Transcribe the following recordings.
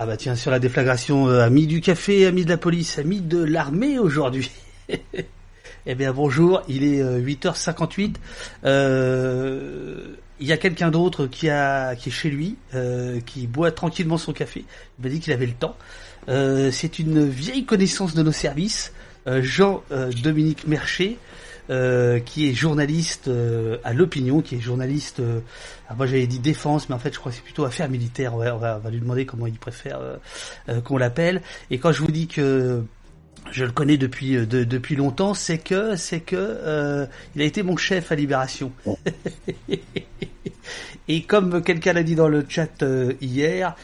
Ah bah tiens, sur la déflagration, euh, amis du café, amis de la police, amis de l'armée aujourd'hui. eh bien bonjour, il est 8h58. Euh, euh, il y a quelqu'un d'autre qui qui est chez lui, euh, qui boit tranquillement son café. Il m'a dit qu'il avait le temps. C'est une vieille connaissance de nos services, Jean-Dominique Mercher, euh, qui est journaliste euh, à l'opinion, qui est journaliste. Euh, moi j'avais dit défense, mais en fait je crois que c'est plutôt affaires militaires. on, va, lui demander comment il préfère qu'on l'appelle. Et quand je vous dis que je le connais depuis depuis longtemps, c'est que c'est que il a été mon chef à Libération. et comme quelqu'un l'a dit dans le chat hier,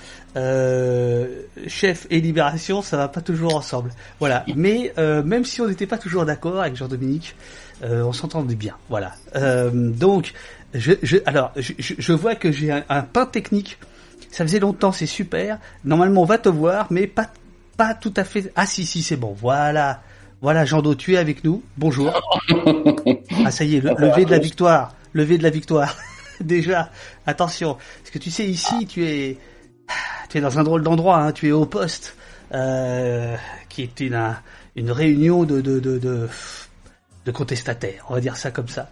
chef et Libération, ça va pas toujours ensemble. Voilà. Mais même si on n'était pas toujours d'accord avec Jean-Dominique, euh, on s'entendait bien, voilà. Euh, donc, je, je, alors, je, je vois que j'ai un, pain technique. Ça faisait longtemps, c'est super. Normalement, on va te voir, mais pas, pas tout à fait. Ah si, si, c'est bon. Voilà, voilà, Jean Do, tu es avec nous. Bonjour. Ah ça y est, le, lever de la victoire, lever de la victoire. Déjà, attention, parce que tu sais ici, tu es, tu es dans un drôle d'endroit. Hein, tu es au poste, euh, qui est une, une réunion de, de, de, de de contestataires, on va dire ça comme ça.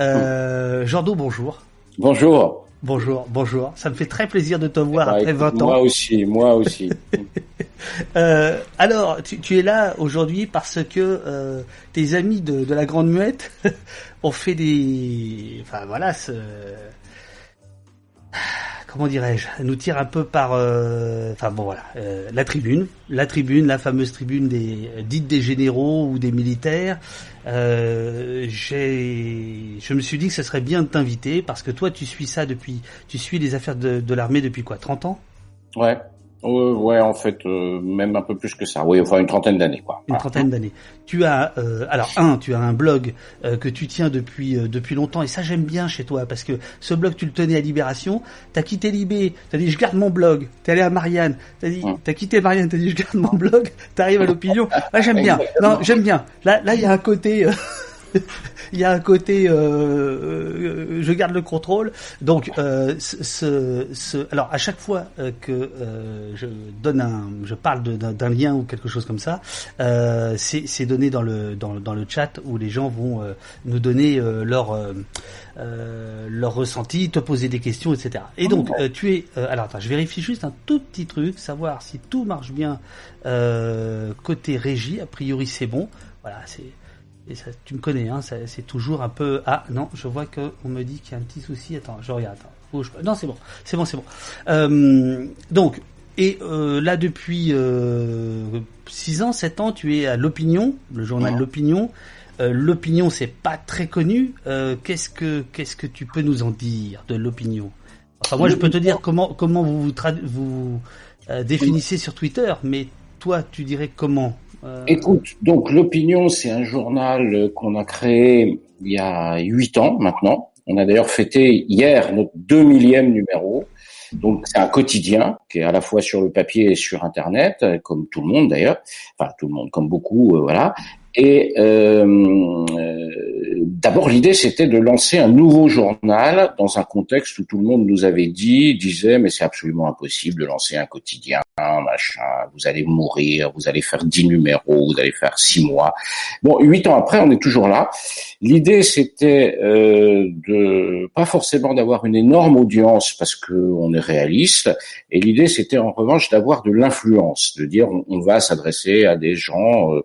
Euh, Jordo, bonjour. Bonjour. Bonjour, bonjour. Ça me fait très plaisir de te voir bah, après 20 ans. Moi aussi, moi aussi. euh, alors, tu, tu, es là aujourd'hui parce que euh, tes amis de, de, la Grande Muette ont fait des... Enfin voilà, ce comment dirais-je, nous tire un peu par, euh, enfin bon voilà, euh, la tribune, la tribune, la fameuse tribune des dites des généraux ou des militaires. Euh, je me suis dit que ce serait bien de t'inviter parce que toi tu suis ça depuis, tu suis les affaires de, de l'armée depuis quoi, 30 ans? Ouais, euh, ouais, en fait, euh, même un peu plus que ça. Oui, enfin une trentaine d'années, quoi. Une trentaine d'années. Tu as, euh, alors un, tu as un blog que tu tiens depuis depuis longtemps, et ça j'aime bien chez toi parce que ce blog tu le tenais à Libération. T'as quitté Libé, t'as dit je garde mon blog. T'es allé à Marianne, t'as dit, t'as quitté Marianne, t'as dit je garde mon blog. T'arrives à l'opinion. Ah j'aime bien. Non, j'aime bien. Là, là il y a un côté. il y a un côté, euh, euh, je garde le contrôle. Donc, euh, ce, ce, alors à chaque fois euh, que euh, je donne un, je parle d'un lien ou quelque chose comme ça, euh, c'est donné dans le dans, dans, le chat où les gens vont nous donner leur leur ressenti, te poser des questions, etc. Et donc, tu es, alors attends, je vérifie juste un tout petit truc, savoir si tout marche bien côté régie. A priori, c'est bon. Voilà, c'est et ça, tu me connais, hein, c'est toujours un peu. Ah non, je vois que on me dit qu'il y a un petit souci. Attends, je regarde. Non, c'est bon, c'est bon, c'est bon. Euh, donc, et euh, là depuis euh, 6 ans, 7 ans, tu es à l'Opinion, le journal L'Opinion. Euh, L'Opinion, c'est pas très connu. Euh, qu'est-ce que qu'est-ce que tu peux nous en dire de l'Opinion? Enfin, moi, je peux te dire comment comment vous vous, vous euh, définissez sur Twitter, mais toi, tu dirais comment? euh, Écoute, donc l'opinion, c'est un journal qu'on a créé il y a huit ans maintenant. On a d'ailleurs fêté hier notre deux millième numéro. Donc c'est un quotidien qui est à la fois sur le papier et sur Internet, comme tout le monde d'ailleurs, enfin tout le monde, comme beaucoup, euh, voilà. Et euh, euh, d'abord, l'idée, c'était de lancer un nouveau journal dans un contexte où tout le monde nous avait dit, disait, mais c'est absolument impossible de lancer un quotidien, machin, vous allez mourir, vous allez faire dix numéros, vous allez faire six mois. Bon, huit ans après, on est toujours là. L'idée, c'était euh, de pas forcément d'avoir une énorme audience parce que on est réaliste, et l'idée, c'était en revanche d'avoir de l'influence, de dire on, va s'adresser à des gens euh,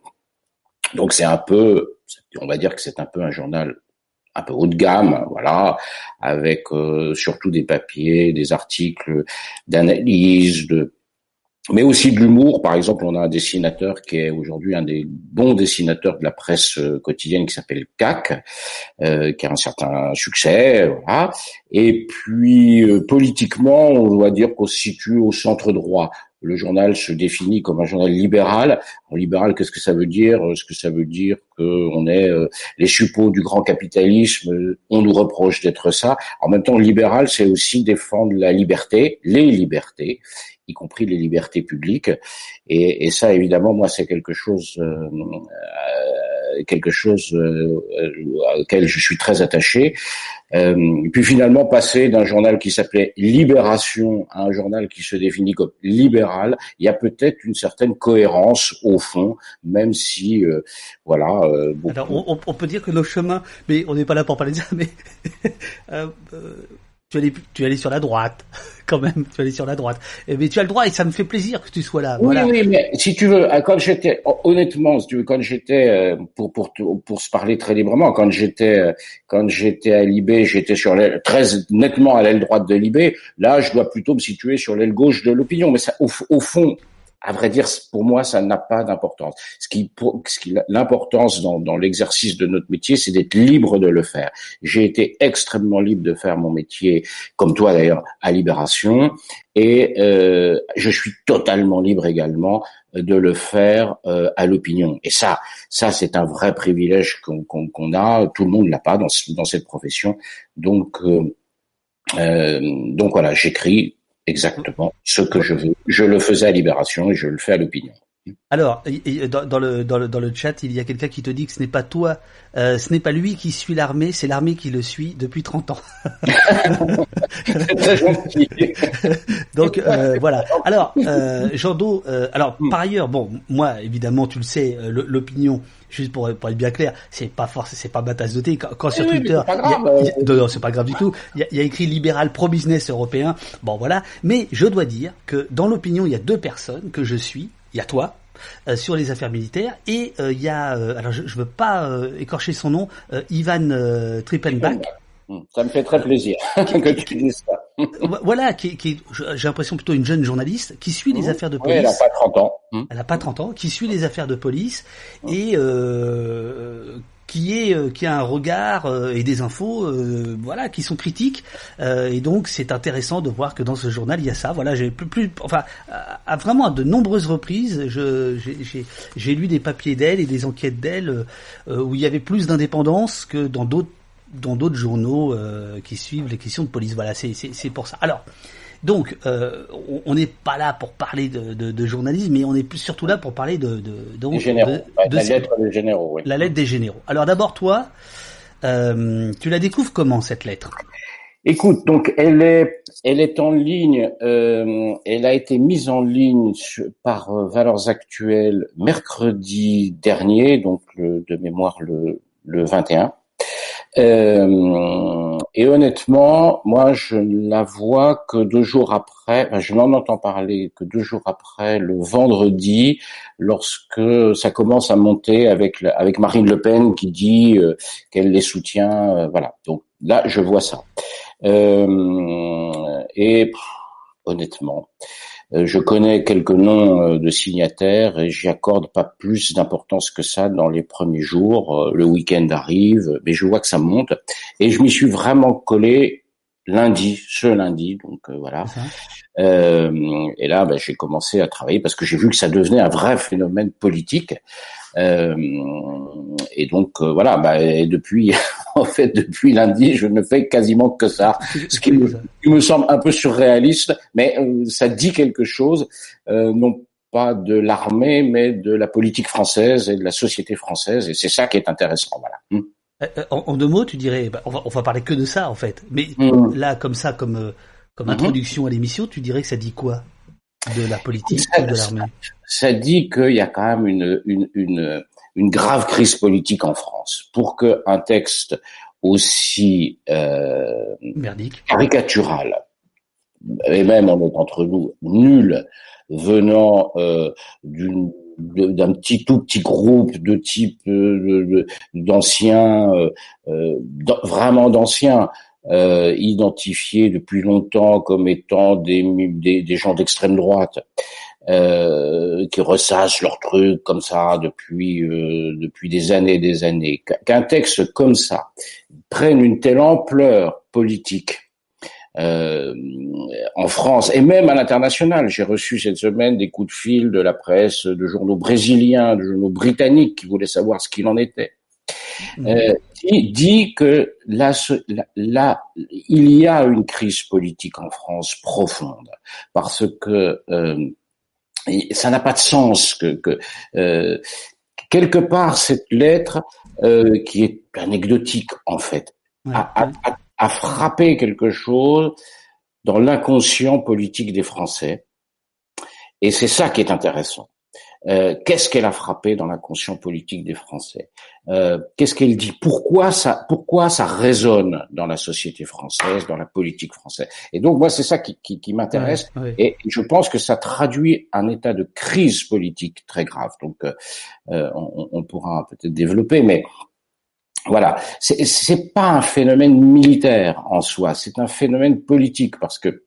donc c'est un peu, on va dire que c'est un peu un journal un peu haut de gamme, voilà, avec euh, surtout des papiers, des articles d'analyse, de mais aussi de l'humour. Par exemple, on a un dessinateur qui est aujourd'hui un des bons dessinateurs de la presse euh, quotidienne qui s'appelle CAC, euh, qui a un certain succès, voilà. Et puis politiquement, on doit dire qu'on se situe au centre droit le journal se définit comme un journal libéral. libéral, qu'est-ce que ça veut dire? Ce que ça veut dire qu'on est euh, les suppôts du grand capitalisme. On nous reproche d'être ça. En même temps, libéral, c'est aussi défendre la liberté, les libertés, y compris les libertés publiques. Et, et ça, évidemment, moi, c'est quelque chose euh, quelque chose auquel je suis très attaché. et puis finalement passer d'un journal qui s'appelait Libération à un journal qui se définit comme libéral, il y a peut-être une certaine cohérence au fond, même si voilà. Alors on, on, peut dire que nos chemins, mais on n'est pas là pour parler de ça, mais tu allais, tu allais sur la droite, quand même, tu allais sur la droite. Eh, mais tu as le droit et ça me fait plaisir que tu sois là. Oui, oui, mais si tu veux, euh, quand j'étais, honnêtement, si tu veux, quand j'étais, euh, pour, pour, pour se parler très librement, quand j'étais, euh, quand j'étais à Libé, j'étais sur l'aile, très nettement à l'aile droite de Libé. Là, je dois plutôt me situer sur l'aile gauche de l'opinion. Mais ça, au, au fond, à vrai dire, pour moi, ça n'a pas d'importance. Ce qui, ce qui l'importance dans, dans l'exercice de notre métier, c'est d'être libre de le faire. J'ai été extrêmement libre de faire mon métier, comme toi d'ailleurs, à Libération, et euh, je suis totalement libre également de le faire euh, à l'opinion. Et ça, ça c'est un vrai privilège qu'on qu'on a. Tout le monde l'a pas dans, dans cette profession. Donc, euh, euh donc voilà, j'écris exactement ce que je veux. Je le faisais à Libération et je le fais à l'opinion. Alors, dans, le, dans, le, dans le chat, il y a quelqu'un qui te dit que ce n'est pas toi, euh, ce n'est pas lui qui suit l'armée, c'est l'armée qui le suit depuis 30 ans. Donc euh, voilà. Alors, euh, Jando, euh, alors hmm. par ailleurs, bon, moi évidemment, tu le sais, l'opinion, juste pour, pour être bien clair, c'est pas force, c'est pas ma tasse de thé. Quand, sur Twitter, non, c'est pas grave du tout. Il y, a, il y a écrit libéral pro-business européen. Bon voilà. Mais je dois dire que dans l'opinion, il y a deux personnes que je suis il y a toi euh, sur les affaires militaires et euh, il y a euh, alors je, ne veux pas écorcher son nom Ivan Trippenbach. Hmm, ça me fait très plaisir que tu dises ça. voilà, qui, qui j'ai l'impression plutôt une jeune journaliste qui suit les hmm. affaires de police. elle n'a pas 30 ans. Hmm. Elle n'a pas 30 ans, qui suit les affaires de police et qui est euh, qui a un regard euh, et des infos euh, voilà qui sont critiques et donc c'est intéressant de voir que dans ce journal il y a ça voilà j'ai plus, plus enfin à, vraiment à de nombreuses reprises j'ai lu des papiers d'elle et des enquêtes d'elle où il y avait plus d'indépendance que dans d'autres dans d'autres journaux qui suivent les questions de police voilà c'est c'est pour ça alors donc, euh, on n'est pas là pour parler de, de, de, journalisme, mais on est surtout là pour parler de, de, de généraux. la lettre des généraux. Oui. La lettre des généraux. Alors d'abord, toi, euh, tu la découvres comment cette lettre? Écoute, donc elle est, elle est en ligne. Euh, elle a été mise en ligne par euh, Valeurs Actuelles mercredi dernier, donc le, de mémoire le, le 21. Euh, et honnêtement, moi, je ne la vois que deux jours après. je n'en entends parler que deux jours après, le vendredi, lorsque ça commence à monter avec avec Marine Le Pen qui dit euh, qu'elle les soutient. Euh, voilà. Donc là, je vois ça. et honnêtement, je connais quelques noms euh, de signataires et j'y accorde pas plus d'importance que ça dans les premiers jours. Euh, le week-end arrive, mais je vois que ça monte et je m'y suis vraiment collé lundi, ce lundi, donc voilà. Euh, et là, ben, j'ai commencé à travailler parce que j'ai vu que ça devenait un vrai phénomène politique. Euh, et donc voilà, bah, et depuis en fait depuis lundi, je ne fais quasiment que ça, ce qui me, semble un peu surréaliste, mais euh, ça dit quelque chose, euh, non pas de l'armée, mais de la politique française et de la société française, et c'est ça qui est intéressant. Voilà. Euh, en, deux mots, tu dirais, bah, on, va, on va parler que de ça en fait, mais hmm. là comme ça, comme comme hmm. introduction à l'émission, tu dirais que ça dit quoi? De la politique ou de l'armée? Ça, dit qu'il y a quand même une, une, une une grave crise politique en France. Pour qu'un texte aussi euh, caricatural, et même on est entre nous, nul, venant euh, d'un petit tout petit groupe de type euh, d'anciens, euh, euh vraiment d'anciens, euh, identifiés depuis longtemps comme étant des, des, des gens d'extrême droite, euh, qui ressassent leurs trucs comme ça depuis euh, depuis des années et des années. Qu'un texte comme ça prenne une telle ampleur politique euh, en France et même à l'international. J'ai reçu cette semaine des coups de fil de la presse, de journaux brésiliens, de journaux britanniques qui voulaient savoir ce qu'il en était. Mmh. Euh, dit, dit que là, là, il y a une crise politique en France profonde parce que euh, ça n'a pas de sens que, que euh, quelque part cette lettre euh, qui est anecdotique en fait a, a, frappé quelque chose dans l'inconscient politique des Français et c'est ça qui est intéressant. Euh, qu'est-ce qu'elle a frappé dans l'inconscient politique des Français euh, Qu'est-ce qu'elle dit? Pourquoi ça Pourquoi ça résonne dans la société française, dans la politique française? Et donc moi c'est ça qui, qui, qui m'intéresse. Et je pense que ça traduit un état de crise politique très grave. Donc euh, euh on, on, pourra peut-être développer, mais voilà, c'est pas un phénomène militaire en soi, c'est un phénomène politique parce que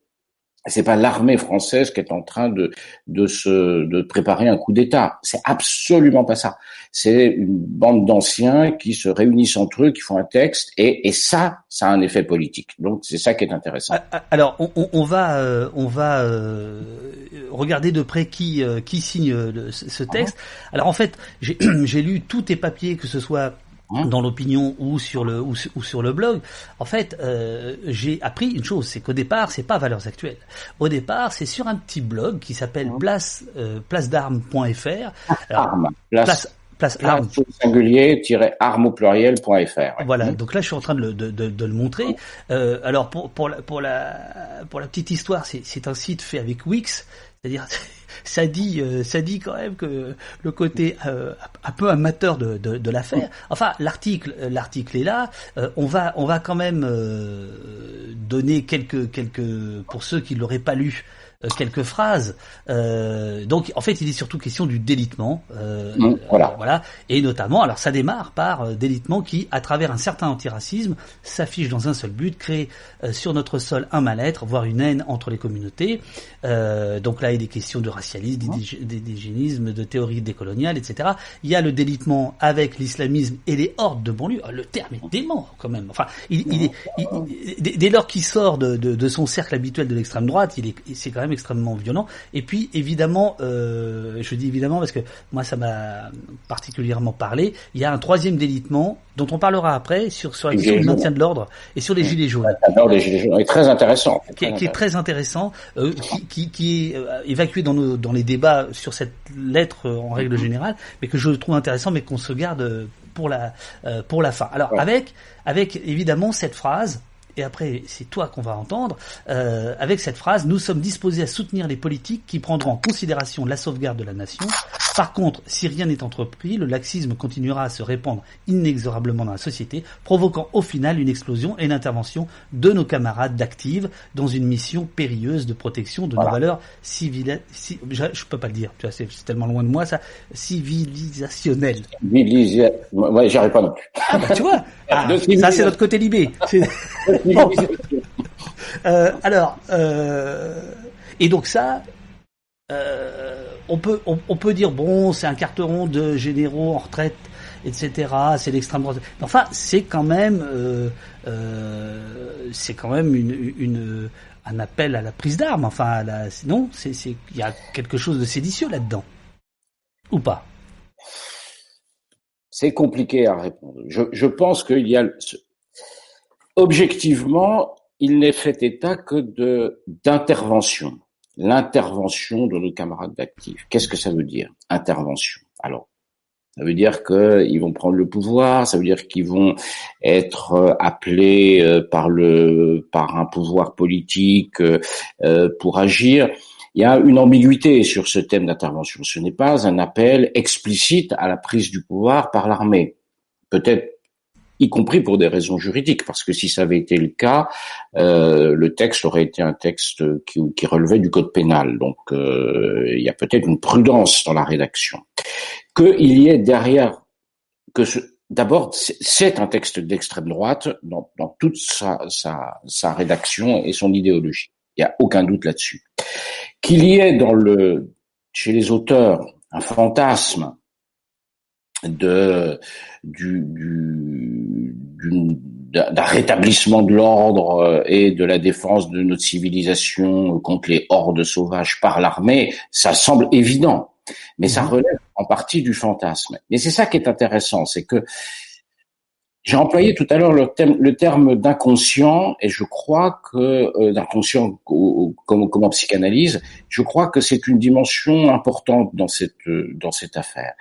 c'est pas l'armée française qui est en train de de se de préparer un coup d'État. C'est absolument pas ça. C'est une bande d'anciens qui se réunissent entre eux, qui font un texte, et, et ça, ça a un effet politique. Donc c'est ça qui est intéressant. Ah, ah, alors on, on va euh, on va euh, regarder de près qui euh, qui signe ce texte. Alors en fait, j'ai lu tous tes papiers, que ce soit dans l'opinion ou sur le ou, sur le blog. En fait, euh, j'ai appris une chose, c'est qu'au départ, c'est pas Valeurs Actuelles. Au départ, c'est sur un petit blog qui s'appelle hein place euh, placedarmes.fr. Arme. Place, place, place singulier arme au pluriel.fr. Voilà. Donc là, je suis en train de le, de, de, de le montrer. Euh, alors pour pour la pour la pour la petite histoire, c'est un site fait avec Wix, c'est-à-dire ça dit, euh, ça dit quand même que le côté euh, un peu amateur de, l'affaire. Enfin, l'article, euh, est là. on va, on va quand même donner quelques, quelques pour ceux qui l'auraient pas lu. Euh, quelques phrases. Euh, donc en fait, il est surtout question du délitement. Euh, mmh, voilà. voilà. Et notamment, alors ça démarre par délitement qui, à travers un certain antiracisme, s'affiche dans un seul but, créer sur notre sol un mal-être, voire une haine entre les communautés. donc là, il est question de racialisme, d'indigénisme, de théorie décoloniale, etc. Il y a le délitement avec l'islamisme et les hordes de banlieue. Ah, le terme est dément quand même. Enfin, il, il est, dès lors qu'il sort de, de, de, son cercle habituel de l'extrême droite, il est, c'est quand même extrêmement violent. Et puis évidemment, euh, je dis évidemment parce que moi ça m'a particulièrement parlé, il y a un troisième délitement dont on parlera après sur, sur la question du maintien de l'ordre et sur les gilets jaunes. Les gilets jaunes est très intéressant. Qui, est très intéressant, euh, qui, qui, est euh, évacué dans, nos, dans les débats sur cette lettre en règle générale, mais que je trouve intéressant, mais qu'on se garde pour la pour la fin. Alors avec avec évidemment cette phrase et après c'est toi qu'on va entendre, euh, avec cette phrase, nous sommes disposés à soutenir les politiques qui prendront en considération la sauvegarde de la nation. Par contre, si rien n'est entrepris, le laxisme continuera à se répandre inexorablement dans la société, provoquant au final une explosion et l'intervention de nos camarades d'active dans une mission périlleuse de protection de nos valeurs civiles. je, je, peux pas le dire, c'est tellement loin de moi ça, civilisationnelles. ouais, j'y arrive pas non plus. Ah bah, tu vois, ah, ça c'est notre côté libé. Euh, alors, euh, et donc ça, euh, on peut on, peut dire bon, c'est un carteron de généraux en retraite, etc. C'est l'extrême droite. Enfin, c'est quand même c'est quand même une, une un appel à la prise d'armes. Enfin, la, non, il y a quelque chose de séditieux là-dedans, ou pas? C'est compliqué à répondre. Je, je pense qu'il y a Objectivement, il n'est fait état que de d'intervention. L'intervention de nos camarades d'actifs. Qu'est-ce que ça veut dire Intervention? Alors, ça veut dire qu'ils vont prendre le pouvoir, ça veut dire qu'ils vont être euh, appelés euh, par le par un pouvoir politique euh, pour agir. Il y a une ambiguïté sur ce thème d'intervention. Ce n'est pas un appel explicite à la prise du pouvoir par l'armée. Peut-être y compris pour des raisons juridiques, parce que si ça avait été le cas, euh, le texte aurait été un texte qui, relevait du code pénal. Donc euh, il y a peut-être une prudence dans la rédaction. Qu'il y ait derrière que D'abord, c'est un texte d'extrême droite dans, toute sa, rédaction et son idéologie. Il n'y a aucun doute là-dessus. Qu'il y ait dans le, chez les auteurs un fantasme de du d'un rétablissement de l'ordre euh, et de la défense de notre civilisation contre les hordes sauvages par l'armée, ça semble évident, mais ça mhm. relève en partie du fantasme. Mais c'est ça qui est intéressant, c'est que J'ai employé tout à l'heure le, terme, le terme d'inconscient et je crois que euh, d'inconscient comme, comme en psychanalyse, je crois que c'est une dimension importante dans cette dans cette affaire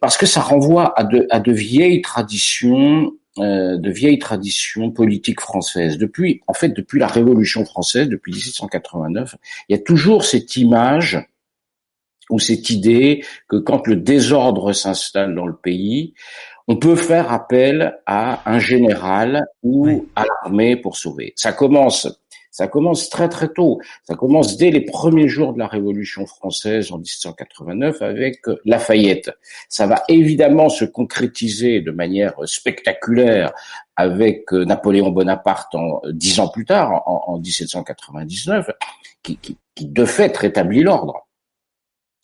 parce que ça renvoie à de à de vieilles traditions euh, de vieilles traditions politiques françaises. Depuis en fait depuis la Révolution française, depuis 1789, il y a toujours cette image ou cette idée que quand le désordre s'installe dans le pays, on peut faire appel à un général ou à l'armée pour sauver. Ça commence, ça commence très très tôt. Ça commence dès les premiers jours de la Révolution française en 1789 avec Lafayette. Ça va évidemment se concrétiser de manière spectaculaire avec Napoléon Bonaparte en, dix ans plus tard, en, 1799, qui, qui, qui de fait rétablit l'ordre.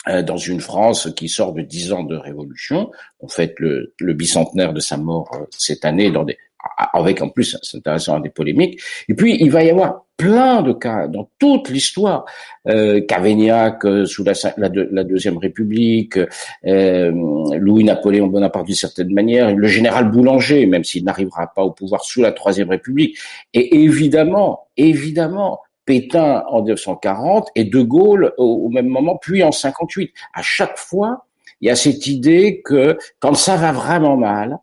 Euh, dans une France qui sort de dix ans de révolution. On fête le, le bicentenaire de sa mort euh, cette année dans des avec en plus, c'est intéressant, des polémiques. Et puis, il va y avoir plein de cas dans toute l'histoire. Euh, Cavaignac euh, sous la, la, la, Deuxième République, euh, Louis-Napoléon Bonaparte d'une certaine manière, le général Boulanger, même s'il n'arrivera pas au pouvoir sous la Troisième République. Et évidemment, évidemment, Pétain en 1940 et De Gaulle au, même moment, puis en 58. À chaque fois, il y a cette idée que quand ça va vraiment mal,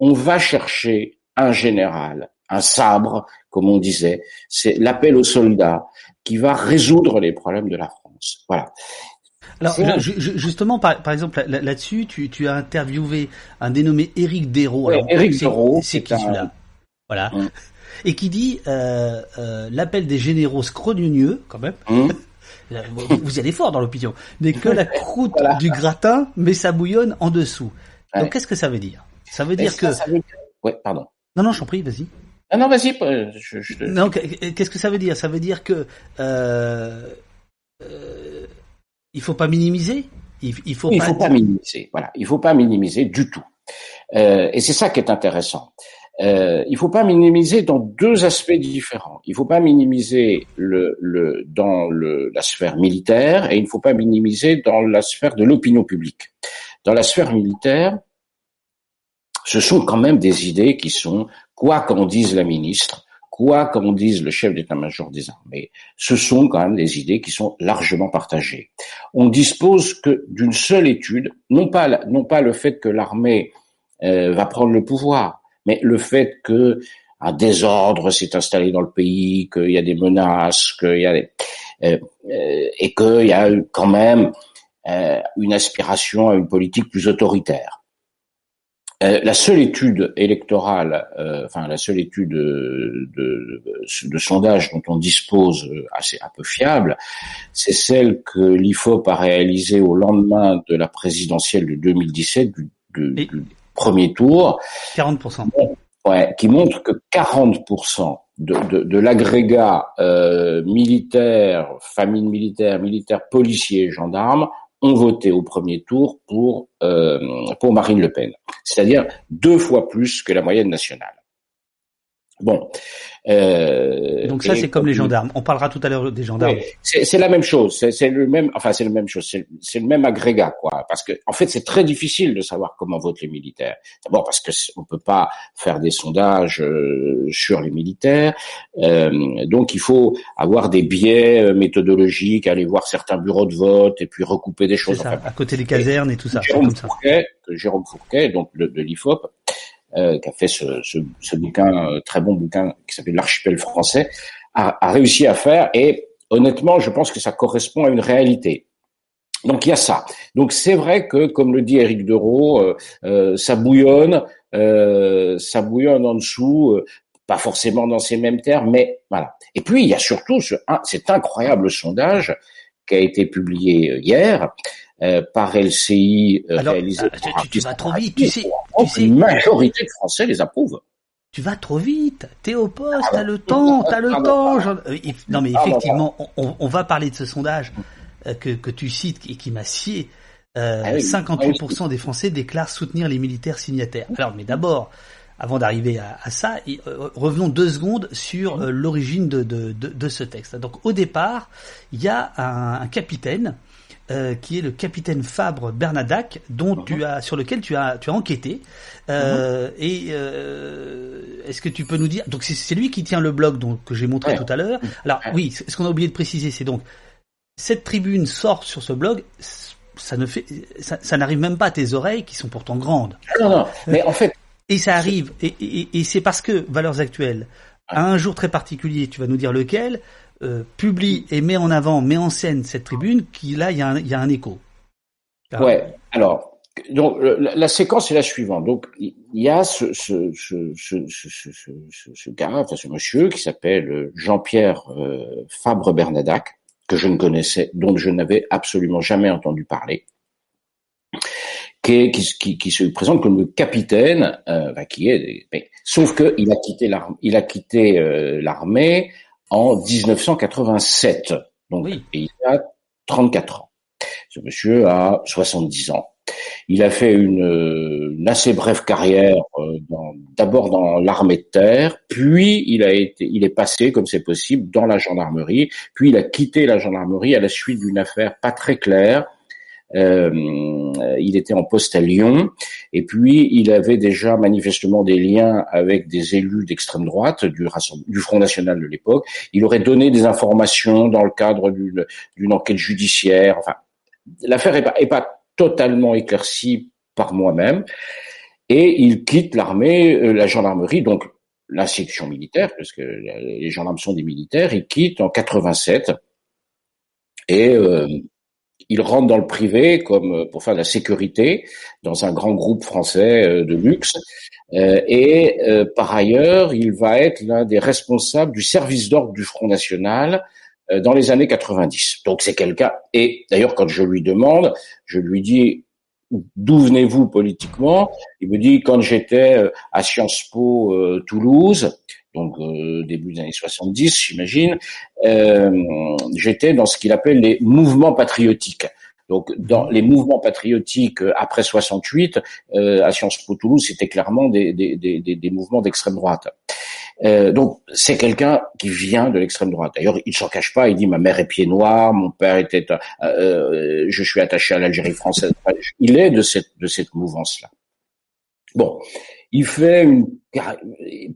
on va chercher un général, un sabre, comme on disait. C'est l'appel aux soldats qui va résoudre les problèmes de la France. Voilà. Alors justement, par, exemple là-dessus, tu, as interviewé un dénommé Éric Dérault. Éric Dérault, c'est qui celui-là? Voilà. Hum et qui dit euh, euh, l'appel des généraux scrogneux, quand même. Mmh. vous y allez fort dans l'opinion, n'est que la croûte du gratin, mais ça bouillonne en dessous. Donc qu'est-ce que ça veut dire? Ça veut dire que. Ouais, pardon. Non, non, j'en prie, vas-y. Ah non, vas-y. Je, je... Non, qu'est-ce que ça veut dire? Ça veut dire que euh, euh, il faut pas minimiser? Il, il faut. Il pas faut pas minimiser. Voilà, il faut pas minimiser du tout. Euh, et c'est ça qui est intéressant. Euh, il ne faut pas minimiser dans deux aspects différents. Il ne faut pas minimiser le, le, dans le, la sphère militaire et il ne faut pas minimiser dans la sphère de l'opinion publique. Dans la sphère militaire, ce sont quand même des idées qui sont, quoi qu'en dise la ministre, quoi qu'en dise le chef d'état-major des armées, ce sont quand même des idées qui sont largement partagées. On dispose que d'une seule étude, non pas, non pas le fait que l'armée euh, va prendre le pouvoir, mais le fait que un désordre s'est installé dans le pays, qu'il y a des menaces, qu'il y a des, euh, euh, et qu'il y a quand même une aspiration à une politique plus autoritaire. La seule étude électorale, enfin la seule étude de, de, de, sondage dont on dispose assez un peu fiable, c'est celle que l'IFOP a réalisée au lendemain de la présidentielle de 2017 du, premier tour. 40%. Ouais, qui montre que 40% de, de, de l'agrégat euh, militaire, famille militaire, militaire, policier, gendarme ont voté au premier tour pour euh, pour Marine Le Pen, c'est-à-dire deux fois plus que la moyenne nationale. Bon. Euh, Donc ça, c'est comme les gendarmes. On parlera tout à l'heure des gendarmes. c'est la même chose. C'est le même. Enfin, c'est la même chose. C'est le même agrégat, quoi. Parce que, en fait, c'est très difficile de savoir comment votent les militaires. D'abord parce que on peut pas faire des sondages euh, sur les militaires. Euh, donc, il faut avoir des biais euh, méthodologiques, aller voir certains bureaux de vote et puis recouper des choses. Ça, à côté des casernes et, tout ça. Jérôme Fourquet, Jérôme Fourquet, donc de, de l'IFOP, qui a fait ce, ce, ce bouquin, euh, très bon bouquin qui s'appelle L'archipel français, a, a, réussi à faire. Et honnêtement, je pense que ça correspond à une réalité. Donc il y a ça. Donc c'est vrai que, comme le dit Éric Dereau, euh, euh ça bouillonne, euh, ça bouillonne en dessous, pas forcément dans ces mêmes termes, mais voilà. Et puis il y a surtout ce, cet incroyable sondage qui a été publié hier, euh, par LCI euh, Alors, euh, tu, vas trop vite, tu sais, tu sais, majorité de Français les approuvent. Tu vas trop vite. T'es au poste, t'as le temps, t'as le temps. Non, mais effectivement, on, on, va parler de ce sondage que, que tu cites et qui m'a scié. Euh, 58% ah des Français déclarent soutenir les militaires signataires. Alors, mais d'abord, avant d'arriver à, à, ça, revenons deux secondes sur l'origine de, de, de, de, ce texte. Donc, au départ, il y a un, un capitaine euh, qui est le capitaine Fabre Bernadac, dont tu mhm. as, sur lequel tu as, tu as enquêté. Euh, mhm. Et euh, est-ce que tu peux nous dire Donc c'est lui qui tient le blog donc que j'ai montré tout à l'heure. Alors oui, ce qu'on a oublié de préciser, c'est donc cette tribune sort sur ce blog. Ça ne fait, ça, ça n'arrive même pas à tes oreilles qui sont pourtant grandes. Non, non. Mais en fait, et ça arrive. Et, et, et c'est parce que Valeurs Actuelles, à un jour très particulier, tu vas nous dire lequel, euh, publie et met en avant, met en scène cette tribune, qui là, il y, a un, y a un écho. ouais. Alors, donc la, séquence est la suivante. Donc il y a ce, ce, ce, ce, ce, ce, ce gars, enfin ce monsieur qui s'appelle Jean-Pierre euh, Fabre Bernadac, que je ne connaissais, dont je n'avais absolument jamais entendu parler, qui, qui, qui, se présente comme le capitaine, euh, bah, qui est, mais, sauf que il a quitté l'armée, il a quitté euh, l'armée en 1987, donc oui. il a 34 ans. Ce monsieur a 70 ans. Il a fait une, une assez brève carrière, euh, d'abord dans l'armée de terre, puis il a été, il est passé, comme c'est possible, dans la gendarmerie, puis il a quitté la gendarmerie à la suite d'une affaire pas très claire il était en poste à Lyon et puis il avait déjà manifestement des liens avec des élus d'extrême droite du, du Front National de l'époque. Il aurait donné des informations dans le cadre d'une enquête judiciaire. Enfin, l'affaire est pas, est pas totalement éclaircie par moi-même. Et il quitte l'armée, euh, la gendarmerie, donc la section militaire, parce que les gendarmes sont des militaires. Il quitte en 87 et euh, il rentre dans le privé comme euh, pour faire de la sécurité dans un grand groupe français euh, de luxe. Euh, et par ailleurs, il va être l'un des responsables du service d'ordre du Front National dans les années 90. Donc c'est quelqu'un. Et d'ailleurs, quand je lui demande, je lui dis d'où venez-vous politiquement? Il me dit quand j'étais à Sciences Po Toulouse, donc euh, début des années 70, j'imagine, euh, j'étais dans ce qu'il appelle les mouvements patriotiques. Donc, dans les mouvements patriotiques euh, après 68, euh, à Sciences Po Toulouse, c'était clairement des, des, des, des mouvements d'extrême droite. Euh, donc, c'est quelqu'un qui vient de l'extrême droite. D'ailleurs, il s'en cache pas. Il dit ma mère est pied noir, mon père était, euh, je suis attaché à l'Algérie française. Il est de cette de cette mouvance-là. Bon, il fait une.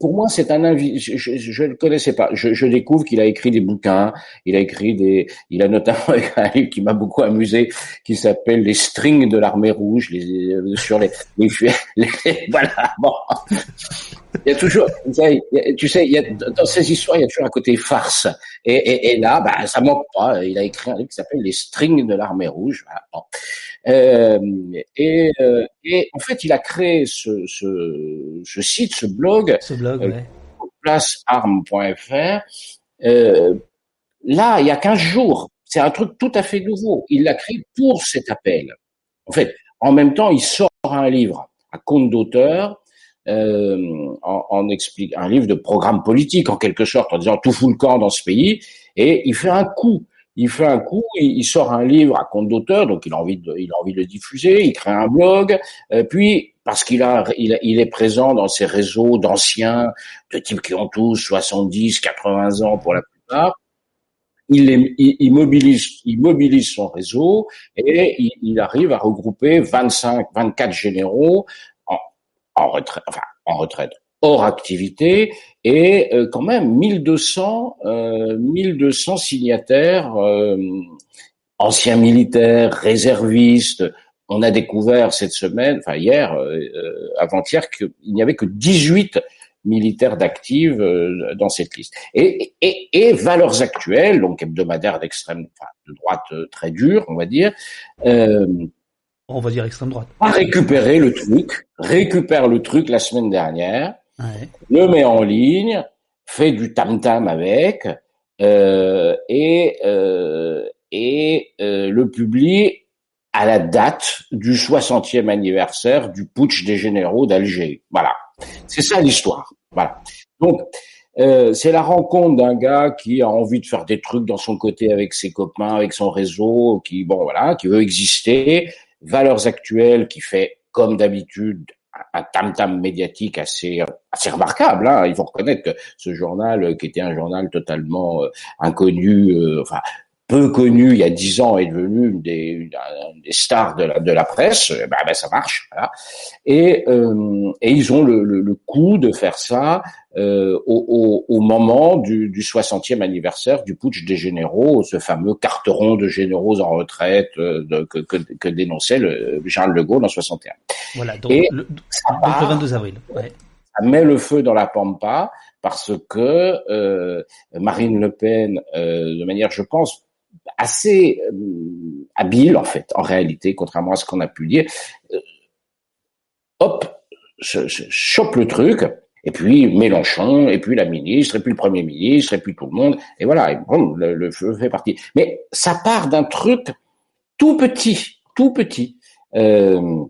Pour moi, c'est un invité. Je ne le connaissais pas. Je, je découvre qu'il a écrit des bouquins. Il a écrit des. Il a notamment écrit un livre qui m'a beaucoup amusé, qui s'appelle Les strings de l'armée rouge, les, euh, sur les, les, les, Voilà. Bon. Il y a toujours. Tu sais, il y a, dans ces histoires, il y a toujours un côté farce. Et, et, et là, bah, ça manque pas. Il a écrit un livre qui s'appelle Les strings de l'armée rouge. Voilà. Bon. Euh, et, euh, et, en fait, il a créé ce, ce, ce site, blog, ce blog euh, placearme.fr. Euh, là, il y a 15 jours. C'est un truc tout à fait nouveau. Il l'a créé pour cet appel. En fait, en même temps, il sort un livre à compte d'auteur euh, en, en explique un livre de programme politique en quelque sorte, en disant tout fout le camp dans ce pays, et il fait un coup il fait un coup, il, sort un livre à compte d'auteur, donc il a envie de, il a envie de le diffuser, il crée un blog, euh, puis parce qu'il a, il, il, est présent dans ces réseaux d'anciens, de types qui ont tous 70, 80 ans pour la plupart, il, il, il, mobilise, il mobilise son réseau et il, il, arrive à regrouper 25, 24 généraux en, en retraite, enfin en retraite, hors activité et euh, quand même 1200 euh, 1200 signataires euh, anciens militaires réservistes on a découvert cette semaine enfin hier euh, avant-hier qu'il n'y avait que 18 militaires d'actifs dans cette liste et, et, et, valeurs actuelles donc hebdomadaires d'extrême enfin, de droite très dure on va dire on va dire extrême droite a récupéré le truc récupère le truc la semaine dernière ouais. le met en ligne, fait du tam-tam avec, euh, et, euh, et euh, le publie à la date du 60e anniversaire du putsch des généraux d'Alger. Voilà, c'est ça l'histoire. Voilà. Donc, euh, c'est la rencontre d'un gars qui a envie de faire des trucs dans son côté avec ses copains, avec son réseau, qui bon voilà, qui veut exister. Valeurs actuelles, qui fait comme d'habitude un tam-tam médiatique assez assez remarquable. Hein. Il faut reconnaître que ce journal, qui était un journal totalement euh, inconnu, euh, enfin peu connu il y a dix ans est devenu une des, une, des stars de la, de la presse, ben, ben ça marche. Voilà. Et, euh, et ils ont le, le, le, coup de faire ça euh, au, au, au, moment du, du 60e anniversaire du putsch des généraux, ce fameux carteron de généraux en retraite euh, de, que, que, que, dénonçait le Charles de Gaulle en 61. Voilà, donc, et le, le 22 avril. Ouais. Ça met le feu dans la pampa parce que euh, Marine Le Pen, euh, de manière, je pense, assez euh, habile en fait, en réalité, contrairement à ce qu'on a pu dire, euh, hop, chope le truc, et puis Mélenchon, et puis la ministre, et puis le Premier ministre, et puis tout le monde, et voilà, et bon, le, le feu fait partie. Mais ça part d'un truc tout petit, tout petit. Euh,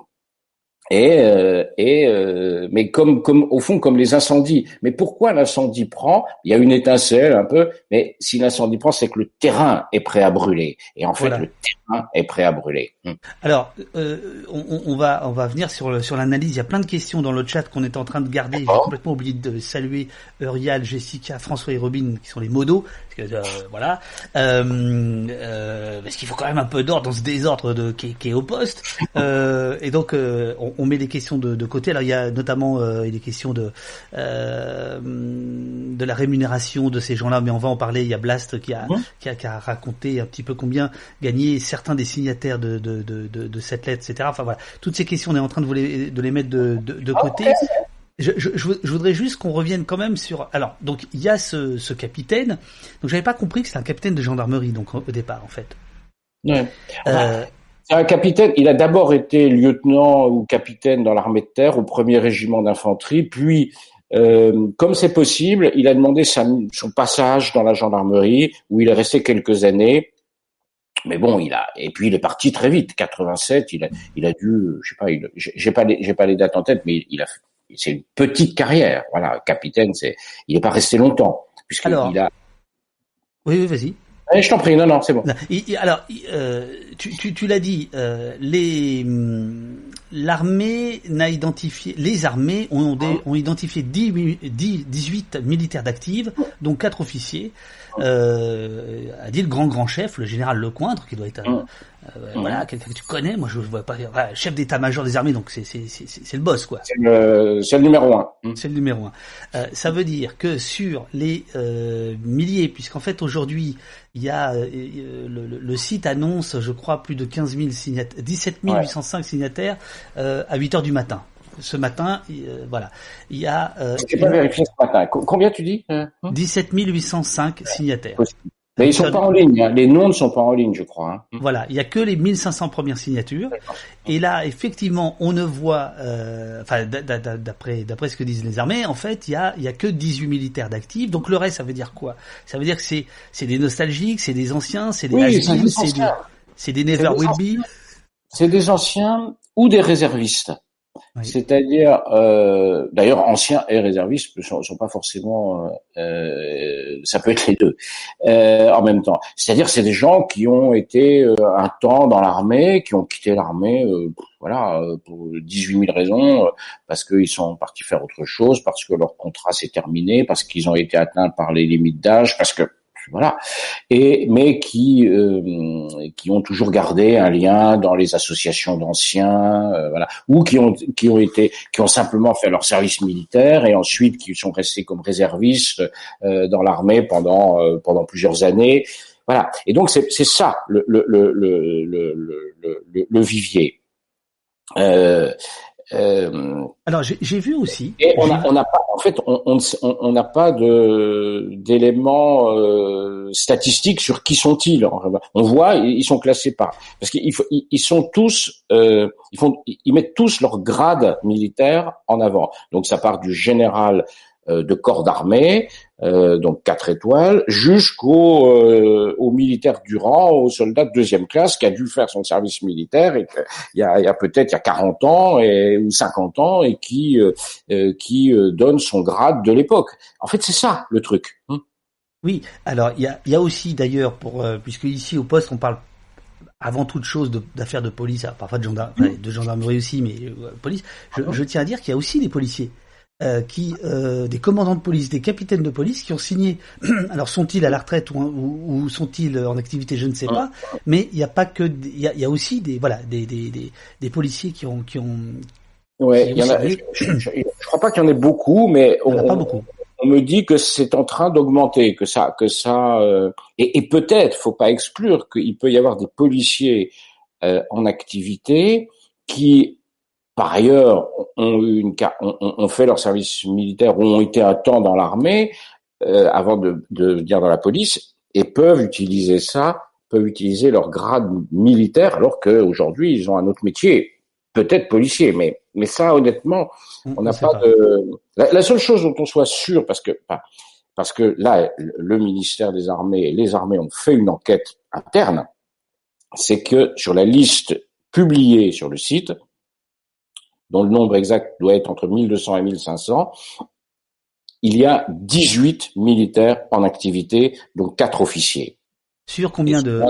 et, euh, et euh, mais comme comme au fond comme les incendies. Mais pourquoi l'incendie prend? Il y a une étincelle un peu, mais si l'incendie prend, c'est que le terrain est prêt à brûler. Et en fait, voilà. le terrain est prêt à brûler. Hum. Alors, euh, on, on, va on va venir sur le, sur l'analyse. Il y a plein de questions dans le chat qu'on est en train de garder. J'ai complètement oublié de saluer Eurial, Jessica, François et Robin qui sont les modos. Parce que, euh, voilà, euh, parce qu'il faut quand même un peu d'ordre dans ce désordre de qui, qui est au poste. et donc, on, on met les questions de, de, côté. Alors il y a notamment euh, les questions de euh, de la rémunération de ces gens-là, mais on va en parler. Il y a Blast qui a, qui a, qui a raconté un petit peu combien gagnaient certains des signataires de de, de, de, de cette lettre, etc. Enfin voilà, toutes ces questions, on est en train de, vous les, de les mettre de, de, de côté. Je, je, je, voudrais juste qu'on revienne quand même sur. Alors, donc il y a ce, ce capitaine. Donc j'avais pas compris que c'était un capitaine de gendarmerie donc au départ en fait. Ouais. Euh, c'est un capitaine. Il a d'abord été lieutenant ou capitaine dans l'armée de terre au premier régiment d'infanterie, puis euh, comme c'est possible, il a demandé sa, son passage dans la gendarmerie où il est resté quelques années. Mais bon, il a et puis il est parti très vite. 87, il a il a dû, je sais pas, j'ai pas les, j'ai pas les dates en tête, mais il a c'est une petite carrière. Voilà, capitaine, c'est il est pas resté longtemps puisqu'il a. Oui, oui, vas-y. Eh, je t'en prie, non, non, c'est bon. Alors, euh, tu, tu, tu l'as dit, euh, les l'armée n'a identifié, les armées ont, ont identifié 10, 10, 18 militaires d'actifs, dont 4 officiers, euh, a dit le grand grand chef, le général Lecointre, qui doit être un, euh, voilà, quelqu'un que tu connais, moi je ne vois pas, voilà, chef d'état-major des armées, donc c'est c'est c'est le boss quoi. C'est le, le numéro un. C'est le numéro un. Euh, ça veut dire que sur les euh, milliers, puisqu'en fait aujourd'hui il y a euh, le, le, le, site annonce, je crois, plus de 15 000 signataires, 17 805 ouais. signataires euh, à 8 heures du matin. Ce matin, voilà, il y a. Euh, Je pas vérifié ce matin. Combien tu dis 17 805 signataires. Mais ils sont pas en ligne. Hein. Les noms ne sont pas en ligne, je crois. Hein. Voilà, il y a que les 1500 premières signatures. Et là, effectivement, on ne voit, euh, enfin, d'après d'après ce que disent les armées, en fait, il y a il y a que 18 militaires d'actifs. Donc le reste, ça veut dire quoi? Ça veut dire que c'est c'est des nostalgiques, c'est des anciens, c'est des oui, c'est des, des never will be? C'est des anciens ou des réservistes. C'est-à-dire, euh, d'ailleurs, anciens et réservistes ne sont, pas forcément, euh, ça peut être les deux euh, en même temps. C'est-à-dire, c'est des gens qui ont été euh, un temps dans l'armée, qui ont quitté l'armée, euh, voilà, euh, pour 18 000 raisons, parce qu'ils sont partis faire autre chose, parce que leur contrat s'est terminé, parce qu'ils ont été atteints par les limites d'âge, parce que voilà, et mais qui euh, qui ont toujours gardé un lien dans les associations d'anciens, euh, voilà, ou qui ont qui ont été qui ont simplement fait leur service militaire et ensuite qui sont restés comme réservistes euh, dans l'armée pendant euh, pendant plusieurs années, voilà. Et donc c'est c'est ça le le le le le, le, le vivier. Euh, Alors j'ai vu aussi. Et on n'a pas, en fait, on n'a pas de d'éléments euh, statistiques sur qui sont-ils. On voit, ils sont classés par parce qu'ils ils sont tous, euh, ils mettent tous leur grade militaire en avant. Donc ça part du général de corps d'armée, euh, donc quatre étoiles, jusqu'au euh, au militaire du rang, au soldat de deuxième classe qui a dû faire son service militaire et il y a, y a peut-être il y a 40 ans et, ou 50 ans et qui euh, qui donne son grade de l'époque. En fait, c'est ça le truc. Hein oui, alors il y a, y a aussi d'ailleurs pour puisque ici au poste on parle avant toute chose d'affaires de, de, police, parfois de, gendarme, de gendarmerie aussi, mais euh, police. Je, je, tiens à dire qu'il y a aussi des policiers. Euh, qui, euh, des commandants de police, des capitaines de police qui ont signé. Alors sont-ils à la retraite ou, ou, sont-ils en activité, je ne sais pas. Mais il n'y a pas que, il y a, y a, aussi des voilà des, des, des, des, policiers qui ont qui ont. Ouais, il y en a. Je, je, crois pas qu'il y en ait beaucoup, mais on, pas beaucoup. On me dit que c'est en train d'augmenter, que ça, que ça, euh, et, et peut-être, faut pas exclure qu'il peut y avoir des policiers euh, en activité qui par ailleurs, ont, eu une, ont, fait leur service militaire ou ont été un temps dans l'armée euh, avant de, de venir dans la police et peuvent utiliser ça, peuvent utiliser leur grade militaire alors qu'aujourd'hui ils ont un autre métier, peut-être policier, mais mais ça honnêtement, on n'a pas, de. La, seule chose dont on soit sûr, parce que parce que là, le ministère des Armées et les armées ont fait une enquête interne, c'est que sur la liste publiée sur le site, dont le nombre exact doit être entre 1200 et 1500, il y a 18 militaires en activité, donc 4 officiers. Sur combien de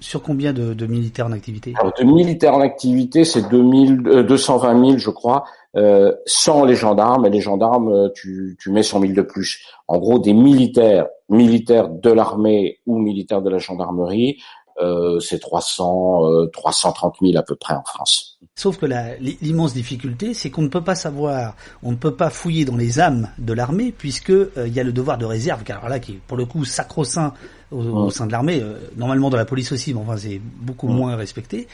sur combien de, de, militaires en activité? Alors, De militaires en activité, c'est 2000, euh, 220 000, je crois, euh, sans les gendarmes. Et les gendarmes, euh, tu, tu mets 100 000 de plus. En gros, des militaires, militaires de l'armée ou militaires de la gendarmerie, euh, c'est 300, 330 000 à peu près en France. Sauf que l'immense difficulté, c'est qu'on ne peut pas savoir, on ne peut pas fouiller dans les âmes de l'armée, puisque euh, il y a le devoir de réserve, car là, qui est pour le coup sacro-saint au, sein de l'armée, euh, normalement dans la police aussi, mais enfin c'est beaucoup moins respecté.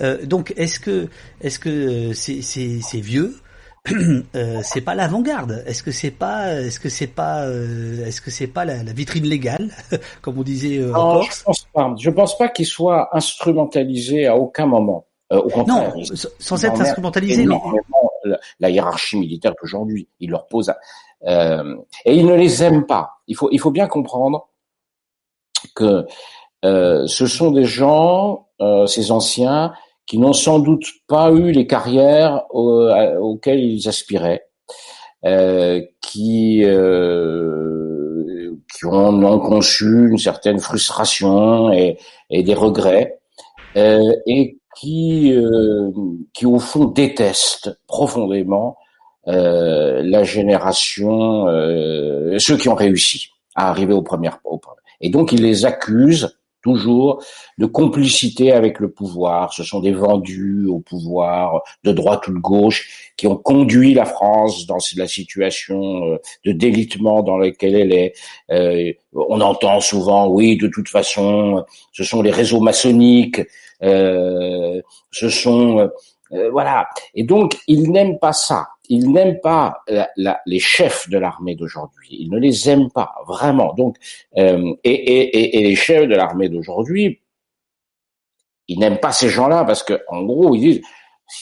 Euh, donc, est-ce que, est-ce que c'est vieux euh, c'est pas l'avant-garde. Est-ce que c'est pas, est-ce que c'est pas, est-ce que c'est pas la, la, vitrine légale, comme on disait en non, Je pense pas. Je pense pas qu'il soit instrumentalisé à aucun moment. Euh, au contraire, non, sans être instrumentalisé, mais la, la, hiérarchie militaire d'aujourd'hui, il leur pose, euh, et ils ne les aiment pas. Il faut, il faut bien comprendre que ce sont des gens, ces anciens, qui n'ont sans doute pas eu les carrières auxquelles ils aspiraient, euh, qui euh, qui ont, ont, conçu une certaine frustration et, et des regrets, euh, et qui euh, qui au fond détestent profondément euh, la génération, euh, ceux qui ont réussi à arriver au premier, au, et donc ils les accusent toujours de complicité avec le pouvoir. Ce sont des vendus au pouvoir de droite ou de gauche qui ont conduit la France dans la situation euh, de délitement dans laquelle elle est. Euh, on entend souvent, oui, de toute façon, ce sont les réseaux maçonniques, ce sont euh, voilà. Et donc, ils n'aiment pas ça. Ils n'aiment pas les chefs de l'armée d'aujourd'hui. Ils ne les aiment pas vraiment. Donc, euh, et, et, et, les chefs de l'armée d'aujourd'hui, ils n'aiment pas ces gens-là parce que, en gros, ils disent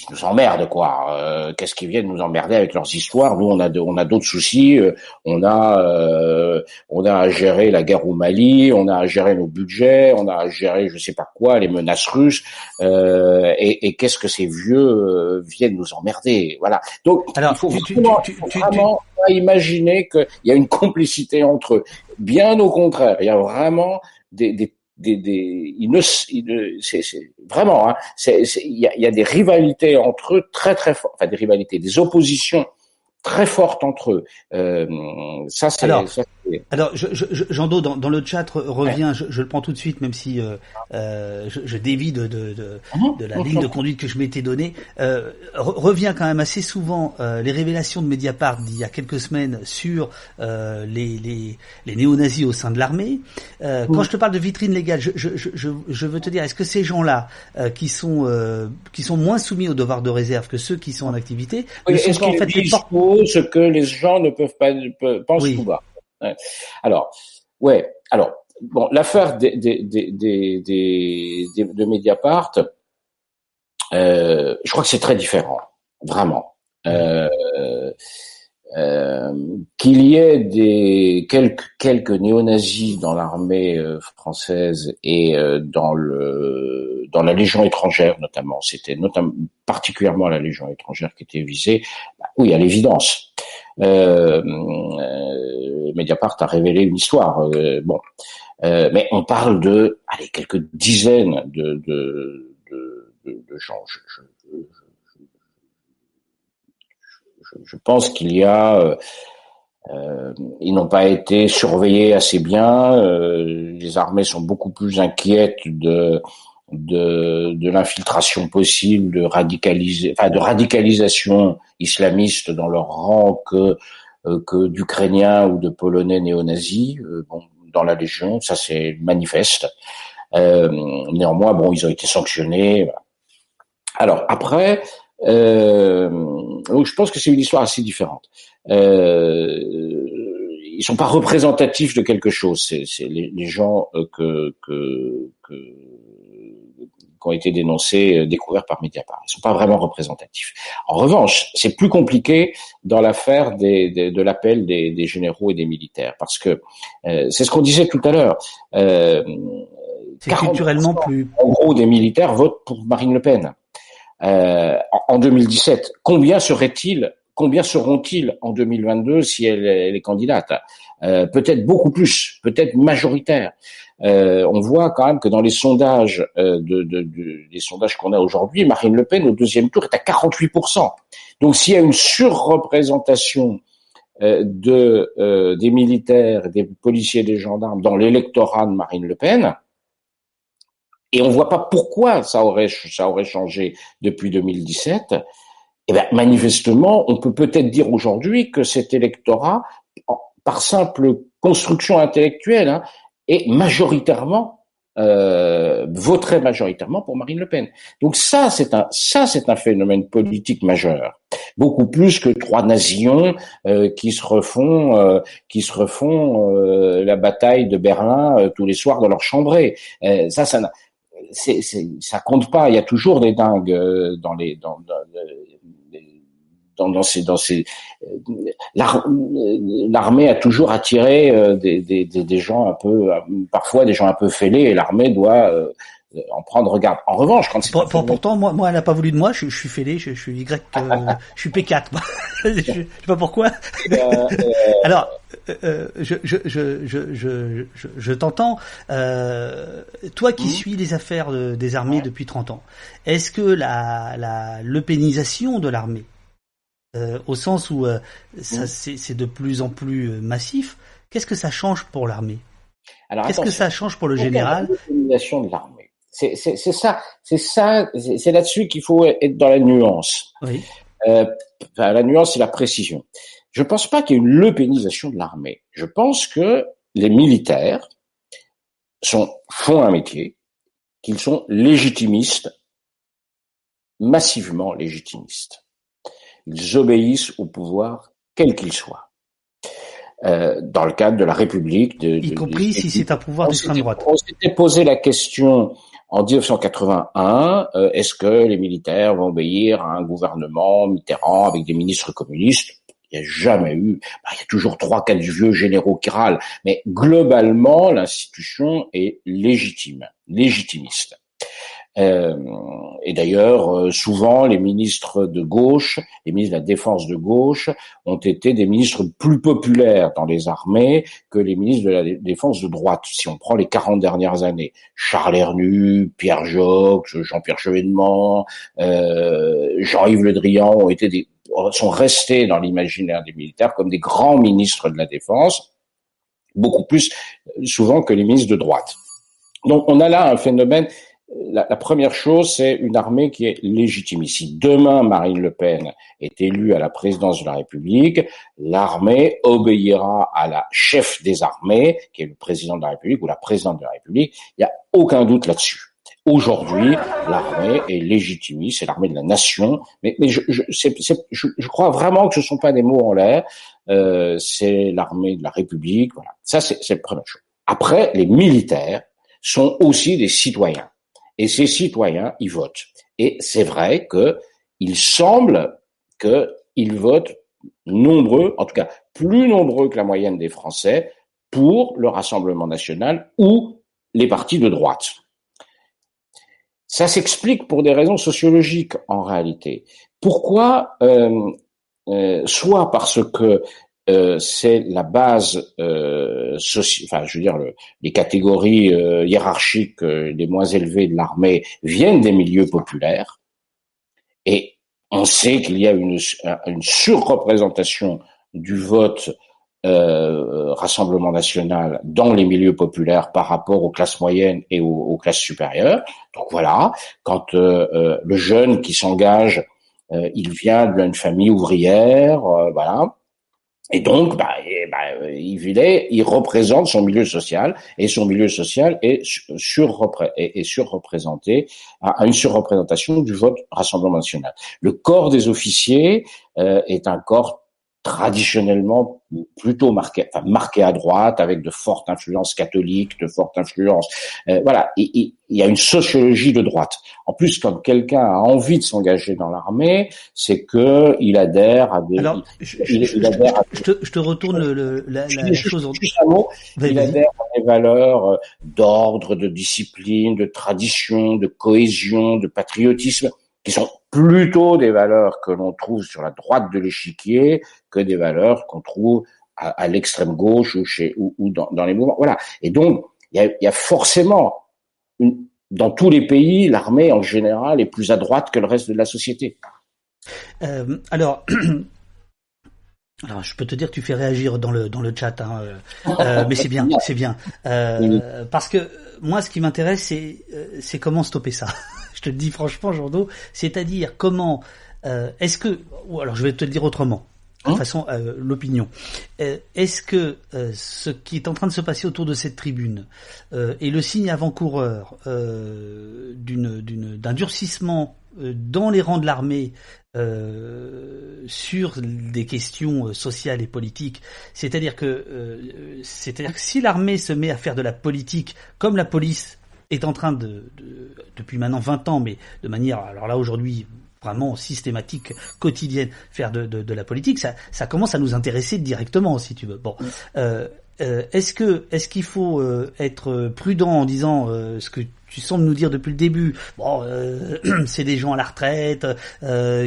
ils nous emmerdent quoi. Euh, Qu'est-ce qu'ils viennent nous emmerder avec leurs histoires? Nous on a on a d'autres soucis. Euh, on a euh, on a à gérer la guerre au Mali, on a à gérer nos budgets, on a à gérer je sais pas quoi les menaces russes. Euh, et, et qu'est-ce que ces vieux viennent nous emmerder? Voilà. Donc Alors, il faut tu, vraiment, tu, tu, vraiment imaginer qu'il y a une complicité entre eux. Bien au contraire, il y a vraiment des, des des, des il ne, c'est, c'est vraiment, hein, c'est, il y a, y a des rivalités entre eux très très fortes, enfin des rivalités, des oppositions très fortes entre eux. Euh, ça, c'est, alors, je, je, dans, dans, le chat revient, je, je, le prends tout de suite, même si euh, euh, je, je, dévie de, de, de, de la ligne de conduite que je m'étais donnée. Euh, revient quand même assez souvent euh, les révélations de Mediapart d'il y a quelques semaines sur euh, les, les, les néo-nazis au sein de l'armée. Euh, quand je te parle de vitrine légale, je, je, je, je veux te dire, est-ce que ces gens-là qui sont qui sont moins soumis au devoir de réserve que ceux qui sont en activité, oui, ne sont pas en fait ce que les gens ne peuvent pas penser oui. Alors, ouais. Alors, bon, l'affaire des, des, des, des, de Mediapart, euh, je crois que c'est très différent, vraiment. Euh, euh, qu'il y ait des quelques quelques néo-nazis dans l'armée euh, française et dans le dans la Légion étrangère notamment, c'était notamment particulièrement la Légion étrangère qui était visée. Bah, oui, à l'évidence. Euh, Mediapart a révélé une histoire. bon, mais on parle de allez quelques dizaines de de, gens. Je, pense qu'il y a euh, ils n'ont pas été surveillés assez bien. Euh, les armées sont beaucoup plus inquiètes de l'infiltration possible, de de radicalisation islamiste dans leur rang que euh, que d'Ukrainiens ou de Polonais néo-nazis. bon, dans la Légion, ça c'est manifeste. néanmoins, bon, ils ont été sanctionnés. Alors après, euh, je pense que c'est une histoire assez différente. Euh, ils sont pas représentatifs de quelque chose. C'est les, les, gens euh, que, que, que, qui ont été dénoncés, euh, découverts par Mediapart. Ils sont pas vraiment représentatifs. En revanche, c'est plus compliqué dans l'affaire des, des, de l'appel des, des, généraux et des militaires, parce que euh, c'est ce qu'on disait tout à l'heure. Euh, c'est culturellement plus. En gros, des militaires votent pour Marine Le Pen euh, en 2017. Combien serait-il Combien seront-ils en 2022 si elle, est candidate? Euh, Peut-être beaucoup plus, peut-être majoritaire. Euh, on voit quand même que dans les sondages, euh, de, de, de, les sondages qu'on a aujourd'hui, Marine Le Pen au deuxième tour est à 48%. Donc s'il y a une surreprésentation euh, de euh, des militaires, des policiers, des gendarmes dans l'électorat de Marine Le Pen, et on voit pas pourquoi ça aurait ça aurait changé depuis 2017. Eh bien, manifestement, on peut peut-être dire aujourd'hui que cet électorat, par simple construction intellectuelle, hein, est majoritairement euh, voterait majoritairement pour Marine Le Pen. Donc ça, c'est un ça, c'est un phénomène politique majeur, beaucoup plus que trois nations euh, qui se refont euh, qui se refont euh, la bataille de Berlin euh, tous les soirs dans leur chambrée. ça, ça c'est, ça compte pas. Il y a toujours des dingues euh, dans les dans, dans, dans, ces dans ces euh, l'armée a toujours attiré euh, des, des, des, gens un peu parfois des gens un peu fêlés et l'armée doit en prendre garde. En revanche, quand pour, pourtant, moi, moi, elle n'a pas voulu de moi. Je, je suis fêlé, je, je, suis Y, je suis P4. je, je sais pas pourquoi. Alors, euh, je, je, je, je, je, je, t'entends. Euh, toi qui mmh. suis les affaires des armées depuis 30 ans, est-ce que la, la l'eupénisation de l'armée, euh, au sens où euh, ça, mmh. c'est, de plus en plus euh, massif, qu'est-ce que ça change pour l'armée? Qu'est-ce que ça change pour le général? de l'armée? C'est, ça, c'est ça, c'est, là-dessus qu'il faut être dans la nuance. Oui. Euh, enfin, la nuance, c'est la précision. Je ne pense pas qu'il y ait une lepénisation de l'armée. Je pense que les militaires sont, font un métier, qu'ils sont légitimistes, massivement légitimistes. Ils obéissent au pouvoir, quel qu'il soit. Euh, dans le cadre de la République. De, y compris si c'est un pouvoir d'extrême droite. On s'était posé la question en 1981, euh, est-ce que les militaires vont obéir à un gouvernement Mitterrand avec des ministres communistes? Il n'y a jamais eu, bah, il y a toujours trois, quatre vieux généraux qui râlent, mais globalement, l'institution est légitime, légitimiste. Euh, et d'ailleurs, euh, souvent, les ministres de gauche, les ministres de la défense de gauche, ont été des ministres plus populaires dans les armées que les ministres de la défense de droite. Si on prend les 40 dernières années, Charles Hernu, Pierre Jox, Jean-Pierre Chevènement, euh, Jean-Yves Le Drian ont été des, sont restés dans l'imaginaire des militaires comme des grands ministres de la défense, beaucoup plus souvent que les ministres de droite. Donc on a là un phénomène la, première chose, c'est une armée qui est légitime. Si demain Marine Le Pen est élue à la présidence de la République, l'armée obéira à la chef des armées, qui est le président de la République ou la présidente de la République. Il n'y a aucun doute là-dessus. Aujourd'hui, l'armée est légitime, c'est l'armée de la nation. Mais, mais je, je, je, crois vraiment que ce ne sont pas des mots en l'air. Euh, c'est l'armée de la République. Voilà, ça c'est la première chose. Après, les militaires sont aussi des citoyens et ces citoyens y votent. Et c'est vrai que il semble qu'ils votent nombreux, en tout cas plus nombreux que la moyenne des Français, pour le Rassemblement national ou les partis de droite. Ça s'explique pour des raisons sociologiques en réalité. Pourquoi euh, euh, Soit parce que euh, c'est la base, euh, enfin, je veux dire, les catégories euh, hiérarchiques les moins élevées de l'armée viennent des milieux populaires, et on sait qu'il y a une, une surreprésentation du vote euh, Rassemblement national dans les milieux populaires par rapport aux classes moyennes et aux, classes supérieures. Donc voilà, quand euh, euh, le jeune qui s'engage, euh, il vient d'une famille ouvrière, voilà, et donc, bah, bah, il, est, il représente son milieu social, et son milieu social est, sur, est, surreprésenté, à une surreprésentation du vote Rassemblement national. Le corps des officiers euh, est un corps traditionnellement plutôt marqué, enfin, marqué à droite, avec de fortes influences catholiques, de fortes influences. Euh, voilà, il y a une sociologie de droite. En plus, quand quelqu'un a envie de s'engager dans l'armée, c'est que il adhère à des. Alors, je, te, retourne le, la, la chose. En... il adhère à des valeurs euh, d'ordre, de discipline, de tradition, de cohésion, de patriotisme qui sont plutôt des valeurs que l'on trouve sur la droite de l'échiquier que des valeurs qu'on trouve à, l'extrême gauche ou chez ou, dans, les mouvements. Voilà. Et donc il y a, forcément dans tous les pays, l'armée en général est plus à droite que le reste de la société. Euh, alors. Alors, je peux te dire que tu fais réagir dans le dans le chat, hein, euh, euh, mais c'est bien, c'est bien, parce que moi, ce qui m'intéresse, c'est c'est comment stopper ça. Je te le dis franchement, Jordo, c'est-à-dire comment euh, est-ce que ou alors je vais te le dire autrement. De toute hein façon, euh, l'opinion. Euh, est-ce que ce qui est en train de se passer autour de cette tribune est le signe avant-coureur d'un durcissement dans les rangs de l'armée sur des questions sociales et politiques? C'est-à-dire que, c'est-à-dire que si l'armée se met à faire de la politique comme la police est en train de, depuis maintenant 20 ans, mais de manière, alors là aujourd'hui, vraiment systématique, quotidienne, faire de, de, la politique, ça, ça commence à nous intéresser directement, si tu veux. Bon, euh, euh, est-ce que est-ce qu'il faut euh, être prudent en disant ce que tu sembles nous dire depuis le début Bon, c'est des gens à la retraite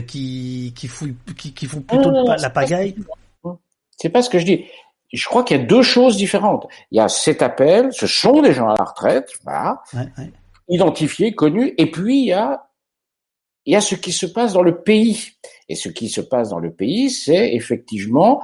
qui qui fouillent, qui, qui font plutôt la pagaille. C'est pas ce que je dis je crois qu'il y a deux choses différentes. Il y a cet appel, ce sont des gens à la retraite, voilà, identifiés, connus, et puis il y a il y a ce qui se passe dans le pays. Et ce qui se passe dans le pays, c'est effectivement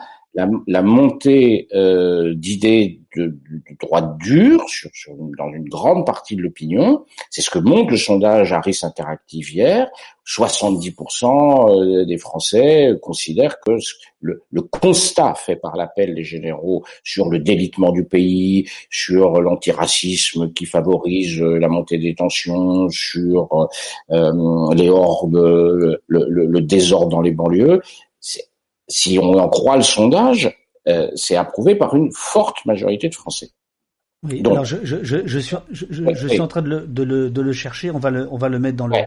la, montée euh, d'idées de, de, droite dure sur, dans une grande partie de l'opinion. C'est ce que montre le sondage Harris Interactive hier. 70% euh, des Français considèrent que le, le constat fait par l'appel des généraux sur le délitement du pays, sur l'antiracisme qui favorise la montée des tensions, sur euh, les hordes, le, le, désordre dans les banlieues, si on en croit le sondage, euh, c'est approuvé par une forte majorité de Français. Oui, alors je, je, je, je suis, je, je suis en train de le, de, le, de le chercher. On va le, on va le mettre dans le,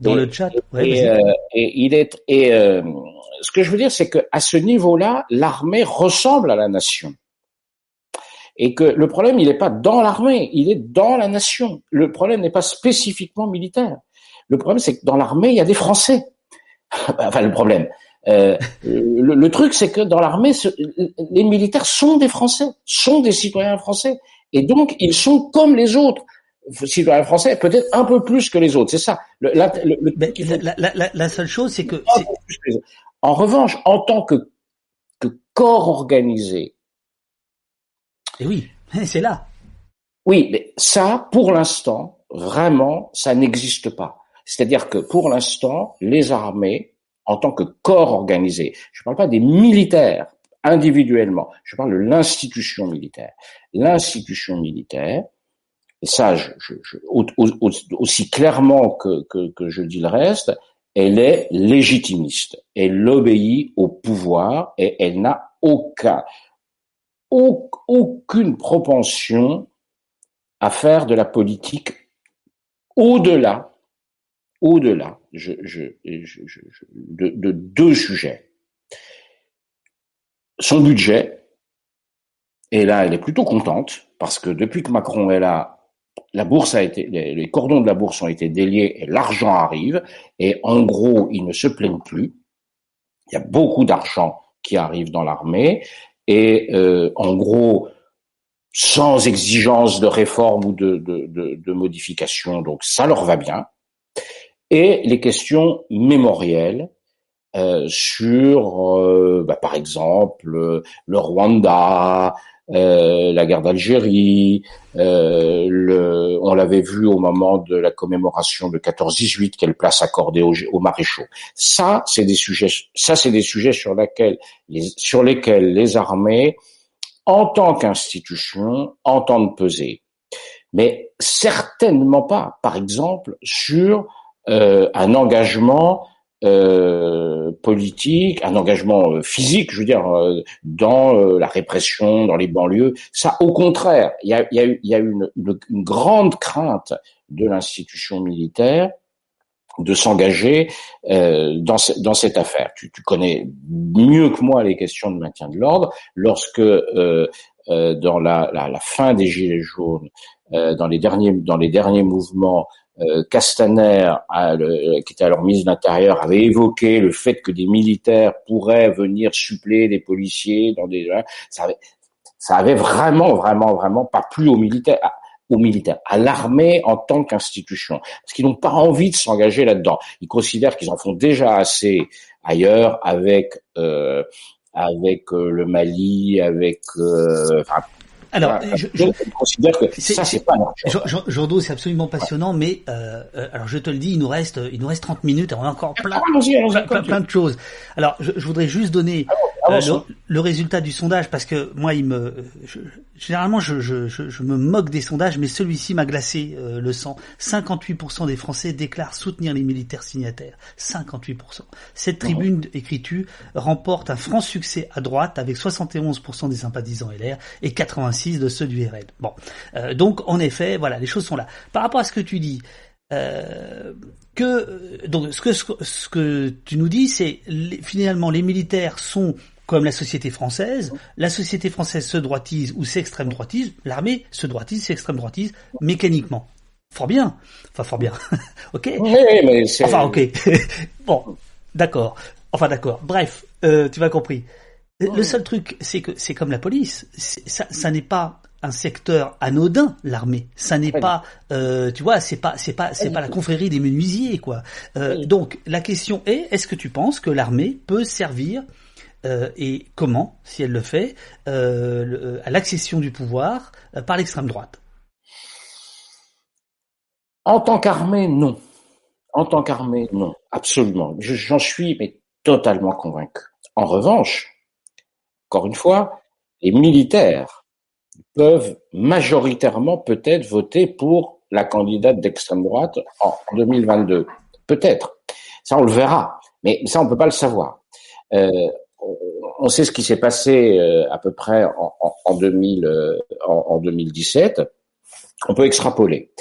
dans le chat. et, euh, et, il est, et euh, ce que je veux dire, c'est que à ce niveau-là, l'armée ressemble à la nation. Et que le problème, il n'est pas dans l'armée, il est dans la nation. Le problème n'est pas spécifiquement militaire. Le problème, c'est que dans l'armée, il y a des Français. enfin, le problème, euh, le, truc, c'est que dans l'armée, les militaires sont des Français, sont des citoyens français, et donc ils sont comme les autres citoyens français, peut-être un peu plus que les autres. C'est ça. la, la, seule chose, c'est que. En revanche, en tant que, que corps organisé. Et oui, c'est là. Oui, mais ça, pour l'instant, vraiment, ça n'existe pas. C'est-à-dire que pour l'instant, les armées en tant que corps organisé. Je ne parle pas des militaires individuellement, je parle de l'institution militaire. L'institution militaire, ça, je, aussi clairement que, que, que, je dis le reste, elle est légitimiste. Elle obéit au pouvoir et elle n'a aucun, aucune propension à faire de la politique au-delà au-delà de, de, deux sujets. Son budget, et là, elle est plutôt contente, parce que depuis que Macron est là, la bourse a été, les, cordons de la bourse ont été déliés et l'argent arrive, et en gros, ils ne se plaignent plus. Il y a beaucoup d'argent qui arrive dans l'armée, et euh, en gros, sans exigence de réforme ou de modification, donc ça leur va bien et les questions mémorielles euh, sur, euh, bah, par exemple, le Rwanda, euh, la guerre d'Algérie, euh, le, on l'avait vu au moment de la commémoration de 14-18, quelle place accordée aux, aux maréchaux. Ça, c'est des sujets, ça, c'est des sujets sur lesquels, les, sur lesquels les armées, en tant qu'institution, entendent peser. Mais certainement pas, par exemple, sur euh, un engagement euh, politique, un engagement euh, physique, je veux dire, euh, dans la répression, dans les banlieues. Ça, au contraire, il y a, y a, y a une, une, grande crainte de l'institution militaire de s'engager dans, dans cette affaire. Tu, tu, connais mieux que moi les questions de maintien de l'ordre. Lorsque dans la, la, la, fin des Gilets jaunes, dans les derniers dans les derniers mouvements, euh, Castaner, euh, qui était alors ministre de l'Intérieur, avait évoqué le fait que des militaires pourraient venir suppléer des policiers dans des, hein, ça avait, ça avait vraiment, vraiment, vraiment pas plu aux militaires, à, aux militaires, à l'armée en tant qu'institution, parce qu'ils n'ont pas envie de s'engager là-dedans. Ils considèrent qu'ils en font déjà assez ailleurs avec euh, avec euh, le Mali, avec enfin, alors, je, considère que ça, c'est pas c'est absolument passionnant, mais euh, euh, alors je te le dis, il nous reste, il nous reste 30 minutes, et on a encore plein, plein, de choses. Alors, je, voudrais juste donner euh, le, résultat du sondage parce que moi, il me, généralement, je, je, me moque des sondages, mais celui-ci m'a glacé le sang. 58% des Français déclarent soutenir les militaires signataires. 58%. Cette tribune écriture remporte un franc succès à droite avec 71% des sympathisants LR et 86 de ceux du RN. Bon, euh, donc en effet, voilà, les choses sont là. Par rapport à ce que tu dis, euh, que donc ce que ce que tu nous dis, c'est finalement les militaires sont comme la société française, la société française se droitise ou s'extrême droitise, l'armée se droitise, s'extrême droitise mécaniquement. Fort bien, enfin fort bien, ok. Oui, mais. Enfin ok, bon, d'accord, enfin d'accord. Bref, euh, tu m'as compris. Le seul truc, c'est que c'est comme la police. Ça, ça n'est pas un secteur anodin, l'armée. Ça n'est pas, euh, tu vois, c'est pas, c'est pas, c'est pas la confrérie des menuisiers, quoi. Euh, donc la question est, est-ce que tu penses que l'armée peut servir euh, et comment, si elle le fait, euh, à l'accession du pouvoir par l'extrême droite? En tant qu'armée, non. En tant qu'armée, non, absolument. J'en suis mais totalement convaincu. En revanche, encore une fois, les militaires peuvent majoritairement peut-être voter pour la candidate d'extrême droite en 2022. Peut-être. Ça, on le verra. Mais ça, on peut pas le savoir. Euh, on sait ce qui s'est passé euh, à peu près en, en, 2000, euh, en, 2017. On peut extrapoler.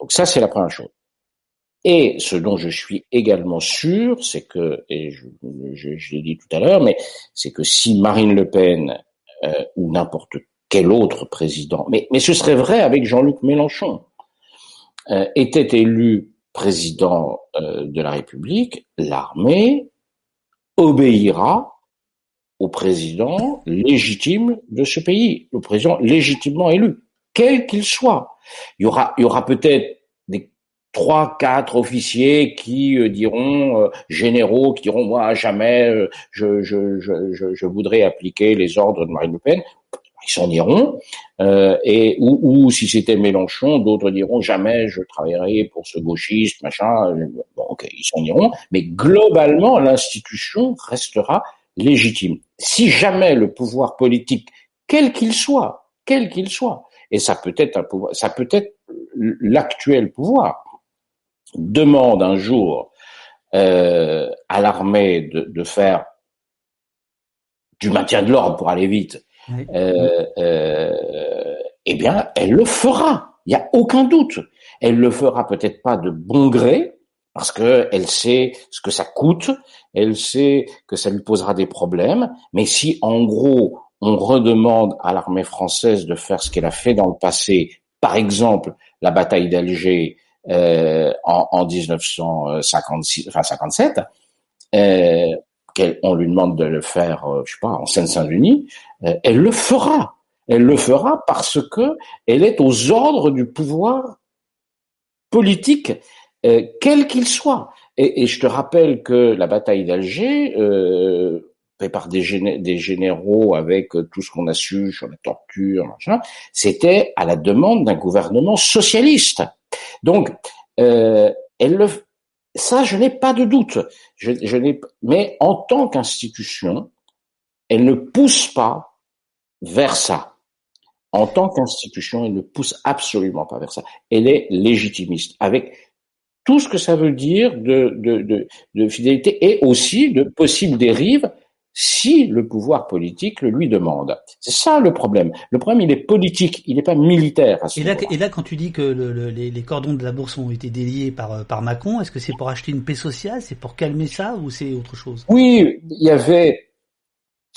Donc ça, c'est la première chose. Et ce dont je suis également sûr, c'est que, et je, l'ai dit tout à l'heure, mais c'est que si Marine Le Pen euh, ou n'importe quel autre président, mais, mais ce serait vrai avec Jean-Luc Mélenchon, euh, était élu président euh, de la République, l'armée obéira au président légitime de ce pays, le président légitimement élu, quel qu'il soit. Il y aura, il y aura peut-être trois, quatre officiers qui euh, diront, euh, généraux, qui diront, moi, jamais, euh, je, je, je, je, voudrais appliquer les ordres de Marine Le Pen. Ils s'en iront. et ou, ou si c'était Mélenchon, d'autres diront jamais je travaillerai pour ce gauchiste, machin. Bon, ok, ils s'en iront. Mais globalement, l'institution restera légitime. Si jamais le pouvoir politique, quel qu'il soit, quel qu'il soit, et ça peut être un pouvoir, ça peut être l'actuel pouvoir, demande un jour euh, à l'armée de, de, faire du maintien de l'ordre pour aller vite, euh, euh, eh bien, elle le fera. Il n'y a aucun doute. Elle le fera peut-être pas de bon gré, parce que elle sait ce que ça coûte, elle sait que ça lui posera des problèmes. Mais si, en gros, on redemande à l'armée française de faire ce qu'elle a fait dans le passé, par exemple la bataille d'Alger, euh, en, en 1956, enfin 57, euh, on lui demande de le faire, euh, je sais pas, en Seine-Saint-Denis, euh, elle le fera. Elle le fera parce que elle est aux ordres du pouvoir politique euh, quel qu'il soit. Et, et, je te rappelle que la bataille d'Alger, euh, fait par des, des, généraux avec tout ce qu'on a su sur la torture, c'était à la demande d'un gouvernement socialiste. Donc, euh, elle le, ça, je n'ai pas de doute. Je, n'ai, mais en tant qu'institution, elle ne pousse pas vers ça. En tant qu'institution, elle ne pousse absolument pas vers ça. Elle est légitimiste, avec tout ce que ça veut dire de fidélité et aussi de possibles dérives si le pouvoir politique le lui demande. C'est ça le problème. Le problème, il est politique, il n'est pas militaire. À ce et, là, et là, quand tu dis que le, les, les, cordons de la bourse ont été déliés par, euh, par Macron, est-ce que c'est pour acheter une paix sociale, c'est pour calmer ça ou c'est autre chose? Oui, il y avait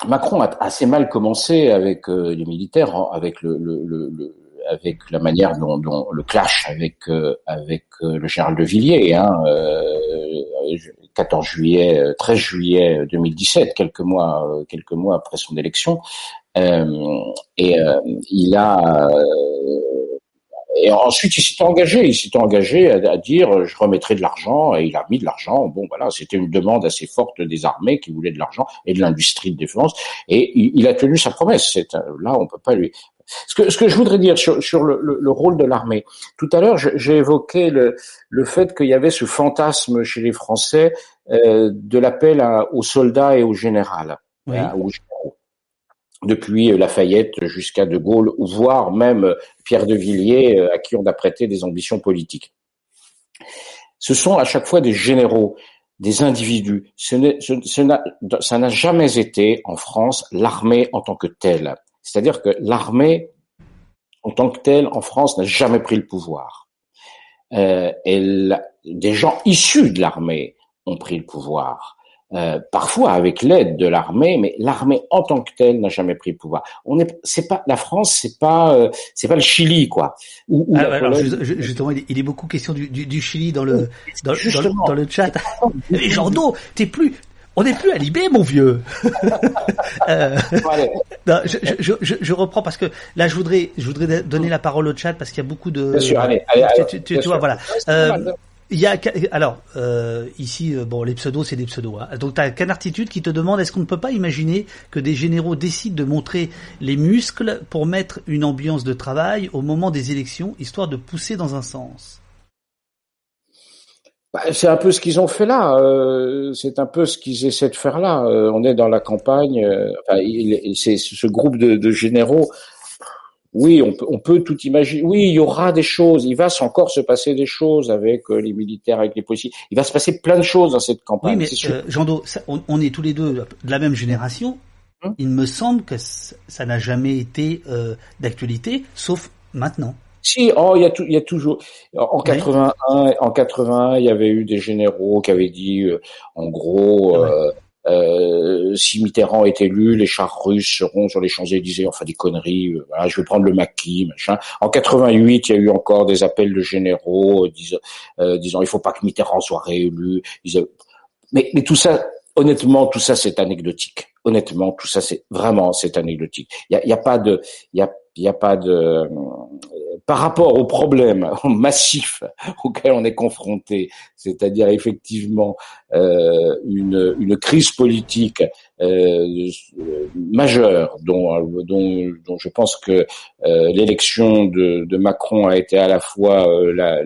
Macron a assez mal commencé avec euh, les militaires, avec le, le, le, avec la manière dont, dont le clash avec euh, avec le général de Villiers. Hein, 14 juillet, 13 euh, juillet 2017, quelques mois, euh, quelques mois après son élection, euh, et il a et ensuite, il s'est engagé. Il s'est engagé à, dire je remettrai de l'argent et il a mis de l'argent. Bon, voilà, c'était une demande assez forte des armées qui voulaient de l'argent et de l'industrie de défense. Et il, a tenu sa promesse. là, on peut pas lui. Ce que, ce que je voudrais dire sur, sur le, le, rôle de l'armée. Tout à l'heure, j'ai évoqué le, le fait qu'il y avait ce fantasme chez les Français euh, de l'appel aux soldats et aux généraux. Oui. aux généraux depuis Lafayette jusqu'à De Gaulle, voire même Pierre de Villiers, euh, à qui on a prêté des ambitions politiques. Ce sont à chaque fois des généraux, des individus. Ce ça n'a jamais été en France l'armée en tant que telle. C'est-à-dire que l'armée en tant que telle en France n'a jamais pris le pouvoir. Euh, elle, des gens issus de l'armée ont pris le pouvoir. Euh, parfois avec l'aide de l'armée, mais l'armée en tant que telle n'a jamais pris le pouvoir. On est, c'est pas la France, c'est pas, euh, c'est pas le Chili, quoi. ah, alors, justement, il est beaucoup question du, du, du Chili dans le dans, dans, dans, le chat. mais Jordo, t'es plus, on n'est plus à Libé, mon vieux. euh, non, je, je, je, je, reprends parce que là, je voudrais, je voudrais donner la parole au chat parce qu'il y a beaucoup de. Bien sûr, allez, allez, tu, tu, tu vois, voilà. Euh, il y a alors euh, ici bon les pseudos c'est des pseudos hein. donc tu as Canartitude qui te demande est-ce qu'on ne peut pas imaginer que des généraux décident de montrer les muscles pour mettre une ambiance de travail au moment des élections histoire de pousser dans un sens? Bah, c'est un peu ce qu'ils ont fait là. Euh, c'est un peu ce qu'ils essaient de faire là. Euh, on est dans la campagne. Euh, enfin, c'est ce groupe de, de généraux oui, on peut, on peut tout imaginer. Oui, il y aura des choses. Il va encore se passer des choses avec les militaires, avec les policiers. Il va se passer plein de choses dans cette campagne. Oui, mais euh, Jean Do, on, est tous les deux de la même génération. Hum. Il me semble que ça n'a jamais été euh, d'actualité, sauf maintenant. Si, oh, il y a, il y a toujours. En 81, en 81, il y avait eu des généraux qui avaient dit, euh, en gros, ah euh, si Mitterrand est élu, les chars russes seront sur les Champs-Élysées, enfin des conneries, euh, voilà, je vais prendre le maquis, machin. En 88, il y a eu encore des appels de généraux euh, disant, euh, disant il faut pas que Mitterrand soit réélu. Mais, mais tout ça, honnêtement, tout ça c'est anecdotique. Honnêtement, tout ça c'est vraiment c'est anecdotique. Il y a, y a, pas de, il y a, il y a pas de par rapport aux problèmes massifs auxquels on est confronté, c'est-à-dire effectivement euh, une, une, crise politique euh, majeure dont, dont, dont, je pense que euh, l'élection de, de, Macron a été à la fois la,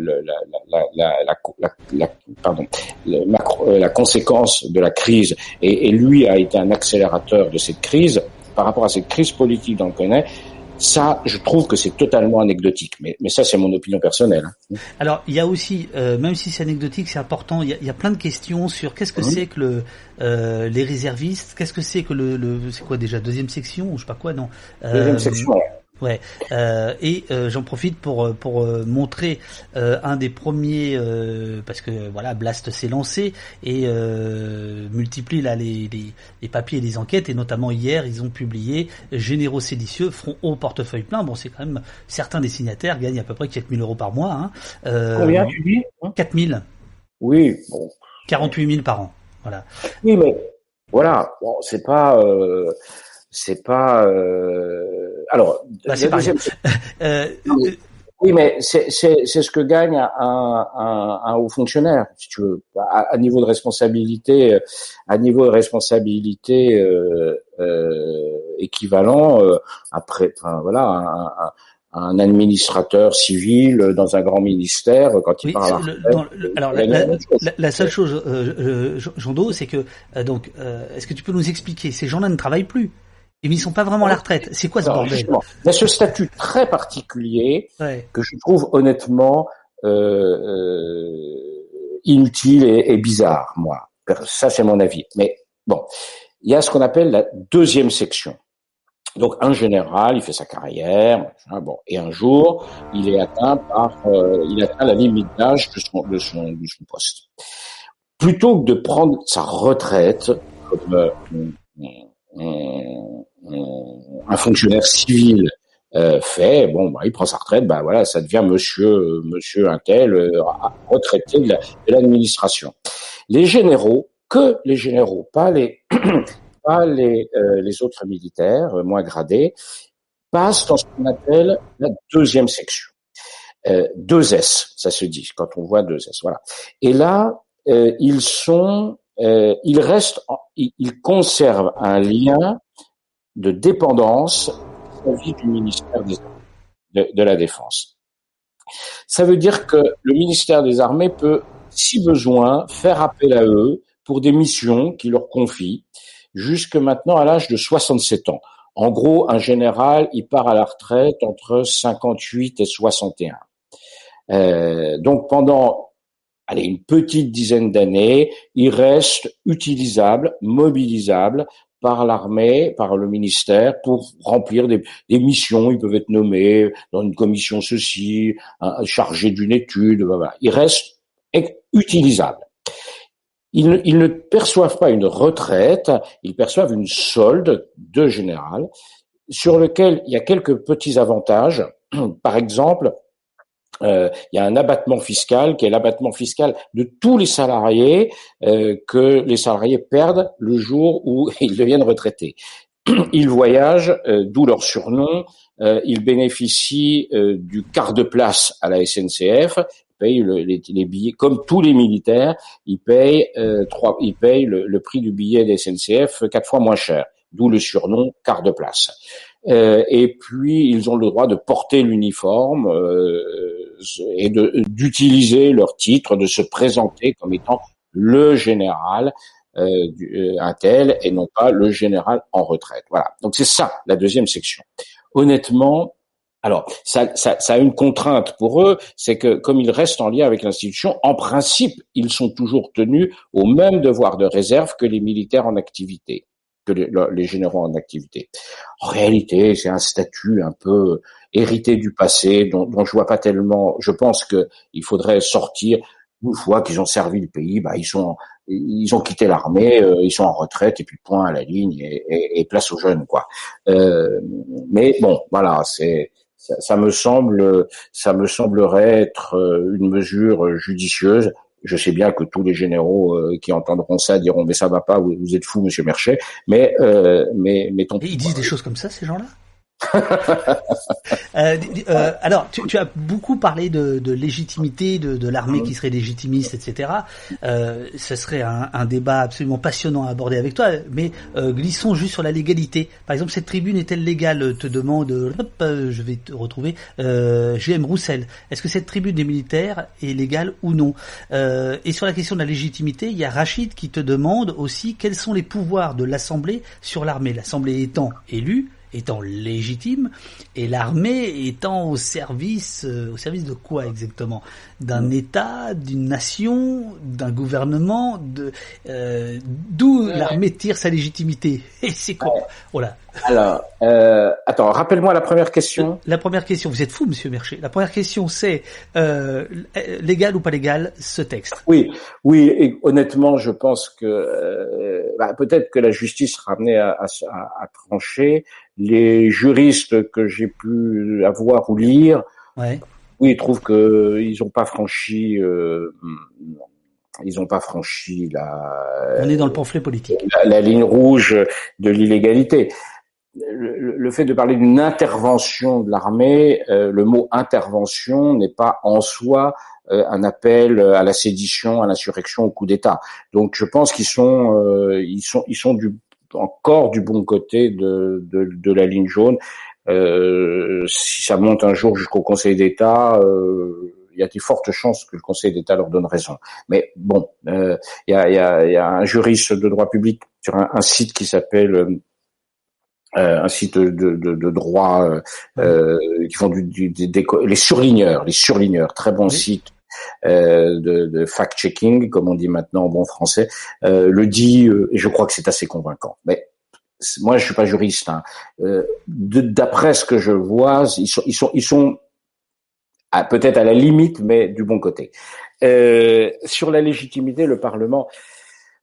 conséquence de la crise et, et lui a été un accélérateur de cette crise. Par rapport à cette crise politique dont on connaît, ça, je trouve que c'est totalement anecdotique, mais, mais ça, c'est mon opinion personnelle. Hein. Alors, il y a aussi, euh, même si c'est anecdotique, c'est important. Il y, a, il y, a, plein de questions sur qu'est-ce que c'est que le, euh, les réservistes, qu'est-ce que c'est que le, le c'est quoi déjà deuxième section ou je sais pas quoi, non. Deuxième euh, section. Ouais. Euh, et euh, j'en profite pour euh, pour euh, montrer un des premiers parce que voilà Blast s'est lancé et multiplie là les, les, les papiers et les enquêtes et notamment hier ils ont publié généraux séditieux front au portefeuille plein. Bon c'est quand même certains des signataires gagnent à peu près 4000 euros par mois. Hein. Combien tu dis? 4000. Oui. Bon. 48 000 par an. Voilà. Oui mais voilà bon c'est pas c'est pas. Euh... Alors, bah, c'est deuxième... euh, Oui, mais c'est ce que gagne un, un, un, haut fonctionnaire, si tu veux, à, niveau de responsabilité, à niveau de responsabilité euh, euh, équivalent. Euh, après, enfin, voilà, un, un administrateur civil dans un grand ministère quand il oui, parle. Le, alors la, la, la, seule chose, euh, euh, Jean Do, c'est que euh, donc, euh, est-ce que tu peux nous expliquer? Ces gens-là ne travaillent plus. Et ils sont pas vraiment à la retraite. C'est quoi ce bordel Il y a ce statut très particulier que je trouve honnêtement euh, inutile et, et bizarre, moi. Ça, c'est mon avis. Mais bon, il y a ce qu'on appelle la deuxième section. Donc un général, il fait sa carrière, bon, et un jour, il est atteint par, euh, il atteint la limite d'âge de son, de son, de son poste. Plutôt que de prendre sa retraite comme euh, un fonctionnaire civil euh, fait, bon, bah, il prend sa retraite, bah voilà, ça devient Monsieur, Monsieur Intel, euh, retraité de l'administration. les généraux, que les généraux, pas les pas les, euh, les autres militaires euh, moins gradés, passent dans ce qu'on appelle la deuxième section. Euh, 2S, ça se dit quand on voit 2S. Voilà. Et là, euh, ils sont, ils restent, ils conservent un lien de dépendance vis du ministère de, la Défense. Ça veut dire que le ministère des Armées peut, si besoin, faire appel à eux pour des missions qui leur confient jusque maintenant à l'âge de 67 ans. En gros, un général, il part à la retraite entre 58 et 61. Euh, donc pendant allez, une petite dizaine d'années, il reste utilisable, mobilisable par l'armée, par le ministère, pour remplir des, missions. Ils peuvent être nommés dans une commission ceci, chargé d'une étude. Voilà. Il reste utilisable. Ils ne, perçoivent pas une retraite, ils perçoivent une solde de général sur lequel il y a quelques petits avantages. Par exemple, euh, il y a un abattement fiscal qui est l'abattement fiscal de tous les salariés euh, que les salariés perdent le jour où ils deviennent retraités. Ils voyagent, euh, d'où leur surnom. ils bénéficient du quart de place à la SNCF payent les, billets, comme tous les militaires, ils payent euh, trois, ils payent le, prix du billet des SNCF quatre fois moins cher, d'où le surnom quart de place. Euh, et puis ils ont le droit de porter l'uniforme euh, et d'utiliser leur titre, de se présenter comme étant le général euh, un tel et non pas le général en retraite. Voilà. Donc c'est ça la deuxième section. Honnêtement, alors, ça, ça, ça, a une contrainte pour eux, c'est que comme ils restent en lien avec l'institution, en principe, ils sont toujours tenus au même devoir de réserve que les militaires en activité, que les, généraux en activité. En réalité, c'est un statut un peu hérité du passé, dont, dont je vois pas tellement. Je pense que il faudrait sortir une fois qu'ils ont servi le pays, bah ils sont ils ont quitté l'armée, euh, ils sont en retraite et puis point à la ligne et, et, et place aux jeunes quoi. Euh, mais bon, voilà, c'est ça, me semble, ça me semblerait être euh, une mesure judicieuse. Je sais bien que tous les généraux euh, qui entendront ça diront mais ça va pas, vous, êtes fou, Monsieur Merchet. Mais euh, mais ils disent des choses comme ça, ces gens-là? Euh, euh, alors, tu, as beaucoup parlé de, légitimité, de, l'armée qui serait légitimiste, etc. Euh, ce serait un, un, débat absolument passionnant à aborder avec toi, mais glissons juste sur la légalité. Par exemple, cette tribune est-elle légale? Te demande, hop, je vais te retrouver, GM Roussel. Est-ce que cette tribune des militaires est légale ou non? Et sur la question de la légitimité, il y a Rachid qui te demande aussi quels sont les pouvoirs de l'Assemblée sur l'armée? L'Assemblée étant élue, étant légitime et l'armée étant au service euh, au service de quoi exactement? D'un État d'une nation d'un gouvernement de euh, d'où l'armée tire sa légitimité? Et c'est quoi? Voilà. Alors euh, attends rappelle-moi la première question. La première question vous êtes fou monsieur Mercher. La première question c'est euh, légal ou pas légal ce texte? Oui. Oui et honnêtement je pense que euh, bah, peut-être que la justice sera amenée à, à, à trancher les juristes que j'ai pu avoir ou lire, ouais. oui, ils trouvent que ils n'ont pas franchi, euh, ils n'ont pas franchi la. On est dans le pamphlet politique. La, ligne rouge de l'illégalité. le, fait de parler d'une intervention de l'armée, le mot intervention n'est pas en soi un appel à la sédition, à l'insurrection, au coup d'État. Donc je pense qu'ils sont, ils sont, ils sont du, encore du bon côté de, de, de la ligne jaune. Euh, si ça monte un jour jusqu'au Conseil d'État, euh, il y a de fortes chances que le Conseil d'État leur donne raison. Mais bon, euh, il y, a, y, a, y, a, un juriste de droit public sur un, site qui s'appelle euh, un site de, de, de droit euh, qui font du, du, des, les surligneurs, les surligneurs, très bon site euh, de, de fact-checking, comme on dit maintenant en bon français, euh, le dit et je crois que c'est assez convaincant. Mais moi je suis pas juriste. Hein. Euh, D'après ce que je vois, ils sont, ils sont, ils sont peut-être à la limite, mais du bon côté. Euh, sur la légitimité, le Parlement.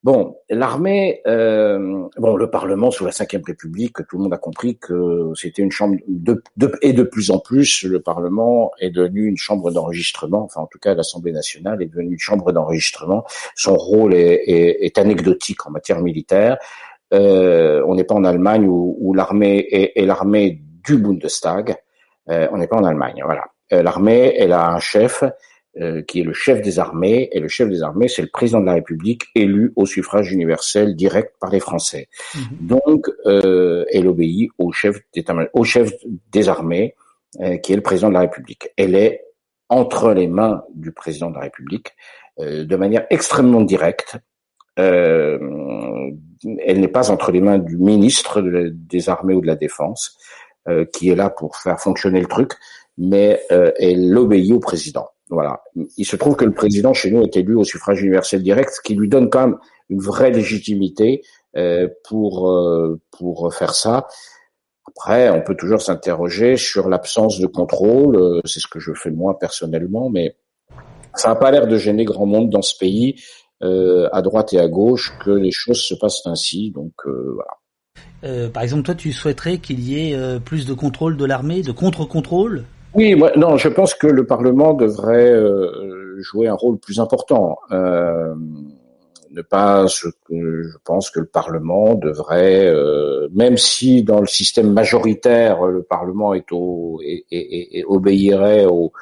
Bon, l'armée, euh, bon, le Parlement sous la Ve République, tout le monde a compris que c'était une chambre de, de, et de plus en plus, le Parlement est devenu une chambre d'enregistrement. Enfin, en tout cas, l'Assemblée nationale est devenue une chambre d'enregistrement. Son rôle est, est, est, anecdotique en matière militaire. Euh, on n'est pas en Allemagne où, où l'armée est, est l'armée du Bundestag. Euh, on n'est pas en Allemagne, voilà. Euh, l'armée, elle a un chef euh, qui est le chef des armées, et le chef des armées, c'est le président de la République élu au suffrage universel direct par les Français. Mhm. Donc, euh, elle obéit au chef, au chef des armées, qui est le président de la République. Elle est entre les mains du président de la République de manière extrêmement directe. elle n'est pas entre les mains du ministre des armées ou de la défense, qui est là pour faire fonctionner le truc mais euh, elle obéit au président. Voilà. Il se trouve que le président chez nous est élu au suffrage universel direct, ce qui lui donne quand même une vraie légitimité euh, pour euh, pour faire ça. Après, on peut toujours s'interroger sur l'absence de contrôle. C'est ce que je fais moi personnellement, mais ça n'a pas l'air de gêner grand monde dans ce pays, à droite et à gauche, que les choses se passent ainsi. Donc voilà. par exemple, toi, tu souhaiterais qu'il y ait plus de contrôle de l'armée, de contre-contrôle? Oui, moi, non, je pense que le Parlement devrait euh, jouer un rôle plus important. Euh, ne pas, je, je pense que le Parlement devrait, euh, même si dans le système majoritaire le Parlement est au et, et, et obéirait au,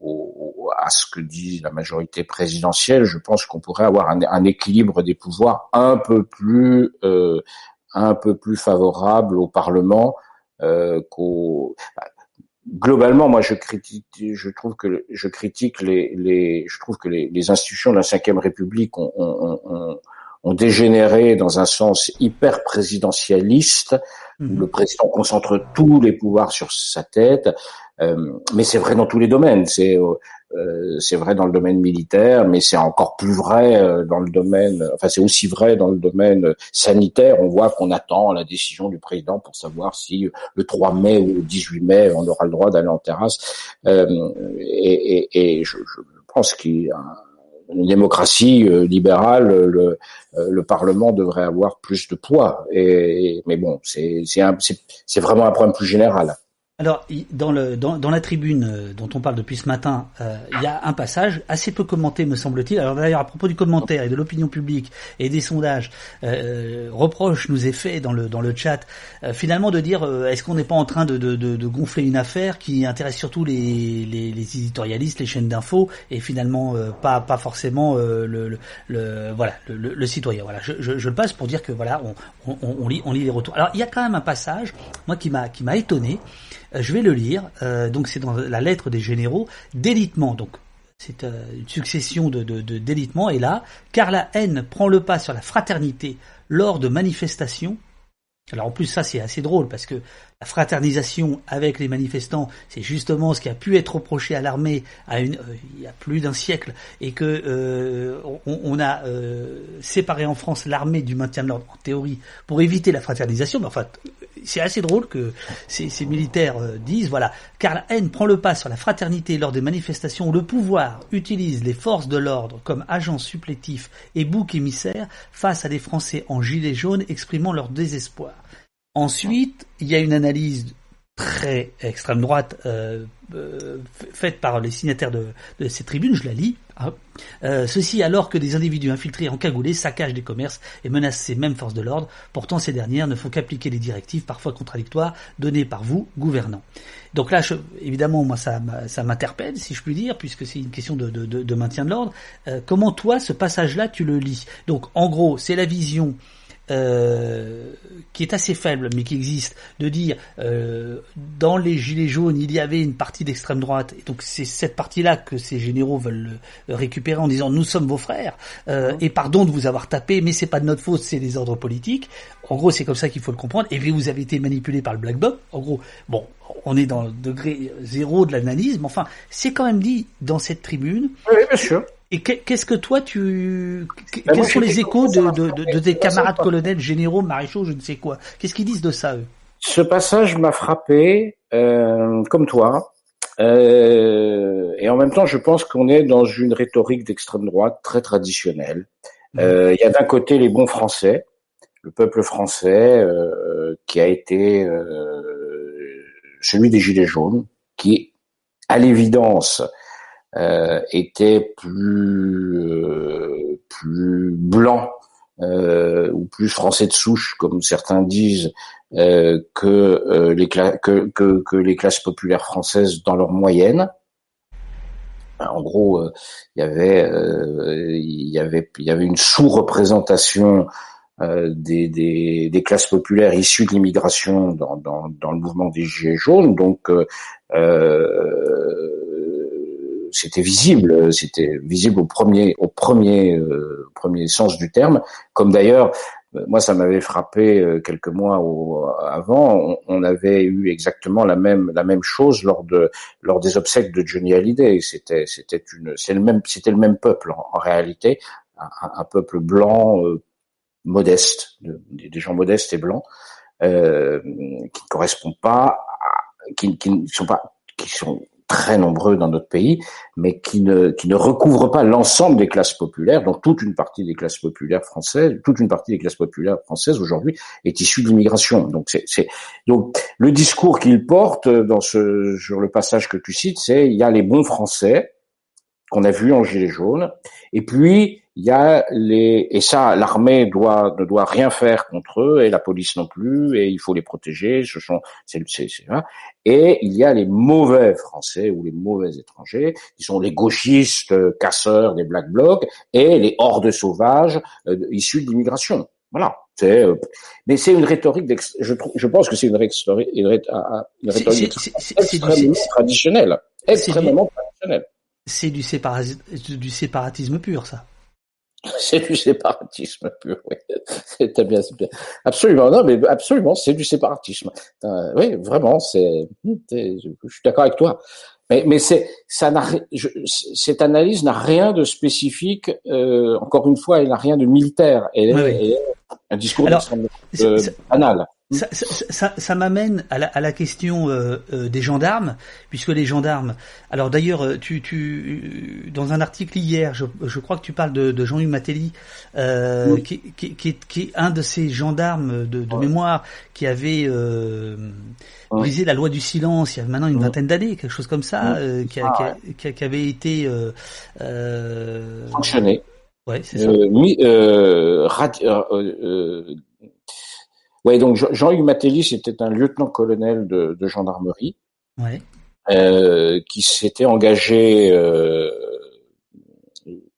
au, à ce que dit la majorité présidentielle, je pense qu'on pourrait avoir un, un, équilibre des pouvoirs un peu plus euh, un peu plus favorable au Parlement euh, qu'au globalement, moi, je critique, je trouve que je critique les, les je trouve que les, les institutions de la Ve République ont, ont, ont, ont, dégénéré dans un sens hyper présidentialiste, où mhm. le président concentre tous les pouvoirs sur sa tête. Euh, mais c'est vrai dans tous les domaines. C'est euh, c'est vrai dans le domaine militaire, mais c'est encore plus vrai euh, dans le domaine, enfin c'est aussi vrai dans le domaine sanitaire. On voit qu'on attend la décision du président pour savoir si le 3 mai ou le 18 mai on aura le droit d'aller en terrasse. Euh, et, et, et je, je, pense qu'il une démocratie libérale, le, le, Parlement devrait avoir plus de poids. Et, mais bon, c'est vraiment un problème plus général. Alors, dans, le, dans, dans, la tribune euh, dont on parle depuis ce matin, euh, il y a un passage assez peu commenté, me semble-t-il. Alors d'ailleurs, à propos du commentaire et de l'opinion publique et des sondages, euh, reproche nous est fait dans le, dans le chat, finalement de dire est-ce qu'on n'est pas en train de, gonfler une affaire qui intéresse surtout les, les, éditorialistes, les chaînes d'infos, et finalement pas, forcément le, le, voilà, le, le, citoyen. Voilà, je, passe pour dire que voilà, on, on, lit, on lit les retours. Alors il y a quand même un passage, moi qui m'a étonné. Euh, je vais le lire. Euh, donc c'est dans la lettre des généraux d'élitement. Donc c'est euh, une succession de, de, de d'élitement. Et là, car la haine prend le pas sur la fraternité lors de manifestations. Alors en plus ça c'est assez drôle parce que la fraternisation avec les manifestants, c'est justement ce qui a pu être reproché à l'armée il y a plus d'un siècle, et que on, a séparé en France l'armée du maintien de l'ordre en théorie pour éviter la fraternisation. Mais enfin, c'est assez drôle que ces, militaires euh, disent voilà, car la haine prend le pas sur la fraternité lors des manifestations où le pouvoir utilise les forces de l'ordre comme agents supplétifs et boucs émissaires face à des Français en gilets jaunes exprimant leur désespoir. Ensuite, il y a une analyse très extrême droite euh, euh, faite par les signataires de ces tribunes, je la lis. Hein. Euh, ceci alors que des individus infiltrés en cagoulé saccagent des commerces et menacent ces mêmes forces de l'ordre. Pourtant, ces dernières ne font qu'appliquer les directives parfois contradictoires données par vous, gouvernants. Donc là, évidemment, moi, ça, ça m'interpelle, si je puis dire, puisque c'est une question de, de, de maintien de l'ordre. Euh, comment toi, ce passage-là, tu le lis? Donc, en gros, c'est la vision euh, qui est assez faible, mais qui existe, de dire euh, dans les gilets jaunes il y avait une partie d'extrême droite, et donc c'est cette partie-là que ces généraux veulent récupérer en disant nous sommes vos frères euh, et pardon de vous avoir tapé, mais c'est pas de notre faute, c'est des ordres politiques. En gros, c'est comme ça qu'il faut le comprendre. Et puis vous avez été manipulé par le black bloc. En gros, bon, on est dans le degré zéro de l'analyse, mais enfin, c'est quand même dit dans cette tribune. Oui, bien sûr. Et qu'est-ce que toi tu ben quels sont les échos de, de, de, tes camarades colonels, généraux, maréchaux, je ne sais quoi Qu'est-ce qu'ils disent de ça eux? Ce passage m'a frappé euh, comme toi. Euh, et en même temps, je pense qu'on est dans une rhétorique d'extrême droite très traditionnelle. Mmh. Euh, il y a d'un côté les bons Français, le peuple français qui a été celui des Gilets jaunes, qui, à l'évidence, euh, était plus euh, plus blanc euh, ou plus français de souche, comme certains disent, que les que, que, que, les classes populaires françaises dans leur moyenne. En gros, il y avait il y avait il y avait une sous-représentation des, des, des, classes populaires issues de l'immigration dans, dans, dans, le mouvement des Gilets jaunes. Donc, euh, c'était visible, c'était visible au premier, au premier, euh, premier sens du terme. Comme d'ailleurs, euh, moi, ça m'avait frappé euh, quelques mois avant. On, avait eu exactement la même, la même chose lors de, lors des obsèques de Johnny Hallyday. C'était, c'était une, c'est le même, c'était le même peuple en, réalité, un, peuple blanc modeste, des gens modestes et blancs, euh, qui ne correspondent pas, qui, qui ne sont pas, qui sont très nombreux dans notre pays, mais qui ne, qui ne recouvrent pas l'ensemble des classes populaires, dont toute une partie des classes populaires françaises, toute une partie des classes populaires françaises aujourd'hui est issue de l'immigration. Donc donc le discours qu'il porte dans ce, sur le passage que tu cites, c'est il y a les bons Français qu'on a vus en gilet jaune, et puis il y a les et ça l'armée doit ne doit rien faire contre eux et la police non plus et il faut les protéger ce sont c'est c'est et il y a les mauvais français ou les mauvais étrangers qui sont les gauchistes euh, casseurs des black blocs et les hordes sauvages euh, issus de l'immigration. Voilà. C'est euh, mais c'est une rhétorique je je pense que c'est une rhétorique une, rhétorique extrêmement traditionnelle. extrêmement traditionnelle. c'est du, du séparatisme pur ça C'est du séparatisme pur, oui. C'est bien, bien. Absolument, non, mais absolument, c'est du séparatisme. Euh, oui, vraiment, c'est. Je suis d'accord avec toi. Mais, mais c'est, ça n'a, cette analyse n'a rien de spécifique. Euh, encore une fois, elle n'a rien de militaire. Elle, est un discours Alors, euh, banal. Ça, ça, ça, m'amène à la, à la question euh, euh, des gendarmes, puisque les gendarmes. Alors d'ailleurs, euh, tu, tu, dans un article hier, je, je crois que tu parles de, de Jean-Hugues Matelli, euh, qui, qui, qui, est, qui, est, un de ces gendarmes de, de mémoire qui avait brisé la loi du silence il y a maintenant une vingtaine d'années, quelque chose comme ça, qui, a, ah, qui, qui, avait été sanctionné. Ouais, c'est ça. Mis, Ouais, donc Jean-Hugues Matélis c'était un lieutenant-colonel de, de, gendarmerie ouais. euh, qui s'était engagé euh,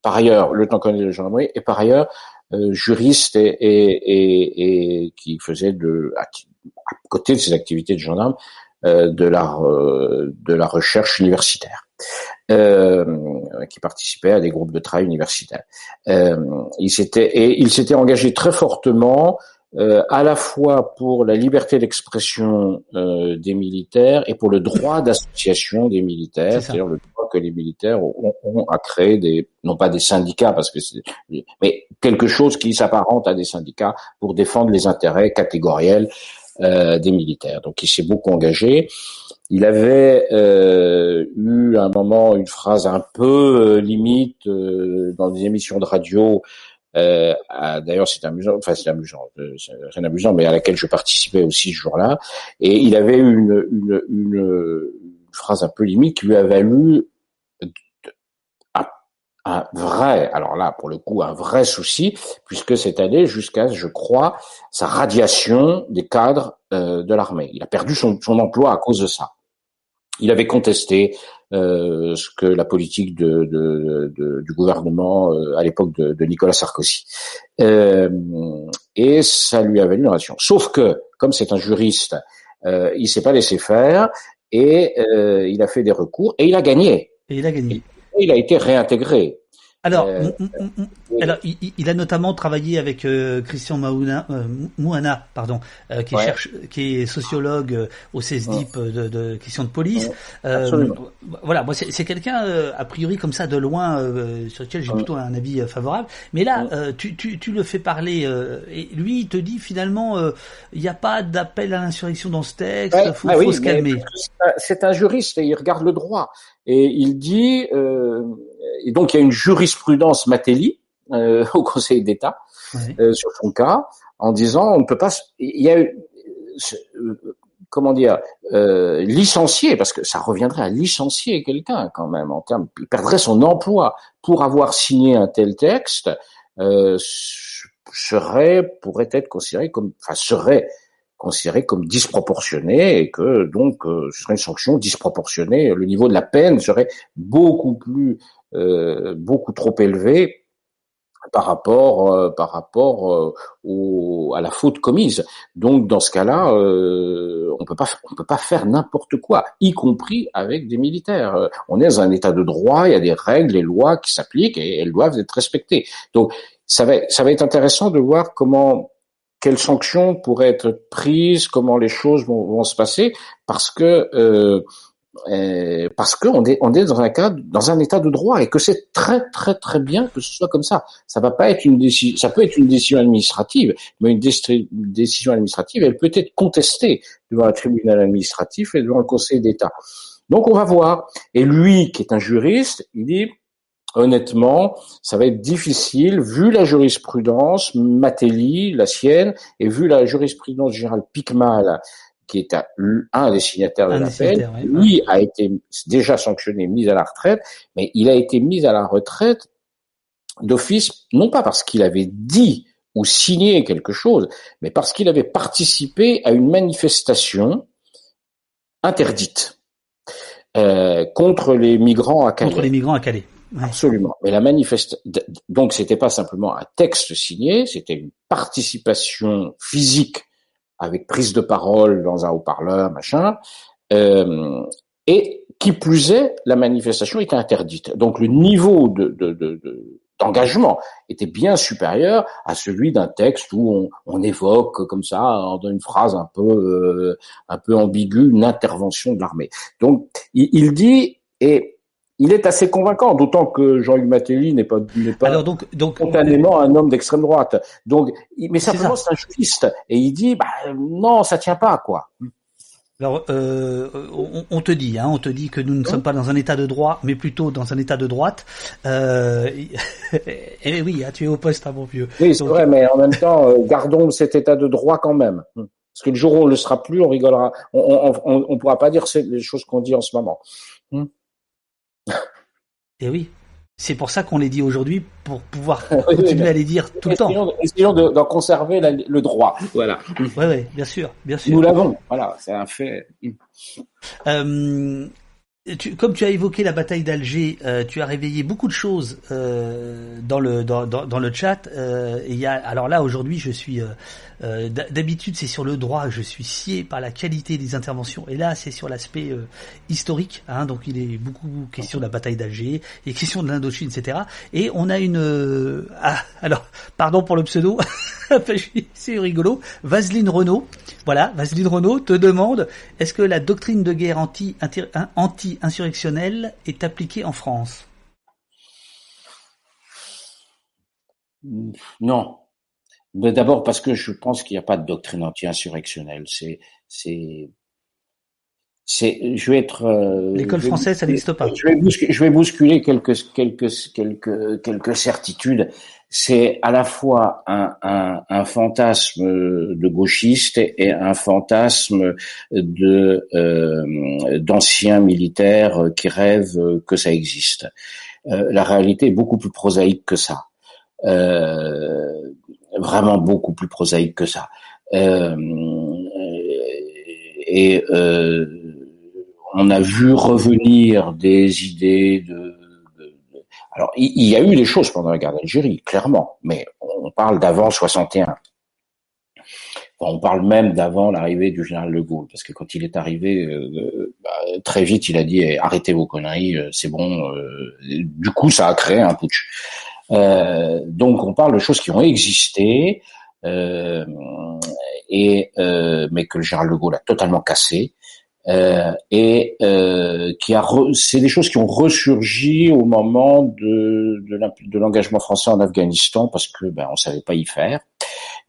par ailleurs lieutenant-colonel de gendarmerie et par ailleurs euh, juriste et, et, et, et, qui faisait de à, côté de ses activités de gendarme euh, de la euh, de la recherche universitaire. Euh, qui participait à des groupes de travail universitaires. il s'était et il s'était engagé très fortement euh, à la fois pour la liberté d'expression euh, des militaires et pour le droit d'association des militaires, c'est-à-dire le droit que les militaires ont, ont, à créer des, non pas des syndicats, parce que c'est, mais quelque chose qui s'apparente à des syndicats pour défendre les intérêts catégoriels euh, des militaires. Donc il s'est beaucoup engagé. Il avait euh, eu à un moment une phrase un peu limite dans des émissions de radio Euh, D'ailleurs, c'est amusant, enfin c'est amusant, euh, rien amusant, mais à laquelle je participais aussi ce jour-là. Et il avait une, une, une, phrase un peu limite qui lui a valu un, un, vrai, alors là pour le coup un vrai souci, puisque c'est allé jusqu'à, je crois, sa radiation des cadres euh, de l'armée. Il a perdu son, son emploi à cause de ça. Il avait contesté euh, ce que la politique de, de, de, du gouvernement euh, à l'époque de, Nicolas Sarkozy. Euh, et ça lui avait une relation. Sauf que, comme c'est un juriste, euh, il s'est pas laissé faire et euh, il a fait des recours et il a gagné. Et il a gagné. Et il a été réintégré. Alors, euh, alors il, a notamment travaillé avec euh, Christian Mauna, euh, Mouana, pardon, euh, qui, cherche, qui est sociologue au CESDIP de, de questions de police. voilà, moi c'est quelqu'un a priori comme ça de loin sur lequel j'ai plutôt un avis favorable. Mais là, tu, tu, tu, le fais parler et lui il te dit finalement il n'y a pas d'appel à l'insurrection dans ce texte, il faut, ah faut se calmer. C'est un juriste et il regarde le droit. Et il dit et donc il y a une jurisprudence Matéli euh, au Conseil d'État euh, sur son cas en disant on ne peut pas il y a euh, comment dire euh, licencier parce que ça reviendrait à licencier quelqu'un quand même en termes il perdrait son emploi pour avoir signé un tel texte euh, serait pourrait être considéré comme enfin serait considéré comme disproportionné et que donc euh, ce serait une sanction disproportionnée. Le niveau de la peine serait beaucoup plus beaucoup trop élevé par rapport euh, par rapport euh, au, à la faute commise. Donc dans ce cas-là, euh, on peut pas on peut pas faire n'importe quoi, y compris avec des militaires. On est dans un état de droit, il y a des règles, des lois qui s'appliquent et elles doivent être respectées. Donc ça va ça va être intéressant de voir comment quelles sanctions pourraient être prises, comment les choses vont, vont se passer, parce que euh, parce qu'on est on est dans un cas dans un état de droit et que c'est très très très bien que ce soit comme ça. Ça va pas être une décision, ça peut être une décision administrative, mais une, décision administrative, elle peut être contestée devant un tribunal administratif et devant le Conseil d'État. Donc on va voir. Et lui, qui est un juriste, il dit honnêtement, ça va être difficile vu la jurisprudence Matéli, la sienne, et vu la jurisprudence générale Picmal qui est un, des signataires de l'appel, lui a été déjà sanctionné, mis à la retraite, mais il a été mis à la retraite d'office, non pas parce qu'il avait dit ou signé quelque chose, mais parce qu'il avait participé à une manifestation interdite euh, contre les migrants à Calais. Contre les migrants à Calais. Absolument. Mais la manifeste donc c'était pas simplement un texte signé, c'était une participation physique avec prise de parole dans un haut-parleur, machin. Euh, et qui plus est, la manifestation était interdite. Donc le niveau de, de, de, d'engagement était bien supérieur à celui d'un texte où on, on, évoque comme ça dans une phrase un peu euh, un peu ambiguë une intervention de l'armée. Donc il, il dit et il est assez convaincant, d'autant que Jean-Luc Matteli n'est pas, n'est pas Alors donc, donc, spontanément un homme d'extrême droite. Donc, mais simplement c'est un juriste et il dit bah non, ça tient pas quoi. Alors, euh, on, te dit, hein, on te dit que nous ne sommes pas dans un état de droit, mais plutôt dans un état de droite. Euh, et oui, hein, tu es au poste, à hein, mon vieux. Oui, c'est vrai, mais en même temps, euh, gardons cet état de droit quand même. Parce que le jour où on ne le sera plus, on rigolera. On ne pourra pas dire les choses qu'on dit en ce moment. Et eh oui. C'est pour ça qu'on les dit aujourd'hui, pour pouvoir continuer à les dire tout le temps. Essayons d'en conserver le droit. Voilà. Oui, oui, bien sûr, bien sûr. Nous l'avons. Voilà, c'est un fait. Euh, tu, comme tu as évoqué la bataille d'Alger, euh, tu as réveillé beaucoup de choses euh, dans le dans, dans, dans le chat. Et y a, alors là aujourd'hui, je suis euh, euh, d'habitude c'est sur le droit, je suis scié par la qualité des interventions. Et là, c'est sur l'aspect historique. Hein, donc il est beaucoup question de la bataille d'Alger, et question de l'Indochine, etc. Et on a une ah, alors pardon pour le pseudo, c'est rigolo. Vaseline Renault, voilà, Vaseline Renault te demande est-ce que la doctrine de guerre anti anti insurrectionnelle est appliquée en France? Non. D'abord parce que je pense qu'il n'y a pas de doctrine anti-insurrectionnelle. C'est, c'est, c'est, je vais être. Euh, L'école française, ça n'existe pas. Je vais, bousculer, je vais bousculer quelques quelques quelques quelques certitudes. C'est à la fois un, un, un, fantasme de gauchiste et un fantasme de euh, d'anciens militaires qui rêvent que ça existe. Euh, la réalité est beaucoup plus prosaïque que ça. Euh, vraiment beaucoup plus prosaïque que ça. Euh, et euh, on a vu revenir des idées de, alors il, y a eu des choses pendant la guerre d'Algérie, clairement, mais on parle d'avant 61. on parle même d'avant l'arrivée du général de Gaulle, parce que quand il est arrivé, euh, bah, très vite, il a dit eh, arrêtez vos conneries, euh, c'est bon. Euh, du coup, ça a créé un putsch. Donc, on parle de choses qui ont existé, et mais que général de Gaulle a totalement cassé. Euh, et euh, qui a c'est des choses qui ont ressurgi au moment de de l'engagement français en Afghanistan parce que ben on savait pas y faire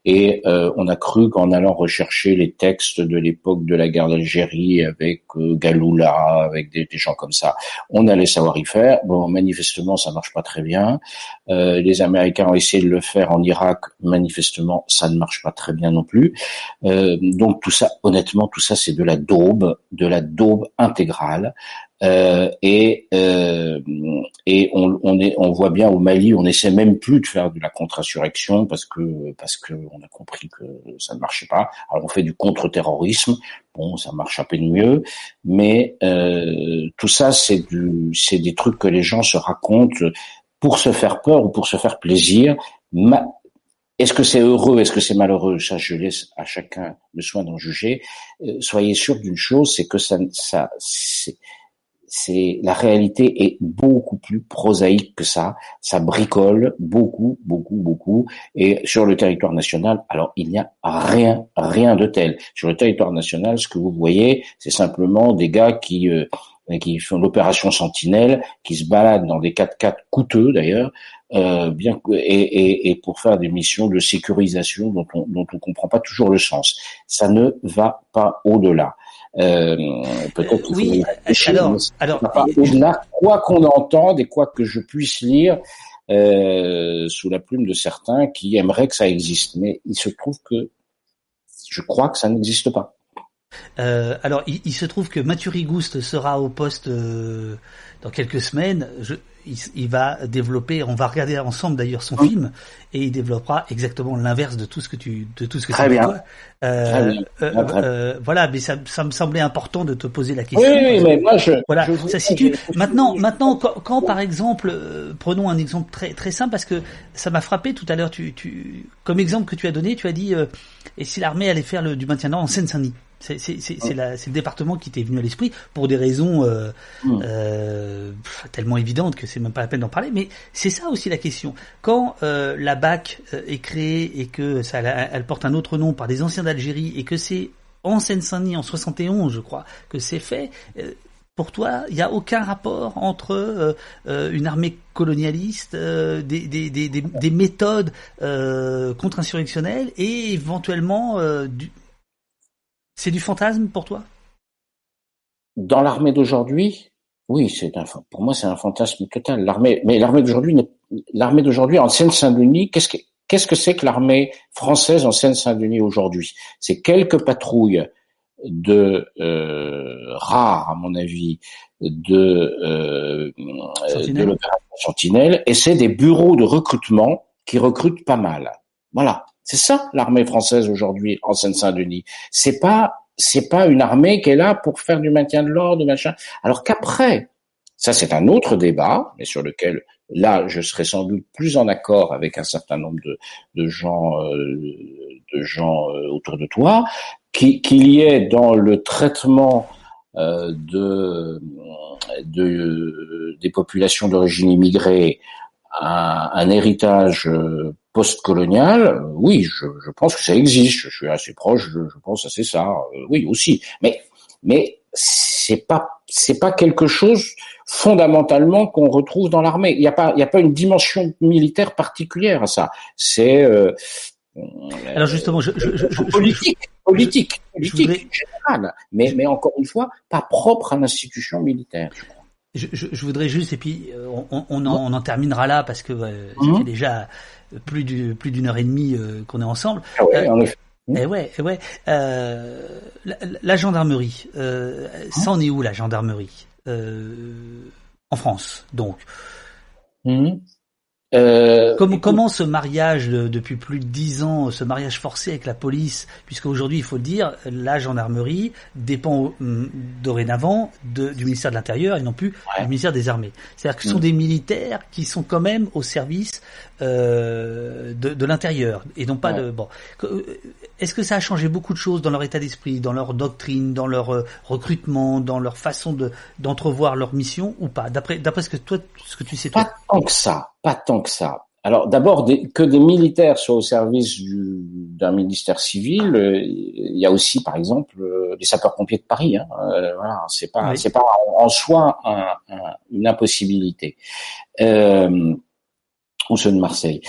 et euh, on a cru qu'en allant rechercher les textes de l'époque de la guerre d'Algérie avec euh, Galoula, avec des, gens comme ça, on allait savoir y faire. Bon, manifestement, ça marche pas très bien. Euh, les Américains ont essayé de le faire en Irak. Manifestement, ça ne marche pas très bien non plus. donc tout ça, honnêtement, tout ça, c'est de la daube, de la daube intégrale. Euh, et euh, et on, on, est, on voit bien au Mali, on essaie même plus de faire de la contre-insurrection parce que parce que on a compris que ça ne marchait pas. Alors on fait du contre-terrorisme, bon ça marche un peu mieux, mais euh, tout ça c'est du c'est des trucs que les gens se racontent pour se faire peur ou pour se faire plaisir. est-ce que c'est heureux, est-ce que c'est malheureux? Ça, je laisse à chacun le soin d'en juger. Euh, soyez sûr d'une chose, c'est que ça, ça, c'est, c'est la réalité est beaucoup plus prosaïque que ça. Ça bricole beaucoup, beaucoup, beaucoup. Et sur le territoire national, alors il n'y a rien, rien de tel. Sur le territoire national, ce que vous voyez, c'est simplement des gars qui euh, qui font l'opération Sentinelle, qui se baladent dans des 4x4 coûteux d'ailleurs, euh, bien et, et, et, pour faire des missions de sécurisation dont on dont on comprend pas toujours le sens. Ça ne va pas au-delà. Euh, peut-être oui. Alors, alors, au-delà, quoi qu'on entende et quoi que je puisse lire euh, sous la plume de certains qui aimeraient que ça existe, mais il se trouve que je crois que ça n'existe pas. Euh, alors, il, il, se trouve que Mathieu Rigouste sera au poste euh, dans quelques semaines. Je, il, va développer, on va regarder ensemble d'ailleurs son film, et il développera exactement l'inverse de tout ce que tu, de tout ce que Très bien. Toi. Euh, euh, euh, voilà, mais ça, ça, me semblait important de te poser la question. Oui, mais moi je. Voilà, ça situe. Maintenant, maintenant, quand, par exemple, prenons un exemple très très simple parce que ça m'a frappé tout à l'heure. Tu, tu, comme exemple que tu as donné, tu as dit, et si l'armée allait faire le, du maintien en Seine-Saint-Denis. C'est le département qui t'est venu à l'esprit pour des raisons euh, euh, tellement évidentes que c'est même pas la peine d'en parler. Mais c'est ça aussi la question. Quand euh, la BAC est créée et que ça, elle, porte un autre nom par des anciens d'Algérie et que c'est en Seine-Saint-Denis en 71, je crois, que c'est fait. pour toi, il n'y a aucun rapport entre une armée colonialiste, des, des, des, des, méthodes contre-insurrectionnelles et éventuellement du, c'est du fantasme pour toi? Dans l'armée d'aujourd'hui, oui, c'est un, pour moi c'est un fantasme total. L'armée, mais l'armée d'aujourd'hui, l'armée d'aujourd'hui en Seine-Saint-Denis, qu'est-ce que qu'est-ce que c'est que l'armée française en Seine-Saint-Denis aujourd'hui? C'est quelques patrouilles de euh, rares, à mon avis, de euh, de l'opération Sentinelle, et c'est des bureaux de recrutement qui recrutent pas mal. Voilà. C'est ça l'armée française aujourd'hui en Seine-Saint-Denis. C'est pas c'est pas une armée qui est là pour faire du maintien de l'ordre, machin. Alors qu'après, ça c'est un autre débat, mais sur lequel là je serais sans doute plus en accord avec un certain nombre de, gens euh, de gens euh, autour de toi, qu'il y ait dans le traitement euh, de, de, des populations d'origine immigrée un héritage post-colonial, euh, oui, je, je, pense que ça existe. Je suis assez proche, je, je pense c'est ça. Euh, oui, aussi. Mais mais c'est pas c'est pas quelque chose fondamentalement qu'on retrouve dans l'armée. Il n'y a pas il y a pas une dimension militaire particulière à ça. C'est euh, Alors justement, je, je, je, politique, politique, politique générale, mais mais encore une fois, pas propre à l'institution militaire. Je, je, je, voudrais juste, et puis euh, on, on, en, on en, terminera là parce que euh, ça fait déjà plus d'une plus d'une heure et demie euh, qu'on est ensemble. Ah ouais, en effet. Eh ouais, eh ouais. Euh, la, la, gendarmerie, euh, ça en est où la gendarmerie En France, donc. Mmh. Euh, comment, comment ce mariage depuis plus de dix ans, ce mariage forcé avec la police, puisque aujourd'hui il faut le dire, la gendarmerie dépend dorénavant de, du ministère de l'Intérieur et non plus du ministère des Armées. C'est-à-dire que ce sont mm. des militaires qui sont quand même au service euh, de, de l'intérieur et non pas de bon. Euh, est-ce que ça a changé beaucoup de choses dans leur état d'esprit, dans leur doctrine, dans leur euh, recrutement, dans leur façon de d'entrevoir leur mission ou pas? D'après d'après ce que toi, ce que tu sais toi. Pas tant que ça, pas tant que ça. Alors d'abord que des militaires soient au service d'un ministère civil, euh, il y a aussi par exemple euh, les sapeurs-pompiers de Paris. Hein, euh, voilà, c'est pas c'est pas en, soi un, une impossibilité. Euh, ou ceux de Marseille.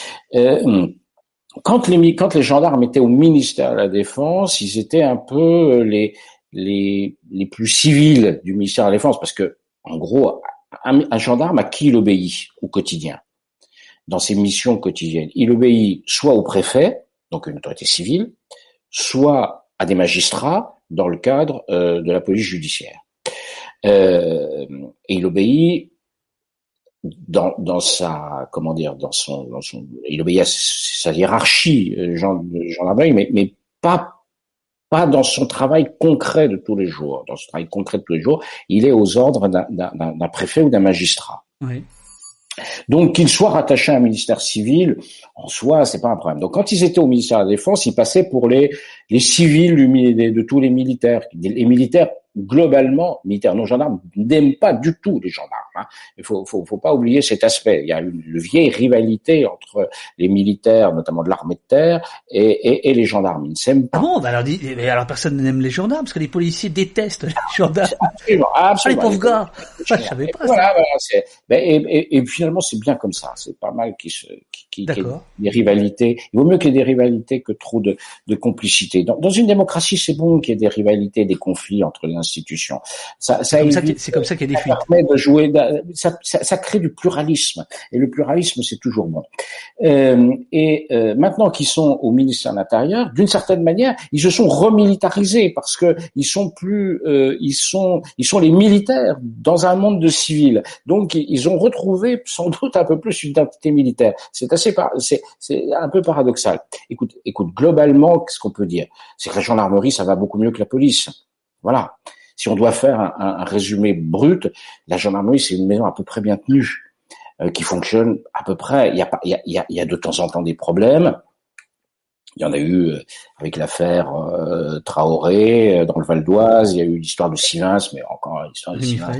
quand les quand les gendarmes étaient au ministère de la Défense, ils étaient un peu les les les plus civils du ministère de la Défense parce que en gros un, un gendarme à qui il obéit au quotidien dans ses missions quotidiennes? Il obéit soit au préfet, donc une autorité civile, soit à des magistrats dans le cadre euh, de la police judiciaire. Euh, et il obéit dans, dans sa comment dire dans son, dans son il obéit à sa hiérarchie euh, gendarmerie mais mais pas pas dans son travail concret de tous les jours dans son travail concret de tous les jours il est aux ordres d'un préfet ou d'un magistrat oui. Donc qu'ils soient rattachés à un ministère civil, en soi, c'est pas un problème. Donc quand ils étaient au ministère de la Défense, ils passaient pour les les civils de tous les militaires. Les militaires globalement, militaires non gendarmes n'aiment pas du tout les gendarmes. Hein. Il faut, faut, faut pas oublier cet aspect. Il y a une, vieille rivalité entre les militaires, notamment de l'armée de terre, et, et, et les gendarmes. Ils ne s'aiment pas. Ah bon, bah alors, alors personne n'aime les gendarmes parce que les policiers détestent les gendarmes. Absolument, absolument. Ah, les pauvres gars. je savais pas. Voilà, voilà ben, et, et, et, finalement, c'est bien comme ça. C'est pas mal qu'il se, qu qu des rivalités. Il vaut mieux qu'il y ait des rivalités que trop de, de complicité. Dans, dans une démocratie, c'est bon qu'il y ait des rivalités, des conflits entre les institutions. Ça, ça c'est comme ça qu'il y a des fuites. permet de jouer, ça, ça, ça, crée du pluralisme. Et le pluralisme, c'est toujours bon. Euh, et euh, maintenant qu'ils sont au ministère de l'Intérieur, d'une certaine manière, ils se sont remilitarisés parce que ils sont plus, euh, ils sont, ils sont les militaires dans un monde de civils. Donc ils ont retrouvé sans doute un peu plus une identité militaire. C'est assez, c'est, c'est un peu paradoxal. Écoute, écoute, globalement, qu'est-ce qu'on peut dire? C'est que la gendarmerie, ça va beaucoup mieux que la police. Voilà. Si on doit faire un, un, résumé brut, la gendarmerie, c'est une maison à peu près bien tenue, euh, qui fonctionne à peu près. Il y, a, il, y a, il y a de temps en temps des problèmes. Il y en a eu euh, avec l'affaire euh, Traoré dans le Val d'Oise. Il y a eu l'histoire de Sivins, mais encore l'histoire de Sivins.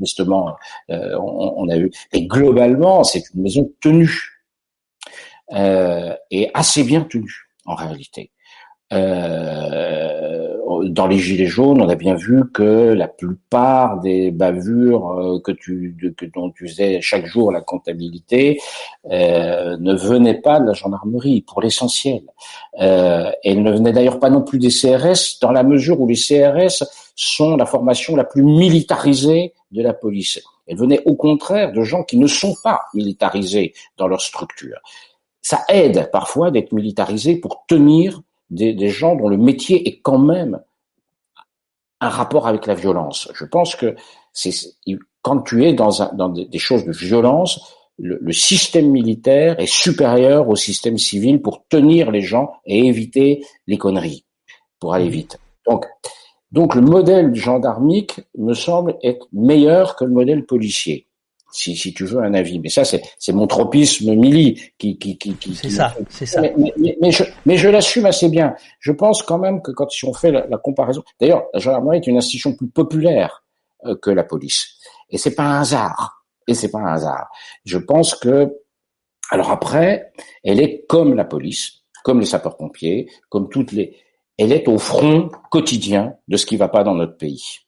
Justement, euh, on, on, a eu. Et globalement, c'est une maison tenue et assez bien tenue en réalité. Euh, dans les gilets jaunes, on a bien vu que la plupart des bavures euh, que tu, que, dont tu faisais chaque jour la comptabilité euh, ne venaient pas de la gendarmerie pour l'essentiel. Euh, elles ne venaient d'ailleurs pas non plus des CRS dans la mesure où les CRS sont la formation la plus militarisée de la police. Elles venaient au contraire de gens qui ne sont pas militarisés dans leur structure. Ça aide parfois d'être militarisé pour tenir des, gens dont le métier est quand même un rapport avec la violence. Je pense que c'est quand tu es dans des choses de violence, le, le, système militaire est supérieur au système civil pour tenir les gens et éviter les conneries, pour aller vite. Donc, donc le modèle gendarmique me semble être meilleur que le modèle policier si, si tu veux un avis. Mais ça, c'est, mon tropisme mili qui, qui, qui, qui C'est ça, c'est ça. Mais, mais, mais, je, mais je l'assume assez bien. Je pense quand même que quand si on fait la, la comparaison, d'ailleurs, la gendarmerie est une institution plus populaire euh, que la police, et c'est pas un hasard. Et c'est pas un hasard. Je pense que, alors après, elle est comme la police, comme les sapeurs-pompiers, comme toutes les, elle est au front quotidien de ce qui va pas dans notre pays.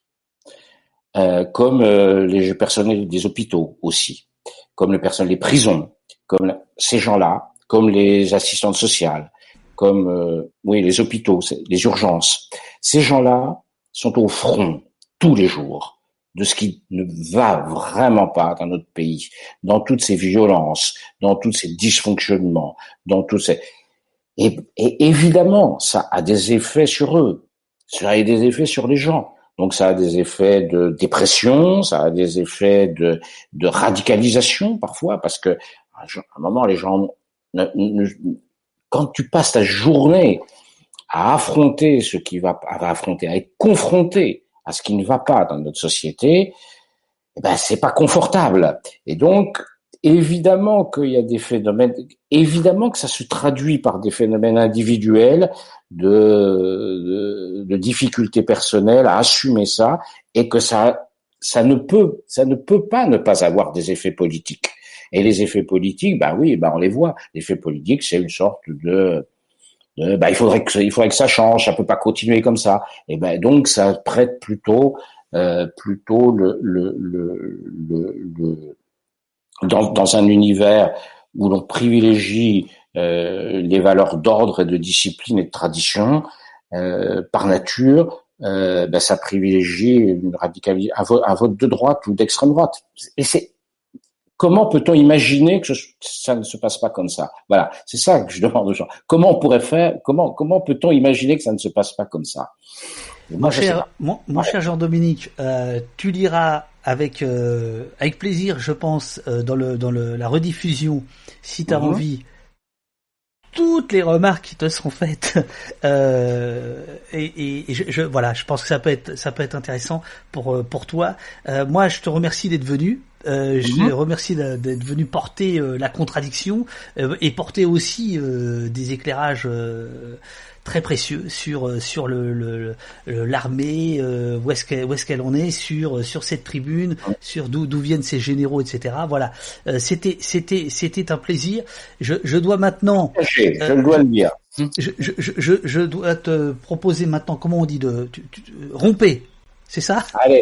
Euh, comme euh, les personnels des hôpitaux aussi, comme le personnel des prisons, comme ces gens-là, comme les assistantes sociales, comme euh, oui les hôpitaux, les urgences. Ces gens-là sont au front tous les jours de ce qui ne va vraiment pas dans notre pays, dans toutes ces violences, dans tous ces dysfonctionnements, dans tous ces et, et évidemment, ça a des effets sur eux, ça a des effets sur les gens. Donc ça a des effets de dépression, ça a des effets de, radicalisation parfois, parce que à un moment les gens, quand tu passes ta journée à affronter ce qui va, à affronter, à être confronté à ce qui ne va pas dans notre société, eh ben c'est pas confortable. Et donc évidemment qu'il y a des phénomènes, évidemment que ça se traduit par des phénomènes individuels de, de, difficultés personnelles à assumer ça et que ça, ça ne peut, ça ne peut pas ne pas avoir des effets politiques. Et les effets politiques, bah oui, bah on les voit. L'effet politique, c'est une sorte de, bah il faudrait que, il faudrait que ça change, ça peut pas continuer comme ça. Et ben donc ça prête plutôt, euh, plutôt le, le, le, le dans, dans un univers où l'on privilégie euh, les valeurs d'ordre et de discipline et de tradition, euh, par nature, euh, ben, ça privilégie une radicalité, un, vote, de droite ou d'extrême droite. Et c'est comment peut-on imaginer que ça ne se passe pas comme ça? Voilà, c'est ça que je demande aux gens. Comment on pourrait faire Comment comment peut-on imaginer que ça ne se passe pas comme ça? Mon, cher, mon, cher Jean-Dominique, euh, tu liras avec euh, avec plaisir, je pense, euh, dans le dans le, la rediffusion, si tu as mhm. envie, toutes les remarques qui te seront faites. Euh, et, et je, je, voilà, je pense que ça peut être ça peut être intéressant pour pour toi. Moi, je te remercie d'être venu. Euh, Je te remercie d'être venu porter la contradiction et porter aussi des éclairages très précieux sur euh, sur le l'armée euh, où est-ce qu'elle où est-ce qu'elle en est sur sur cette tribune sur d'où d'où viennent ces généraux etc voilà. Euh, c'était c'était c'était un plaisir. Je je dois maintenant je dois le dire. je, je, je, je dois te proposer maintenant comment on dit de tu, romper c'est ça? Allez.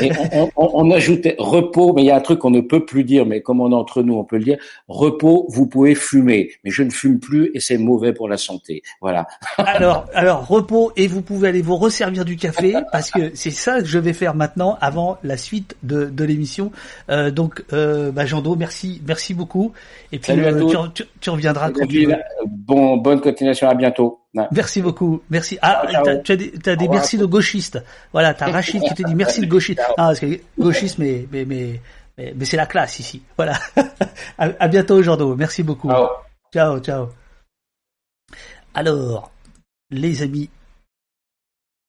Et on, on, on, ajoutait repos, mais il y a un truc qu'on ne peut plus dire, mais comme on est entre nous, on peut le dire. Repos, vous pouvez fumer, mais je ne fume plus et c'est mauvais pour la santé. Voilà. Alors, alors repos et vous pouvez aller vous resservir du café parce que c'est ça que je vais faire maintenant avant la suite de, de l'émission. Euh, donc, euh, bah Jean Do, merci, merci beaucoup. Et puis euh, tu, tu, reviendras quand tu veux. Bon, bonne continuation. À bientôt. Merci beaucoup. Merci. Ah, tu as des, as des merci de gauchistes. Voilà, t'as Rachid qui te dit merci de gauchiste. Ah, parce que gauchiste, mais, mais, mais, mais, c'est la classe ici. Voilà. à, bientôt, Jordo. Merci beaucoup. Ciao, ciao. Alors, les amis,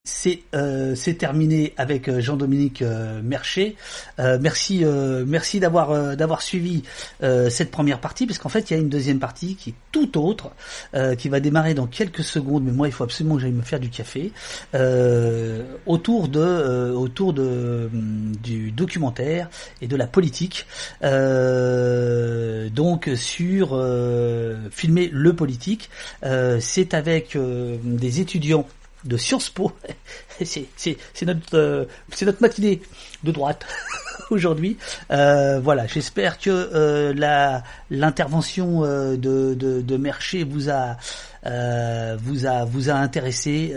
c'est euh, terminé avec euh, Jean-Dominique euh, Mercher. Euh, merci merci d'avoir d'avoir suivi cette première partie parce qu'en fait il y a une deuxième partie qui est tout autre qui va démarrer dans quelques secondes mais moi il faut absolument que j'aille me faire du café autour de autour de du documentaire et de la politique donc sur filmer le politique c'est avec des étudiants de Sciences Po. c'est notre euh, notre matinée de droite aujourd'hui. Euh, voilà, j'espère que euh, l'intervention de, de, de Mercher vous a vous a vous a intéressé.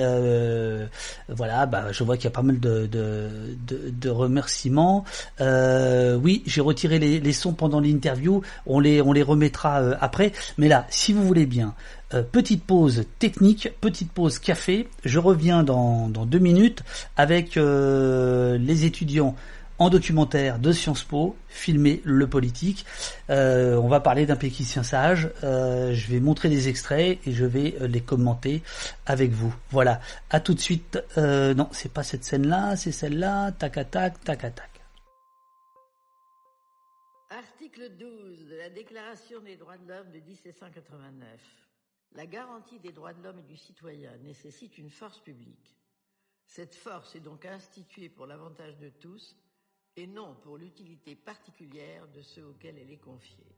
Voilà, bah, je vois qu'il y a pas mal de, de, de, de remerciements. Oui, j'ai retiré les, les, sons pendant l'interview. On les on les remettra après. Mais là, si vous voulez bien, petite pause technique, petite pause café. Je reviens dans, dans deux minutes avec les étudiants en documentaire de Sciences Po, filmer le politique. Euh, on va parler d'un péquicien sage. Euh, je vais montrer des extraits et je vais euh, les commenter avec vous. Voilà. À tout de suite. Euh, non, c'est pas cette scène-là, c'est celle-là. Tac à tac, tac tac. Article 12 de la Déclaration des droits de l'homme de 1789. La garantie des droits de l'homme et du citoyen nécessite une force publique. Cette force est donc instituée pour l'avantage de tous et non pour l'utilité particulière de ceux auxquels elle est confiée.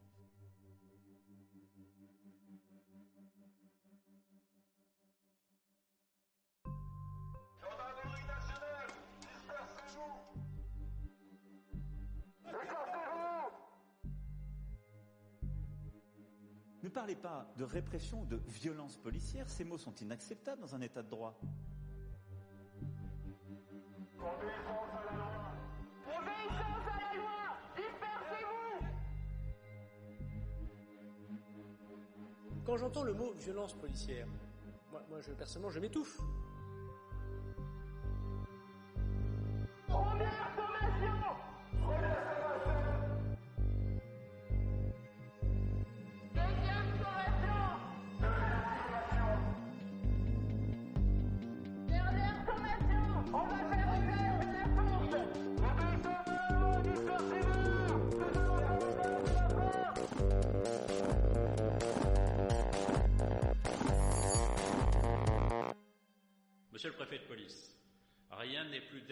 Parlez pas de répression ou de violence policière, ces mots sont inacceptables dans un état de droit. Quand j'entends le mot violence policière, moi, moi je, personnellement, je m'étouffe.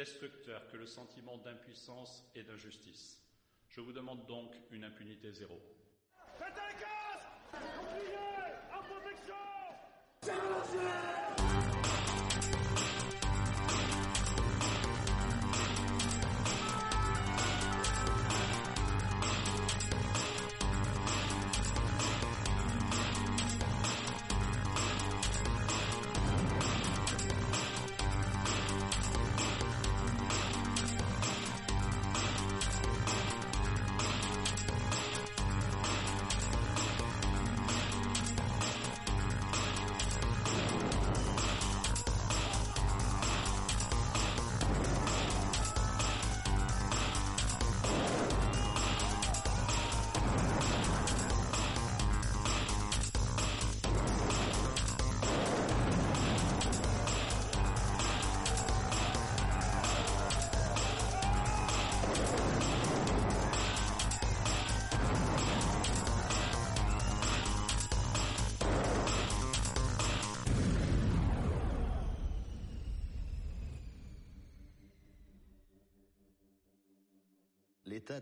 Destructeur que le sentiment d'impuissance et d'injustice. Je vous demande donc une impunité zéro.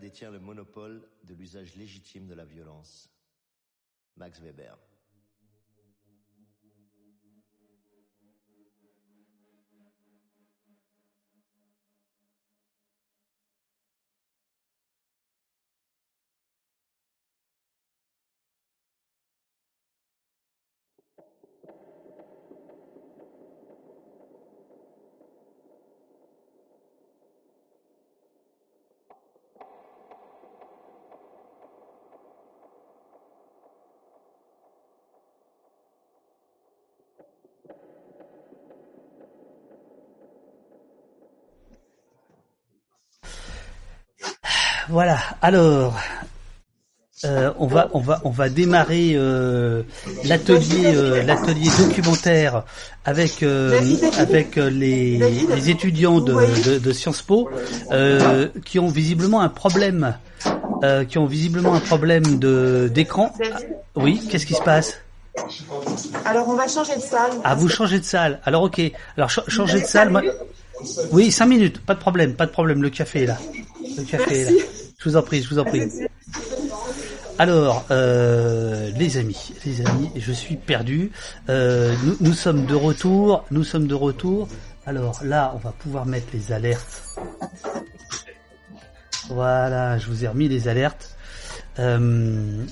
Détient le monopole de l'usage légitime de la violence. Max Weber. Voilà. Alors, euh, on va on va on va démarrer euh, l'atelier euh, l'atelier documentaire avec euh, avec les, les étudiants de, de, de Sciences Po euh, qui ont visiblement un problème euh, qui ont visiblement un problème de d'écran. Oui, qu'est-ce qui se passe? Alors on va changer de salle. Ah, vous changez de salle. Alors ok. Alors ch- changer de salle. moi- Oui, cinq minutes. Pas de problème. Pas de problème. Le café est là. Le café est là. Je vous en prie. Je vous en prie. Alors, euh, les amis, les amis, je suis perdu. Euh, nous, sommes de retour. Nous sommes de retour. Alors là, on va pouvoir mettre les alertes. Voilà, je vous ai remis les alertes. Euh,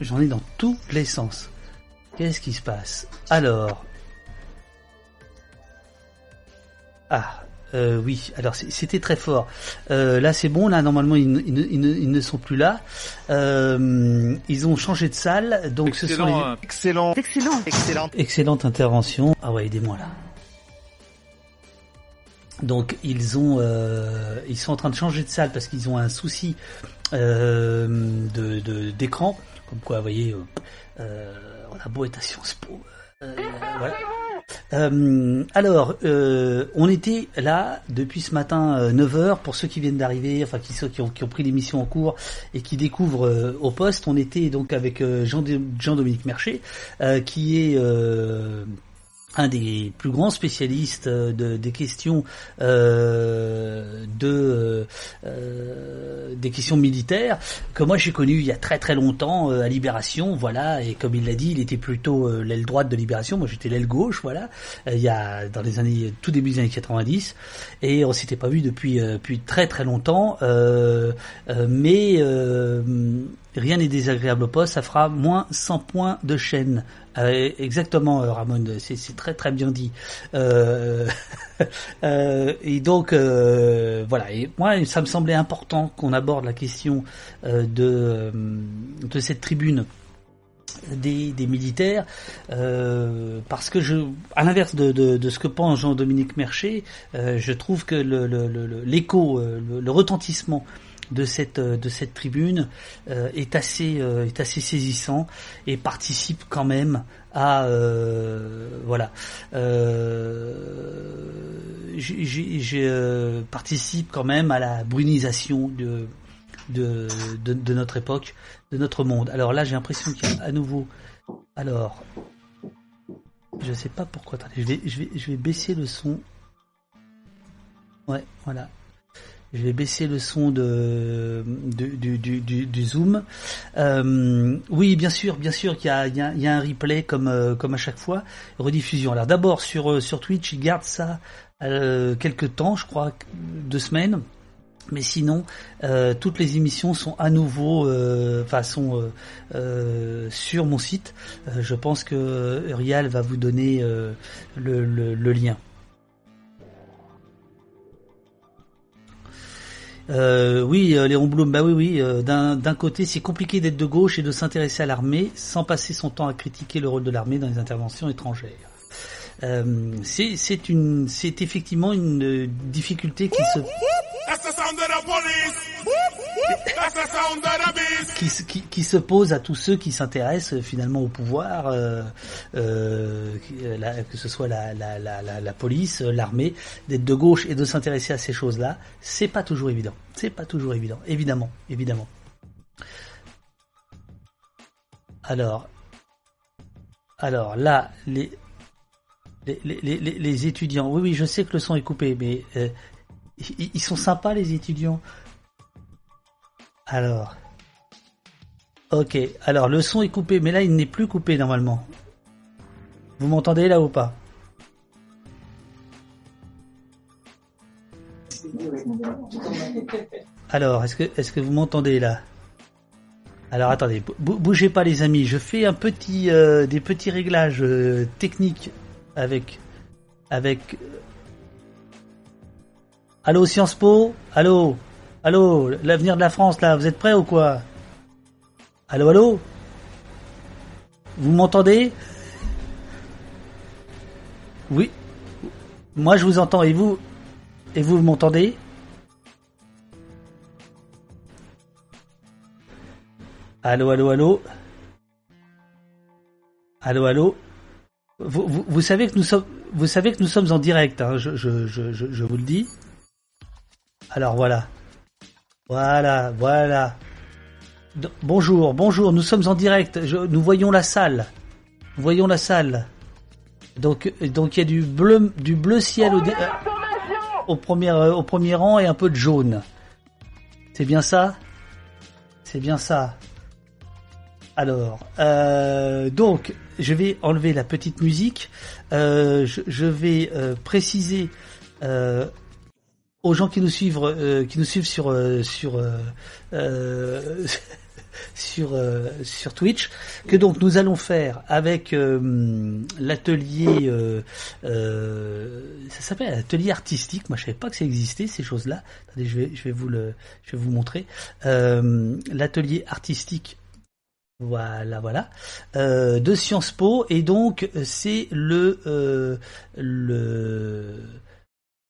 J'en ai dans tous les sens. Qu'est-ce qui se passe? Alors. Ah, euh, oui. Alors c'est- c'était très fort. Euh, là c'est bon. Là normalement ils, ne- ils ne- ils ne- ils ne sont plus là. Euh, ils ont changé de salle. Donc ce sont les... excellent, Excellent. excellent. Excellente intervention. Ah ouais, aidez-moi là. Donc ils ont, euh, ils sont en train de changer de salle parce qu'ils ont un souci euh, de de- d'écran. Comme quoi, vous voyez, euh, euh, on a beau être à Sciences Po. euh, voilà. Euh, alors, euh, on était là depuis ce matin 9h pour ceux qui viennent d'arriver, enfin qui, ont, pris l'émission en cours et qui découvrent euh, au poste. On était donc avec euh, Jean- Jean-Dominique Mercher, euh, qui est euh, un des plus grands spécialistes euh, de, des questions euh, de euh, des questions militaires que moi j'ai connu il y a très très longtemps euh, à Libération voilà. Et comme il l'a dit il était plutôt euh, l'aile droite de Libération. Moi j'étais l'aile gauche voilà. Euh, il y a dans les années tout début des années 90 et on s'était pas vu depuis euh, depuis très très longtemps. Euh, euh, mais euh, rien n'est désagréable au poste, ça fera moins 100 points de chaîne. Euh, exactement, euh, Ramon, c'est très très bien dit. Euh, euh et donc voilà, et moi ça me semblait important qu'on aborde la question de de cette tribune des, militaires, euh, parce que je, à l'inverse de, ce que pense Jean-Dominique Mercher, euh, je trouve que l'écho, le, le, retentissement de cette de cette tribune euh, est assez euh, est assez saisissant et participe quand même à euh, voilà quand même à la brunisation de de, de, notre époque de notre monde. Alors là, j'ai l'impression qu'il y a à nouveau. Alors, je sais pas pourquoi. Je vais, je vais, je vais baisser le son. Ouais, voilà. Je vais baisser le son de, du, du, du, zoom. Euh, oui, bien sûr, bien sûr qu'il y y, a, un replay comme, euh, comme à chaque fois. Rediffusion. Alors d'abord sur, euh, sur Twitch, ils gardent ça euh, quelques temps, je crois, deux semaines. Mais sinon, toutes les émissions sont à nouveau, enfin sont sur mon site. Je pense que Uriel va vous donner le, le, lien. Oui, Léon Blum, bah oui, oui. D'un côté, c'est compliqué d'être de gauche et de s'intéresser à l'armée sans passer son temps à critiquer le rôle de l'armée dans les interventions étrangères. c'est une, c'est effectivement une difficulté qui se qui, qui, qui, se pose à tous ceux qui s'intéressent euh, finalement au pouvoir, euh, euh, la, que ce soit la, police, euh, l'armée, d'être de gauche et de s'intéresser à ces choses-là, c'est pas toujours évident. C'est pas toujours évident, évidemment, évidemment. Alors, alors là, les les, les, les, étudiants. Oui, oui, je sais que le son est coupé, mais euh, ils sont sympas les étudiants. Alors. Ok, alors le son est coupé, mais là il n'est plus coupé normalement. Vous m'entendez là ou pas? Alors, est-ce que, est-ce que vous m'entendez là? Alors attendez, bougez pas les amis, je fais un petit, euh, des petits réglages euh, techniques avec, avec Allô Sciences Po? Allô? Allô? L'avenir de la France là, vous êtes prêts ou quoi? Allô allô Vous m'entendez Oui. Moi je vous entends et vous Et vous, m'entendez Allô allô allô Allô allô vous, savez que nous sommes en direct, hein, je, je vous le dis. Alors voilà. Voilà, voilà. Bonjour, bonjour, nous sommes en direct. nous voyons la salle. Nous voyons la salle. Donc, donc il y a du bleu, du bleu ciel au, au, premier, euh, au premier rang et un peu de jaune. C'est bien ça? C'est bien ça. Alors, euh, donc, je vais enlever la petite musique. Euh, je, je, vais euh, préciser euh, aux gens qui nous suivent, euh, qui nous suivent sur euh, sur euh, sur sur Twitch, que donc nous allons faire avec l'atelier, ça s'appelle l'atelier artistique. Moi, je savais pas que ça existait ces choses-là. Je vais je vais vous le je vais vous montrer l'atelier artistique voilà, voilà. Euh, de Sciences Po et donc c'est le euh, le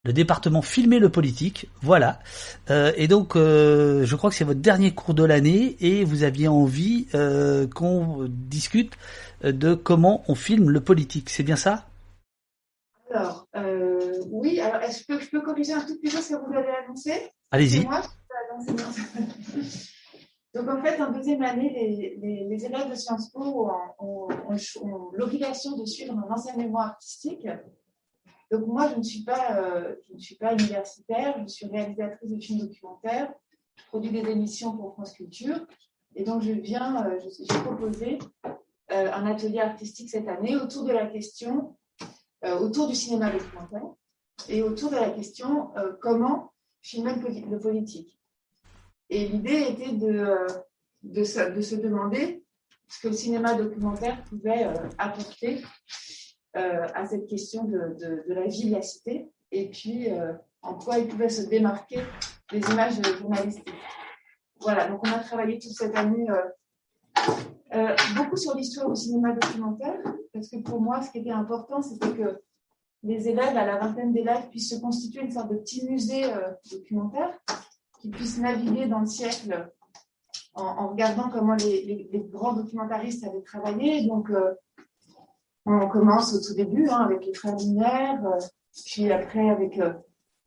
le département filmer le politique, voilà. Euh, et donc, euh, je crois que c'est votre dernier cours de l'année et vous aviez envie euh, qu'on discute de comment on filme le politique. C'est bien ça? Alors, euh, oui. Alors, est-ce que je peux corriger un tout petit peu ce que vous avez annoncé? Allez-y. Donc, en fait, en deuxième année, les, les, les élèves de Sciences Po ont, ont, ont l'obligation de suivre un enseignement artistique donc moi, je ne suis pas, euh, je ne suis pas universitaire, je suis réalisatrice de films documentaires, je produis des émissions pour France Culture, et donc je viens, euh, j'ai proposé euh, un atelier artistique cette année autour de la question, euh, autour du cinéma documentaire, et autour de la question comment filmer le politique. Et l'idée était de, se, de se demander ce que le cinéma documentaire pouvait apporter à cette question de, de, de, la vie de la cité et puis euh, en quoi il pouvait se démarquer des images journalistiques. Voilà, donc on a travaillé toute cette année beaucoup sur l'histoire du cinéma documentaire parce que pour moi, ce qui était important, c'était que les élèves, à la vingtaine d'élèves, puissent se constituer une sorte de petit musée documentaire qui puisse naviguer dans le siècle en, regardant comment les, grands documentaristes avaient travaillé. Donc, euh, on commence au tout début hein, avec les frères Lumière, euh, puis après avec euh,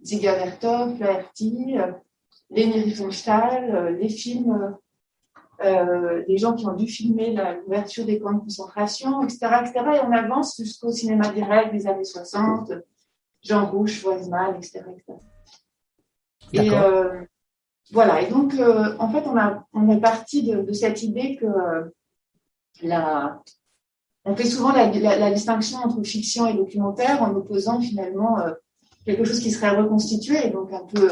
Ziga Vertov, Flaherty, euh, Leni Riefenstahl, les films, les gens qui ont dû filmer l'ouverture des camps de concentration, etc., etc. Et on avance jusqu'au cinéma direct des années 60, Jean Rouche, Weisman, etc., etc. Et, voilà, et donc euh, en fait on, a, on est parti de, de cette idée que euh, la, on fait souvent la, la, la, distinction entre fiction et documentaire en opposant finalement euh, quelque chose qui serait reconstitué et donc un peu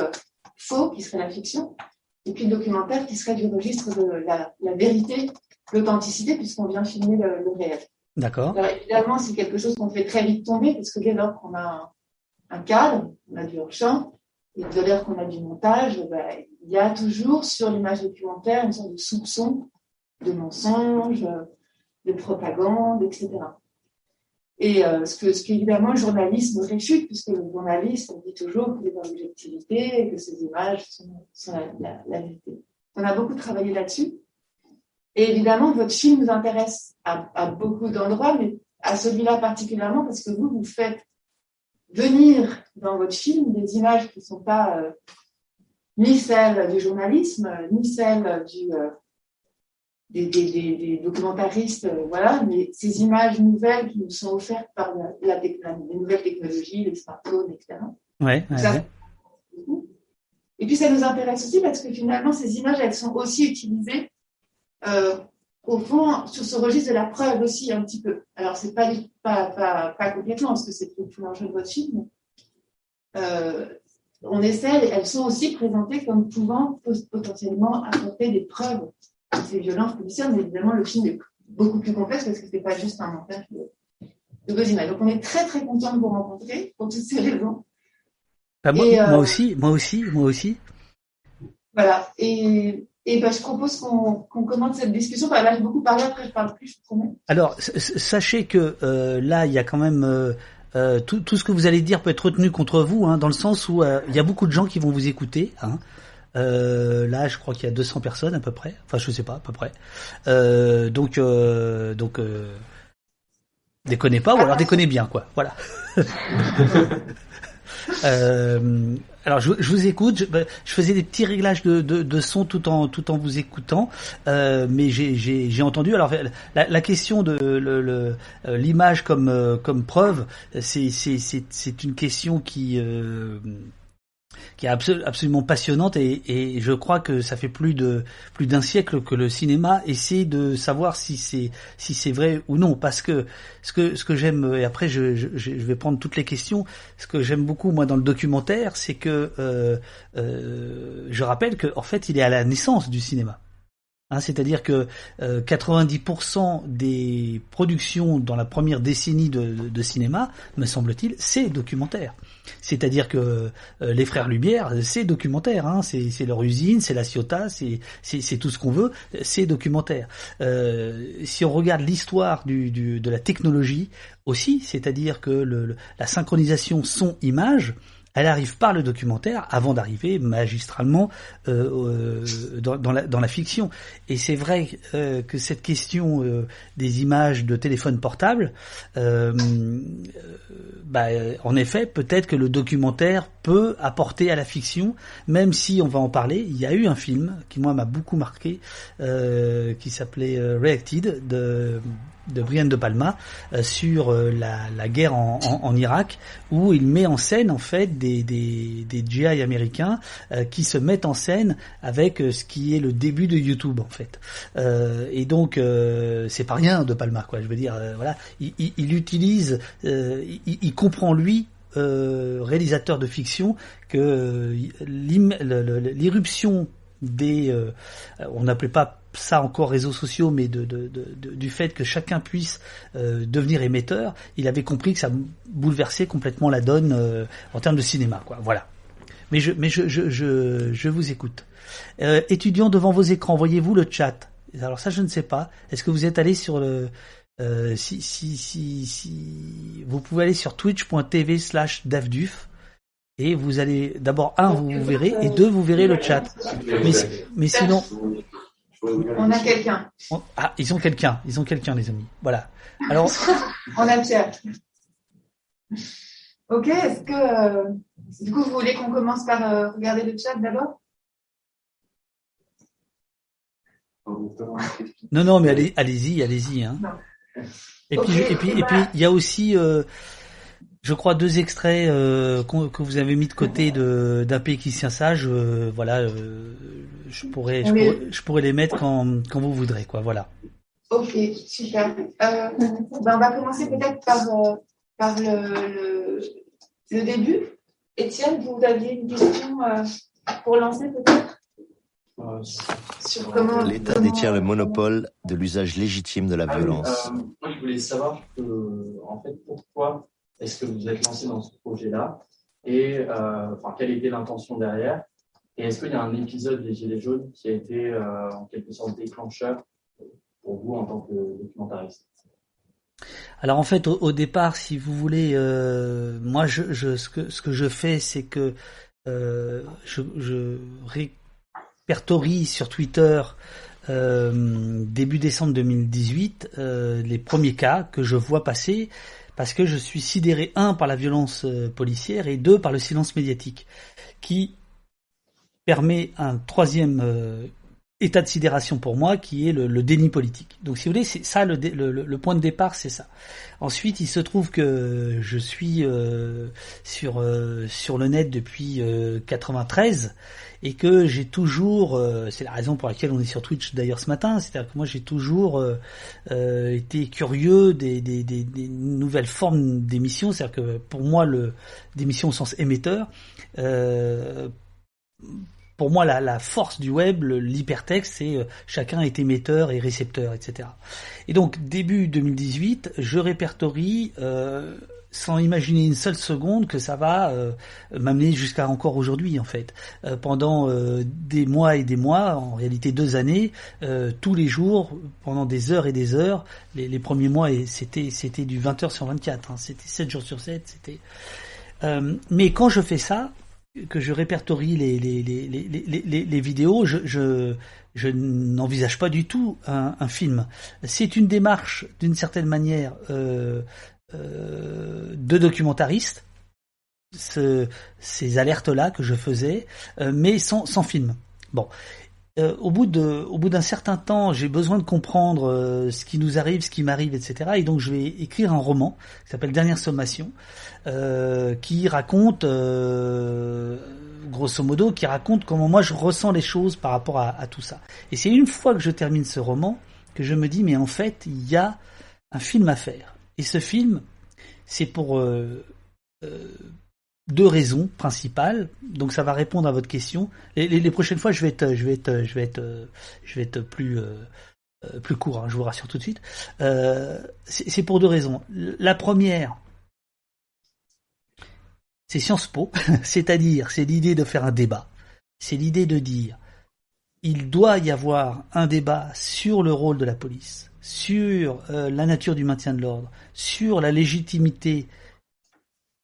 faux, qui serait la fiction, et puis le documentaire qui serait du registre de la, vérité, l'authenticité, puisqu'on vient filmer le, le réel. D'accord. évidemment, c'est quelque chose qu'on fait très vite tomber, parce que dès lors qu'on a un, un, cadre, on a du hors-champ, et dès lors qu'on a du montage, ben, il y a toujours sur l'image documentaire une sorte de soupçon de mensonge, de propagande, etc. Et euh, ce que ce qu'évidemment le journalisme réfute, puisque le journaliste dit toujours qu'il est dans l'objectivité et que ces images sont, la, vérité. On a beaucoup travaillé là-dessus. Et évidemment, votre film nous intéresse à, beaucoup d'endroits, mais à celui-là particulièrement parce que vous, vous faites venir dans votre film des images qui ne sont pas euh, ni celle du journalisme, ni celle du, euh, des, des, des, documentaristes, euh, voilà, mais ces images nouvelles qui nous sont offertes par la, la, les nouvelles technologies, les smartphones, etc. Ouais, ouais, Et puis ça nous intéresse aussi parce que finalement ces images, elles sont aussi utilisées euh, au fond sur ce registre de la preuve aussi un petit peu. Alors c'est pas, pas, pas, pas complètement parce que c'est tout l'enjeu de votre film. Euh, on essaie, elles sont aussi présentées comme pouvant potentiellement apporter des preuves ces violences policières, mais évidemment, le film est beaucoup plus complexe parce que c'est pas juste un montage de, de images. Donc, on est très, très content de vous rencontrer pour toutes ces raisons. Bah, moi, euh, aussi, moi aussi, moi aussi. Voilà. Et, et bah, je propose qu'on commence cette discussion. Bah, là, j'ai beaucoup parlé, après je parle plus, je promets. Alors, sachez que euh, là, il y a quand même euh, euh, tout, tout, ce que vous allez dire peut être retenu contre vous, hein, dans le sens où euh, il y a beaucoup de gens qui vont vous écouter. Hein. Euh, là, je crois qu'il y a 200 personnes à peu près. Enfin, je sais pas, à peu près. Euh, donc, donc, déconnez pas, ou alors déconnez bien, quoi. Voilà. Euh, alors je, je, vous écoute, je, bah, je, faisais des petits réglages de, de, de, son tout en tout en vous écoutant, euh, mais j'ai entendu. Alors la, la question de l'image le, comme euh, comme preuve, c'est c'est une question qui euh, qui est absolument passionnante et, je crois que ça fait plus de plus d'un siècle que le cinéma essaie de savoir si c'est vrai ou non. Parce que ce que j'aime et après je, vais prendre toutes les questions ce que j'aime beaucoup moi dans le documentaire c'est que euh, euh, je rappelle que en fait il est à la naissance du cinéma Hein, c'est-à-dire que 90% euh, des productions dans la première décennie de, cinéma, me semble-t-il, c'est documentaire. C'est-à-dire que euh, les frères Lumière, c'est documentaire, hein, c'est leur usine, c'est la Ciotat, c'est tout ce qu'on veut, c'est documentaire. Euh, si on regarde l'histoire de la technologie aussi, c'est-à-dire que la synchronisation son-image, elle arrive par le documentaire avant d'arriver magistralement euh, euh, dans, dans, la, fiction. Et c'est vrai euh, que cette question euh, des images de téléphone portable, bah, en effet, peut-être que le documentaire peut apporter à la fiction, même si on va en parler. Il y a eu un film qui moi m'a beaucoup marqué, qui s'appelait Reacted de de Brian De Palma euh, sur euh, la, la, guerre en, en, Irak où il met en scène en fait des, des, des GI américains euh, qui se mettent en scène avec ce qui est le début de YouTube en fait. Et donc c'est pas rien De Palma quoi. Je veux dire voilà. Il, il, il utilise il, il, comprend lui réalisateur de fiction que l'irruption des on n'appelait pas ça encore réseaux sociaux, mais de, de, de, du fait que chacun puisse euh, devenir émetteur, il avait compris que ça bouleversait complètement la donne euh, en termes de cinéma, quoi. Voilà. Mais je, mais je, je, je, je vous écoute. Euh, étudiants devant vos écrans, voyez-vous le chat? Alors ça, je ne sais pas. Est-ce que vous êtes allé sur le euh, si, si, si, si, vous pouvez aller sur twitch.tv slash davduf et vous allez d'abord un vous, verrez et deux vous verrez le chat. Mais, mais sinon on a quelqu'un. Ah, ils ont quelqu'un, ils ont quelqu'un les amis. Voilà. Alors on a Pierre. Ok, est-ce que euh, du coup vous voulez qu'on commence par euh, regarder le chat d'abord? Non non mais allez allez-y allez-y hein. Et puis et puis et puis il y a aussi euh, je crois deux extraits euh, que vous avez mis de côté de d'un pays qui tient sage. Euh, voilà, euh, je, pourrais, je, pourrais, je pourrais les mettre quand, quand vous voudrez, quoi. Voilà. Ok, super. ben on va commencer peut-être par par le, le, début. Étienne, vous aviez une question pour lancer peut-être? Sur comment l'État détient le monopole de l'usage légitime de la ah violence. moi, je voulais savoir en fait, pourquoi est-ce que vous êtes lancé dans ce projet-là Et euh, enfin, quelle était l'intention derrière Et est-ce qu'il y a un épisode des Gilets jaunes qui a été euh, en quelque sorte déclencheur pour vous en tant que documentariste? Alors en fait, au, départ, si vous voulez, euh, moi, je, ce, que, ce que je fais, c'est que je, répertorie sur Twitter début décembre 2018 euh, les premiers cas que je vois passer parce que je suis sidéré, un, par la violence euh, policière et deux, par le silence médiatique, qui permet un troisième euh, état de sidération pour moi, qui est le, déni politique. Donc si vous voulez, c'est ça le, point de départ, c'est ça. Ensuite, il se trouve que je suis euh, sur sur le net depuis 93 et que j'ai toujours, euh, c'est la raison pour laquelle on est sur Twitch d'ailleurs ce matin, c'est-à-dire que moi j'ai toujours euh, euh, été curieux des, des, des, des nouvelles formes d'émissions, c'est-à-dire que pour moi le d'émissions au sens émetteur, pour moi la, la, force du web, l'hypertexte, c'est chacun est émetteur et récepteur, etc. Et donc début 2018, je répertorie sans imaginer une seule seconde que ça va euh, m'amener jusqu'à encore aujourd'hui en fait. Euh, pendant euh, des mois et des mois, en réalité deux années, tous les jours, pendant des heures et des heures, les, les premiers mois, c'était c'était du 20 heures sur 24, hein, c'était 7 jours sur 7, c'était... mais quand je fais ça, que je répertorie les, les, les, les, les vidéos, je, je, je n'envisage pas du tout un, un film. C'est une démarche, d'une certaine manière, euh, euh, de documentaristes, ce, ces alertes-là que je faisais, euh, mais sans, sans film. Bon. Euh, au bout de, au bout d'un certain temps, j'ai besoin de comprendre ce qui nous arrive, ce qui m'arrive, etc. Et donc, je vais écrire un roman qui s'appelle Dernière sommation, qui raconte, grosso modo, qui raconte comment moi je ressens les choses par rapport à, à tout ça. Et c'est une fois que je termine ce roman que je me dis, mais en fait, il y a un film à faire. Et ce film, c'est pour euh, euh, deux raisons principales. Donc ça va répondre à votre question. Les, prochaines fois, je vais être, je vais être, je vais être, je vais être plus plus court. Hein, je vous rassure tout de suite. c'est pour deux raisons. La première, c'est Sciences Po, c'est-à-dire c'est l'idée de faire un débat. C'est l'idée de dire il doit y avoir un débat sur le rôle de la police, sur euh, la nature du maintien de l'ordre, sur la légitimité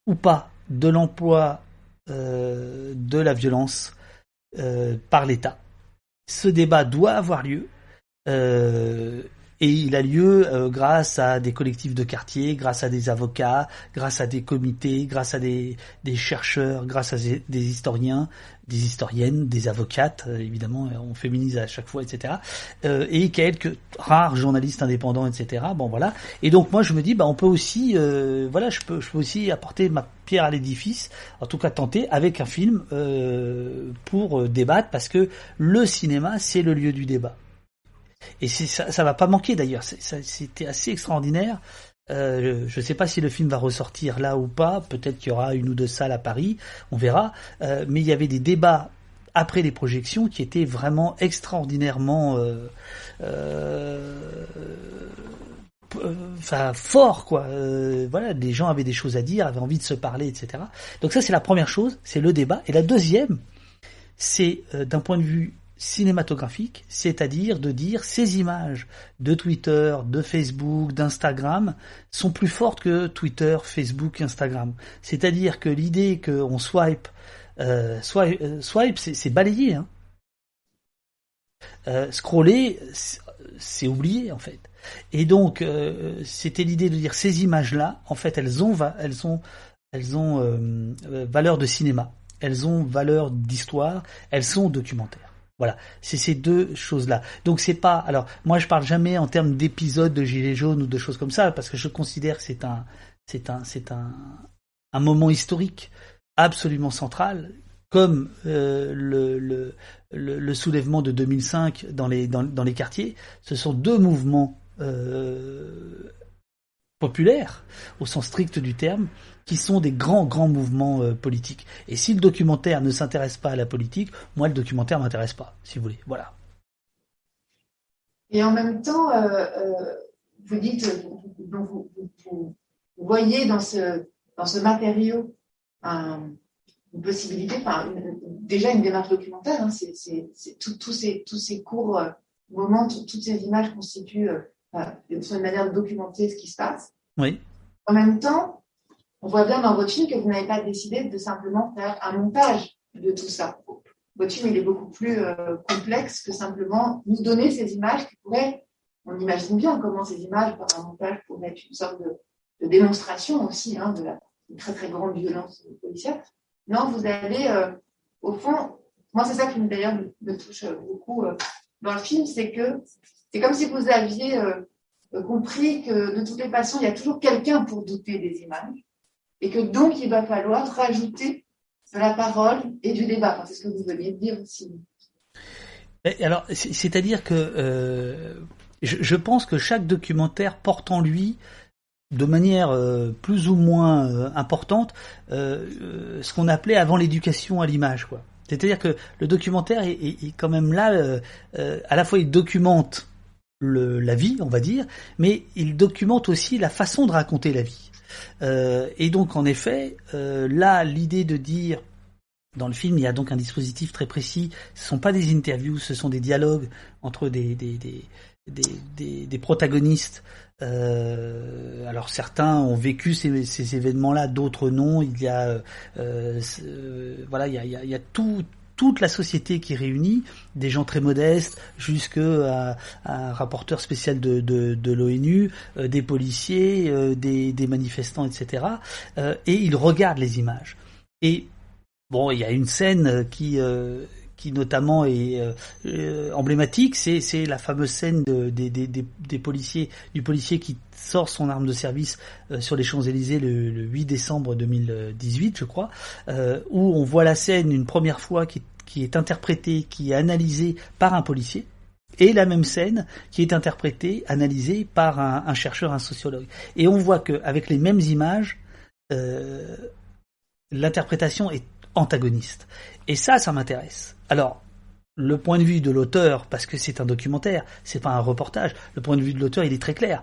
ou pas de l'emploi euh, de la violence euh, par l'État. Ce débat doit avoir lieu et il a lieu grâce à des collectifs de quartier, grâce à des avocats, grâce à des comités, grâce à des, chercheurs, grâce à des historiens, des historiennes, des avocates, euh, évidemment, on féminise à chaque fois, etc. Euh, et quelques rares journalistes indépendants, etc. Bon voilà. Et donc moi je me dis, bah on peut aussi, euh, voilà, je peux, je peux aussi apporter ma pierre à l'édifice, en tout cas tenter avec un film euh, pour débattre, parce que le cinéma c'est le lieu du débat. Et ça, ça va pas manquer d'ailleurs. C'était assez extraordinaire. Euh, je ne sais pas si le film va ressortir là ou pas. Peut-être qu'il y aura une ou deux salles à Paris, on verra. Euh, mais il y avait des débats après les projections qui étaient vraiment extraordinairement enfin fort quoi voilà les gens avaient des choses à dire avaient envie de se parler etc donc ça c'est la première chose c'est le débat et la deuxième c'est d'un point de vue cinématographique, c'est-à-dire de dire ces images de Twitter, de Facebook, d'Instagram sont plus fortes que Twitter, Facebook, Instagram. C'est-à-dire que l'idée qu'on swipe, euh, swipe, euh, swipe c'est balayer. Hein. Euh, scroller, c'est oublier en fait. Et donc euh, c'était l'idée de dire ces images-là, en fait, elles ont, elles ont, elles ont valeur de cinéma, elles ont valeur d'histoire, elles sont documentaires. Voilà, c'est ces deux choses-là. Donc c'est pas. Alors moi je parle jamais en termes d'épisodes de Gilets jaunes ou de choses comme ça parce que je considère que c'est un, c'est un, c'est un, moment historique absolument central, comme euh, le, soulèvement de 2005 dans les dans les quartiers. Ce sont deux mouvements euh, populaires au sens strict du terme qui sont des grands, grands mouvements euh, politiques. Et si le documentaire ne s'intéresse pas à la politique, moi, le documentaire m'intéresse pas, si vous voulez. Voilà. Et en même temps, euh, euh, vous dites, vous, vous, voyez dans ce, dans ce matériau une possibilité, enfin, déjà une démarche documentaire, hein, c'est, tous ces, tous ces courts moments, toutes ces images constituent sont une manière de documenter ce qui se passe. Oui. En même temps, on voit bien dans votre film que vous n'avez pas décidé de simplement faire un montage de tout ça. Votre film, il est beaucoup plus euh, complexe que simplement nous donner ces images qui pourraient, on imagine bien comment ces images par un montage pourraient être une sorte de, démonstration aussi hein, de la très très grande violence policière. Non, vous allez, euh, au fond, moi c'est ça qui d'ailleurs me, touche beaucoup euh, dans le film, c'est que c'est comme si vous aviez compris que de toutes les façons, il y a toujours quelqu'un pour douter des images et que donc il va falloir rajouter de la parole et du débat. c'est ce que vous veniez de dire aussi. Alors, c'est-à-dire que euh, je, pense que chaque documentaire porte en lui, de manière euh, plus ou moins euh, importante, ce qu'on appelait avant l'éducation à l'image, quoi. C'est-à-dire que le documentaire est, est quand même là, à la fois il documente le, la vie, on va dire, mais il documente aussi la façon de raconter la vie. Euh, et donc en effet, euh, là, l'idée de dire dans le film, il y a donc un dispositif très précis. Ce sont pas des interviews, ce sont des dialogues entre des des des des, des, protagonistes. Euh, alors certains ont vécu ces, événements-là, d'autres non. Il y a voilà, il y a, il y a tout toute la société qui réunit, des gens très modestes, jusqu'à un rapporteur spécial de, l'ONU, euh, des policiers, euh, des, des, manifestants, etc. Euh, et ils regardent les images. Et bon, il y a une scène qui qui notamment est emblématique, c'est la fameuse scène de, des, des, des, policiers du policier qui sort son arme de service sur les Champs Élysées le, le, 8 décembre 2018, je crois, où on voit la scène une première fois qui qui est interprétée, qui est analysée par un policier, et la même scène qui est interprétée, analysée par un, chercheur, un sociologue. Et on voit qu'avec les mêmes images, euh, l'interprétation est antagoniste. Et ça, ça m'intéresse. Alors, le point de vue de l'auteur, parce que c'est un documentaire, c'est pas un reportage, le point de vue de l'auteur, il est très clair.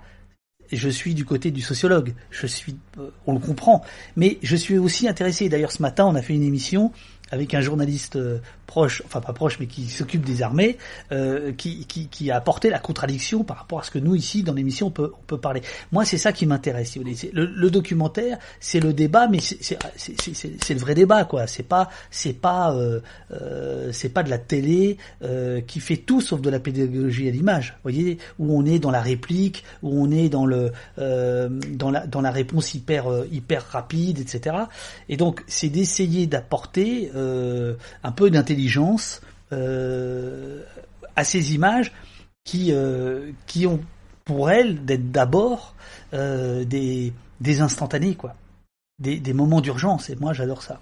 Je suis du côté du sociologue, je suis, euh, on le comprend, mais je suis aussi intéressé. D'ailleurs, ce matin, on a fait une émission avec un journaliste euh, proche, enfin pas proche, mais qui s'occupe des armées, euh, qui, qui, qui, a apporté la contradiction par rapport à ce que nous ici dans l'émission on peut, on peut parler. Moi c'est ça qui m'intéresse. Si le, le, documentaire c'est le débat, mais c'est le vrai débat quoi. C'est pas c'est pas euh, euh, c'est pas de la télé euh, qui fait tout sauf de la pédagogie à l'image. Vous voyez où on est dans la réplique, où on est dans le euh, dans la dans la réponse hyper hyper rapide, etc. Et donc c'est d'essayer d'apporter un peu d'intelligence euh, à ces images qui, euh, qui ont pour elles d'être d'abord euh, des, des instantanés, quoi. Des, des moments d'urgence. Et moi, j'adore ça.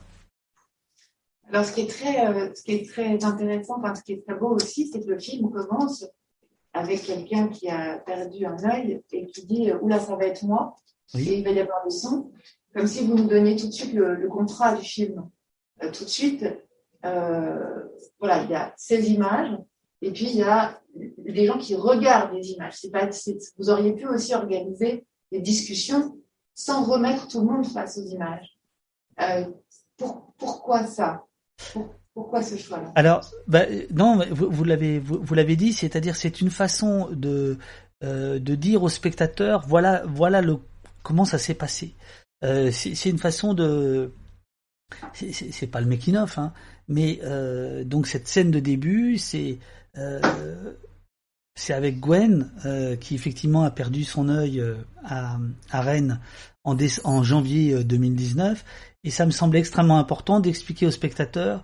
Alors, ce qui est très, ce qui est très intéressant, enfin, ce qui est très beau aussi, c'est que le film commence avec quelqu'un qui a perdu un œil et qui dit Oula, ça va être moi. Et il va y avoir le son. Comme si vous nous donniez tout de suite le, le contrat du film. tout de suite, voilà, il y a ces images, et puis il y a les gens qui regardent les images. C'est pas, vous auriez pu aussi organiser des discussions sans remettre tout le monde face aux images. Euh, pourquoi ça? Pourquoi ce choix-là? Alors, bah, non, vous, vous l'avez vous, l'avez dit, c'est-à-dire c'est une façon de euh, de dire aux spectateurs voilà voilà le comment ça s'est passé. Euh, c'est une façon de c'est pas le making of, hein, mais euh, donc cette scène de début, c'est euh, avec Gwen euh, qui effectivement a perdu son œil euh, à, Rennes en, en janvier 2019, et ça me semble extrêmement important d'expliquer aux spectateurs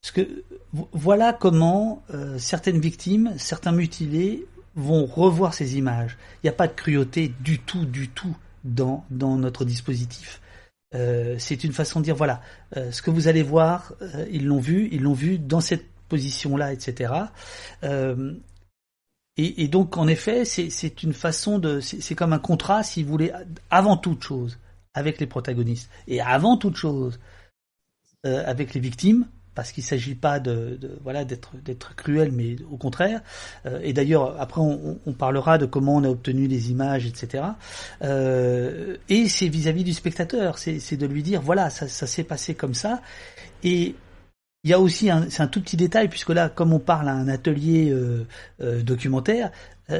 ce que voilà comment certaines victimes, certains mutilés vont revoir ces images. Il n'y a pas de cruauté du tout, du tout dans notre dispositif. Euh, c'est une façon de dire voilà, euh, ce que vous allez voir, euh, ils l'ont vu, ils l'ont vu dans cette position-là, etc. Et, et, donc en effet, c'est une façon de, c'est comme un contrat, si vous voulez, avant toute chose, avec les protagonistes et avant toute chose avec les victimes, parce qu'il ne s'agit pas de, voilà d'être cruel, mais au contraire. Euh, et d'ailleurs, après, on, parlera de comment on a obtenu les images, etc. Euh, et c'est vis-à-vis du spectateur, c'est de lui dire voilà, ça, s'est passé comme ça. Et il y a aussi un, c'est tout petit détail puisque là, comme on parle à un atelier euh, documentaire,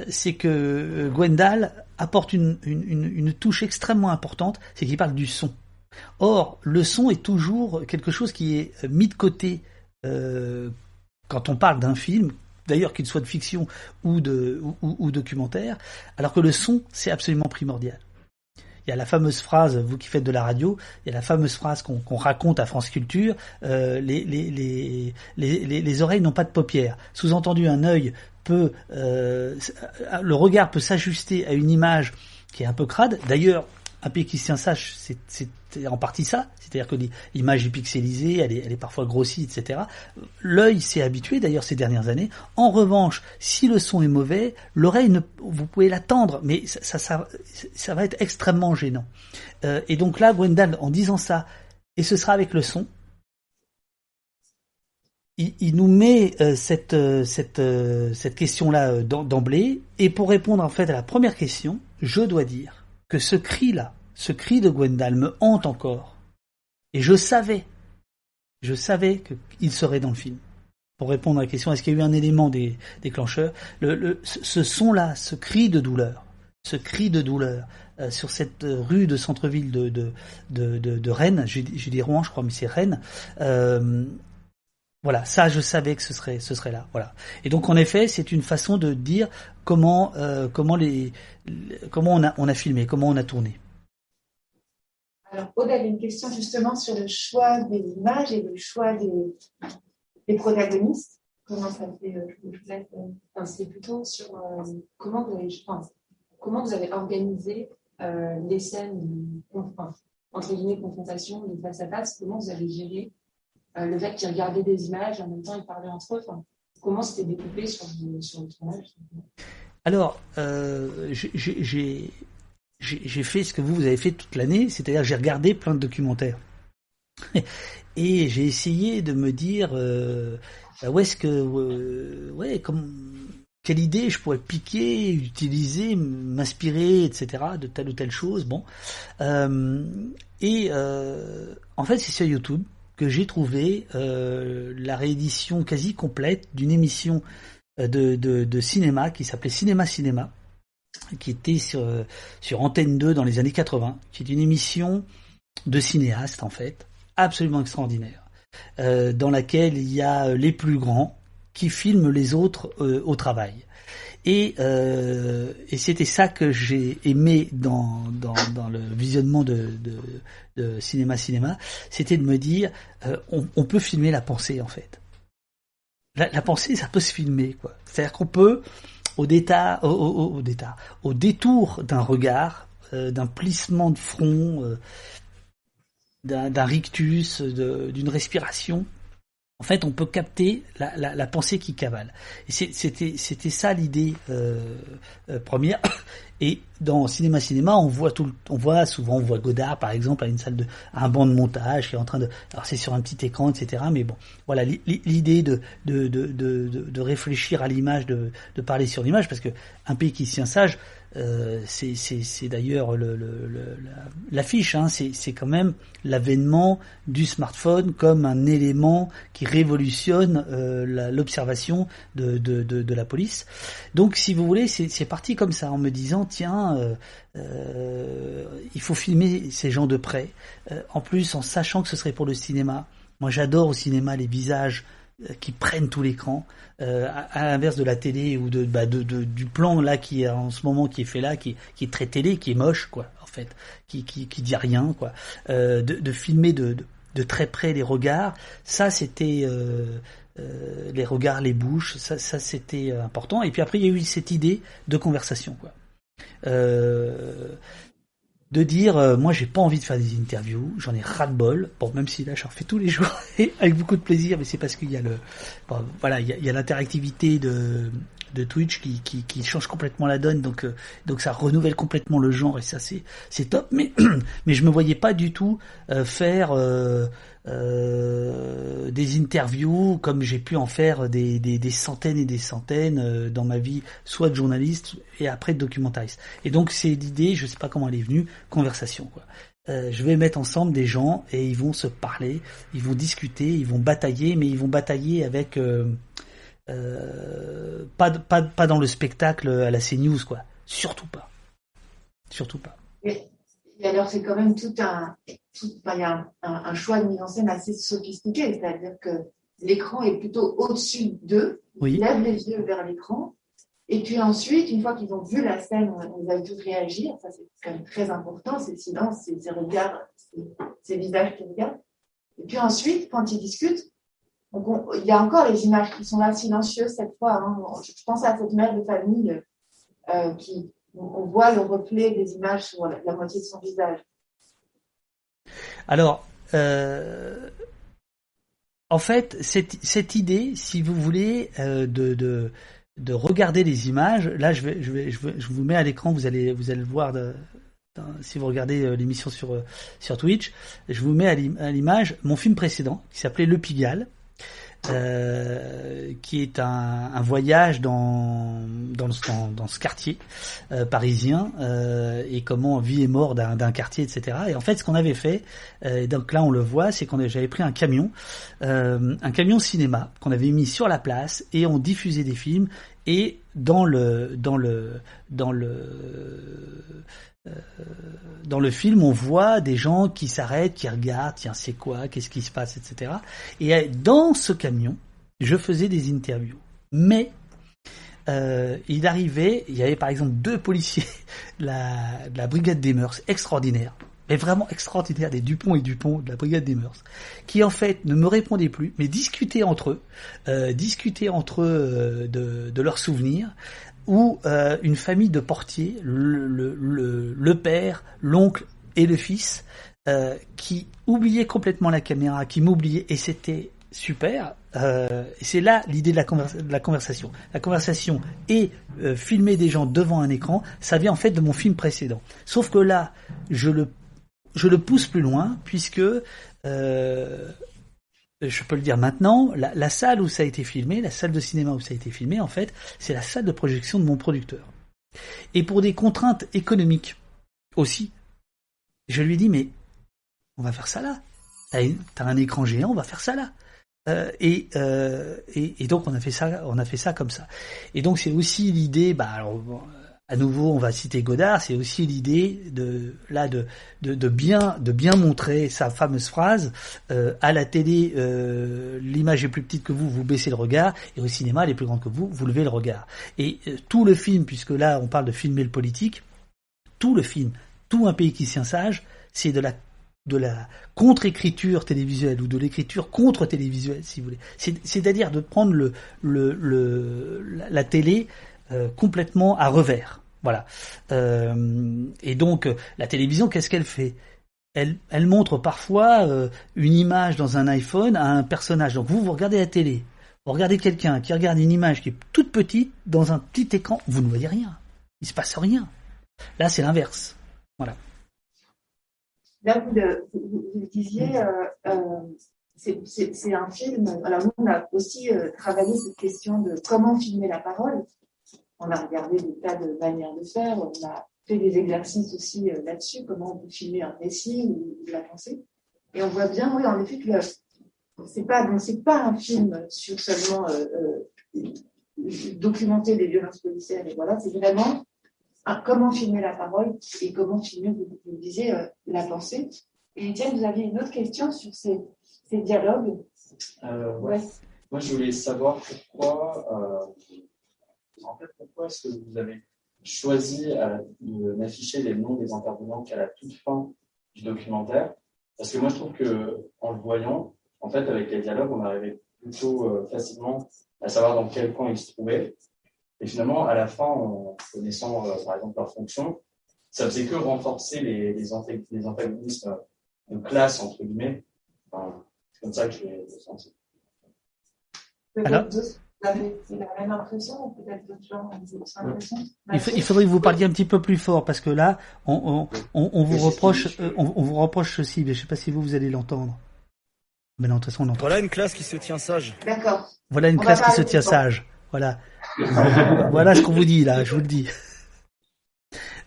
c'est que Gwendal apporte une touche extrêmement importante, c'est qu'il parle du son. Or, le son est toujours quelque chose qui est mis de côté euh, quand on parle d'un film, d'ailleurs qu'il soit de fiction ou documentaire, alors que le son c'est absolument primordial. Il y a la fameuse phrase, vous qui faites de la radio, il y a la fameuse phrase qu'on raconte à France Culture, euh, les, les, les, les, oreilles n'ont pas de paupières. Sous-entendu, un œil peut, euh, le regard peut s'ajuster à une image qui est un peu crade. D'ailleurs, un pays sache, c'est en partie ça, c'est-à-dire que l'image est pixelisée, elle est, elle est parfois grossie, etc. L'œil s'est habitué d'ailleurs ces dernières années. En revanche, si le son est mauvais, l'oreille, vous pouvez l'attendre, mais ça, ça, va être extrêmement gênant. Euh, et donc là, Gwendal, en disant ça, et ce sera avec le son, il, il nous met euh, cette, euh, cette, euh, cette question-là d'emblée, et pour répondre en fait à la première question, je dois dire que ce cri-là, ce cri de Gwendal me hante encore. Et je savais, je savais qu'il serait dans le film. Pour répondre à la question, est-ce qu'il y a eu un élément déclencheur le, Ce son-là, ce cri de douleur, ce cri de douleur euh, sur cette rue de centre-ville de, de, de, de, Rennes, j'ai dit Rouen, je crois, mais c'est Rennes. Euh, voilà, ça, je savais que ce serait, ce serait là. Voilà. Et donc, en effet, c'est une façon de dire comment, euh, comment les, comment on a, on a filmé, comment on a tourné. Alors, Aude avait une question justement sur le choix des images et le choix des, des protagonistes. Comment ça fait euh, vous enfin, C'est plutôt sur euh, comment, vous avez, enfin, comment vous avez organisé euh, les scènes, de, enfin, entre guillemets, confrontation, de face à face? Comment vous avez géré euh, le fait qu'ils regardaient des images en même temps ils parlaient entre eux? Enfin, comment c'était découpé sur, sur le tournage? Alors, euh, j'ai j'ai fait ce que vous, vous avez fait toute l'année, c'est-à-dire j'ai regardé plein de documentaires. Et j'ai essayé de me dire euh, bah, où est-ce que euh, ouais comme quelle idée je pourrais piquer, utiliser, m'inspirer, etc. de telle ou telle chose. Bon, euh, et euh, en fait c'est sur YouTube que j'ai trouvé euh, la réédition quasi complète d'une émission de, de, de, cinéma qui s'appelait Cinéma Cinéma qui était sur, sur Antenne 2 dans les années 80, qui est une émission de cinéaste en fait, absolument extraordinaire, euh, dans laquelle il y a les plus grands qui filment les autres euh, au travail. Et, euh, et c'était ça que j'ai aimé dans, dans, dans, le visionnement de, de, de cinéma cinéma, c'était de me dire euh, on, on, peut filmer la pensée en fait. La, la pensée, ça peut se filmer quoi. C'est-à-dire qu'on peut au, détour d'un regard, euh, d'un plissement de front, euh, d'un rictus, d'une respiration, en fait, on peut capter la, pensée qui cavale. C'était ça l'idée euh, première. Et dans cinéma cinéma, on voit tout, on voit souvent, on voit Godard par exemple à une salle de, un banc de montage qui est en train de, alors c'est sur un petit écran, etc. Mais bon, voilà l'idée de de, de de, de réfléchir à l'image, de, de parler sur l'image, parce que un pays qui tient sage, euh, c'est d'ailleurs l'affiche, hein, c'est quand même l'avènement du smartphone comme un élément qui révolutionne euh, l'observation de, de, de, la police. Donc si vous voulez, c'est parti comme ça, en me disant, tiens, euh, il faut filmer ces gens de près. En plus, en sachant que ce serait pour le cinéma. Moi j'adore au cinéma les visages qui prennent tout l'écran, euh, à, l'inverse de la télé ou de, bah, de, du plan là qui est en ce moment qui est fait là, qui, est très télé, qui est moche quoi, en fait, qui qui, dit rien quoi, euh, de, filmer de, de, très près les regards, ça c'était euh, euh, les regards, les bouches, ça, ça c'était important. Et puis après il y a eu cette idée de conversation quoi. Euh, de dire euh, moi j'ai pas envie de faire des interviews, j'en ai ras de bol. Bon même si là j'en fais tous les jours avec beaucoup de plaisir, mais c'est parce qu'il y a le voilà il y a, l'interactivité de Twitch qui, change complètement la donne donc euh, donc ça renouvelle complètement le genre et ça c'est c'est top mais mais je me voyais pas du tout euh, faire euh, des interviews comme j'ai pu en faire des, des, centaines et des centaines euh, dans ma vie, soit de journaliste et après de documentariste. Et donc c'est l'idée, je sais pas comment elle est venue, conversation quoi. Euh, je vais mettre ensemble des gens et ils vont se parler, ils vont discuter, ils vont batailler, mais ils vont batailler avec pas, pas, pas dans le spectacle à la CNews quoi, surtout pas, surtout pas. Et alors, c'est quand même tout un, tout, il y a un, un, choix de mise en scène assez sophistiqué, c'est-à-dire que l'écran est plutôt au-dessus d'eux, oui. ils lèvent les yeux vers l'écran, et puis ensuite, une fois qu'ils ont vu la scène, ils avaient tous réagir, ça c'est quand même très important, c'est le silence, c'est ces regards, ces visages qui regardent. Et puis ensuite, quand ils discutent, donc il y a encore les images qui sont là silencieuses cette fois. Hein. Je pense à cette mère de famille euh, qui, on voit le reflet des images sur la, moitié de son visage. Alors, euh, en fait, cette, idée, si vous voulez, euh, de, de, de, regarder les images, là, je, vous mets à l'écran, vous allez, vous allez le voir si vous regardez euh, l'émission sur, sur Twitch, je vous mets à l'image mon film précédent qui s'appelait Le Pigalle, euh, qui est un, voyage dans, dans, dans, ce quartier euh, parisien euh, et comment vie et mort d'un quartier, etc. Et en fait, ce qu'on avait fait, euh, donc là on le voit, c'est qu'on j'avais pris un camion, un camion cinéma qu'on avait mis sur la place et on diffusait des films et dans le dans le dans le dans le film, on voit des gens qui s'arrêtent, qui regardent, tiens, c'est quoi, qu'est-ce qui se passe, etc. Et dans ce camion, je faisais des interviews. Mais euh, il arrivait, il y avait par exemple deux policiers la, de la brigade des mœurs, extraordinaires, mais vraiment extraordinaires, des Dupont et Dupont de la brigade des mœurs, qui en fait ne me répondaient plus, mais discutaient entre eux, euh, discutaient entre eux euh, de leurs souvenirs, où euh, une famille de portiers, le, le, le, père, l'oncle et le fils, euh, qui oubliaient complètement la caméra, qui m'oubliaient, et c'était super. Euh, c'est là l'idée de, de, la conversation. La conversation et euh, filmer des gens devant un écran, ça vient en fait de mon film précédent. Sauf que là, je le, je le pousse plus loin, puisque euh, je peux le dire maintenant, la, salle où ça a été filmé, la salle de cinéma où ça a été filmé, en fait, c'est la salle de projection de mon producteur. Et pour des contraintes économiques aussi, je lui dis mais on va faire ça là. T'as un écran géant, on va faire ça là. Euh, et, euh, et, donc on a fait ça, on a fait ça comme ça. Et donc c'est aussi l'idée, bah alors à nouveau, on va citer Godard, c'est aussi l'idée de là de, de, bien de bien montrer sa fameuse phrase euh, à la télé, euh, l'image est plus petite que vous, vous baissez le regard, et au cinéma, elle est plus grande que vous, vous levez le regard. Et euh, tout le film, puisque là on parle de filmer le politique, tout le film, tout un pays qui tient sage, c'est de la de la contre-écriture télévisuelle ou de l'écriture contre-télévisuelle, si vous voulez. C'est-à-dire de prendre le, le, le la télé euh, complètement à revers. Voilà. Euh, et donc la télévision, qu'est-ce qu'elle fait? Elle, elle montre parfois euh, une image dans un iPhone à un personnage. Donc vous, vous regardez la télé, vous regardez quelqu'un qui regarde une image qui est toute petite dans un petit écran, vous ne voyez rien. Il se passe rien. Là, c'est l'inverse. Voilà. Là, vous le, vous, vous le disiez, c'est- un film. Alors, nous, on a aussi euh, travaillé cette question de comment filmer la parole. On a regardé des tas de manières de faire. On a fait des exercices aussi euh, là-dessus, comment on peut filmer un récit ou la pensée. Et on voit bien, oui, en effet, que c'est pas, donc c'est pas un film sur seulement euh, euh, documenter les violences policières. Et voilà, c'est vraiment un- comment filmer la parole et comment filmer, vous, vous disiez, la pensée. Et Étienne, vous aviez une autre question sur ces, ces dialogues? Euh, Ouais. Moi, je voulais savoir pourquoi, euh, en fait, pourquoi est-ce que vous avez choisi euh, de n'afficher les noms des intervenants qu'à la toute fin du documentaire? Parce que moi, je trouve que en le voyant, en fait, avec les dialogues, on arrivait plutôt euh, facilement à savoir dans quel camp ils se trouvaient. Et finalement, à la fin, en connaissant, euh, par exemple, leur fonction, ça faisait que renforcer les, les, les antagonismes de classe, entre guillemets. Enfin, c'est comme ça que je l'ai. Peut-être Alors- vous avez la même impression ou peut-être d'autres gens ont d'autres impressions Il, fa- il faudrait que vous parliez un petit peu plus fort parce que là, on, on, on, on vous reproche, euh, on, on vous reproche ceci, mais je sais pas si vous vous allez l'entendre. Mais non, de toute façon, on l'entend. Voilà une classe qui se tient sage. D'accord. Voilà une classe qui se tient sage. Voilà. voilà ce qu'on vous dit là, je vous le dis.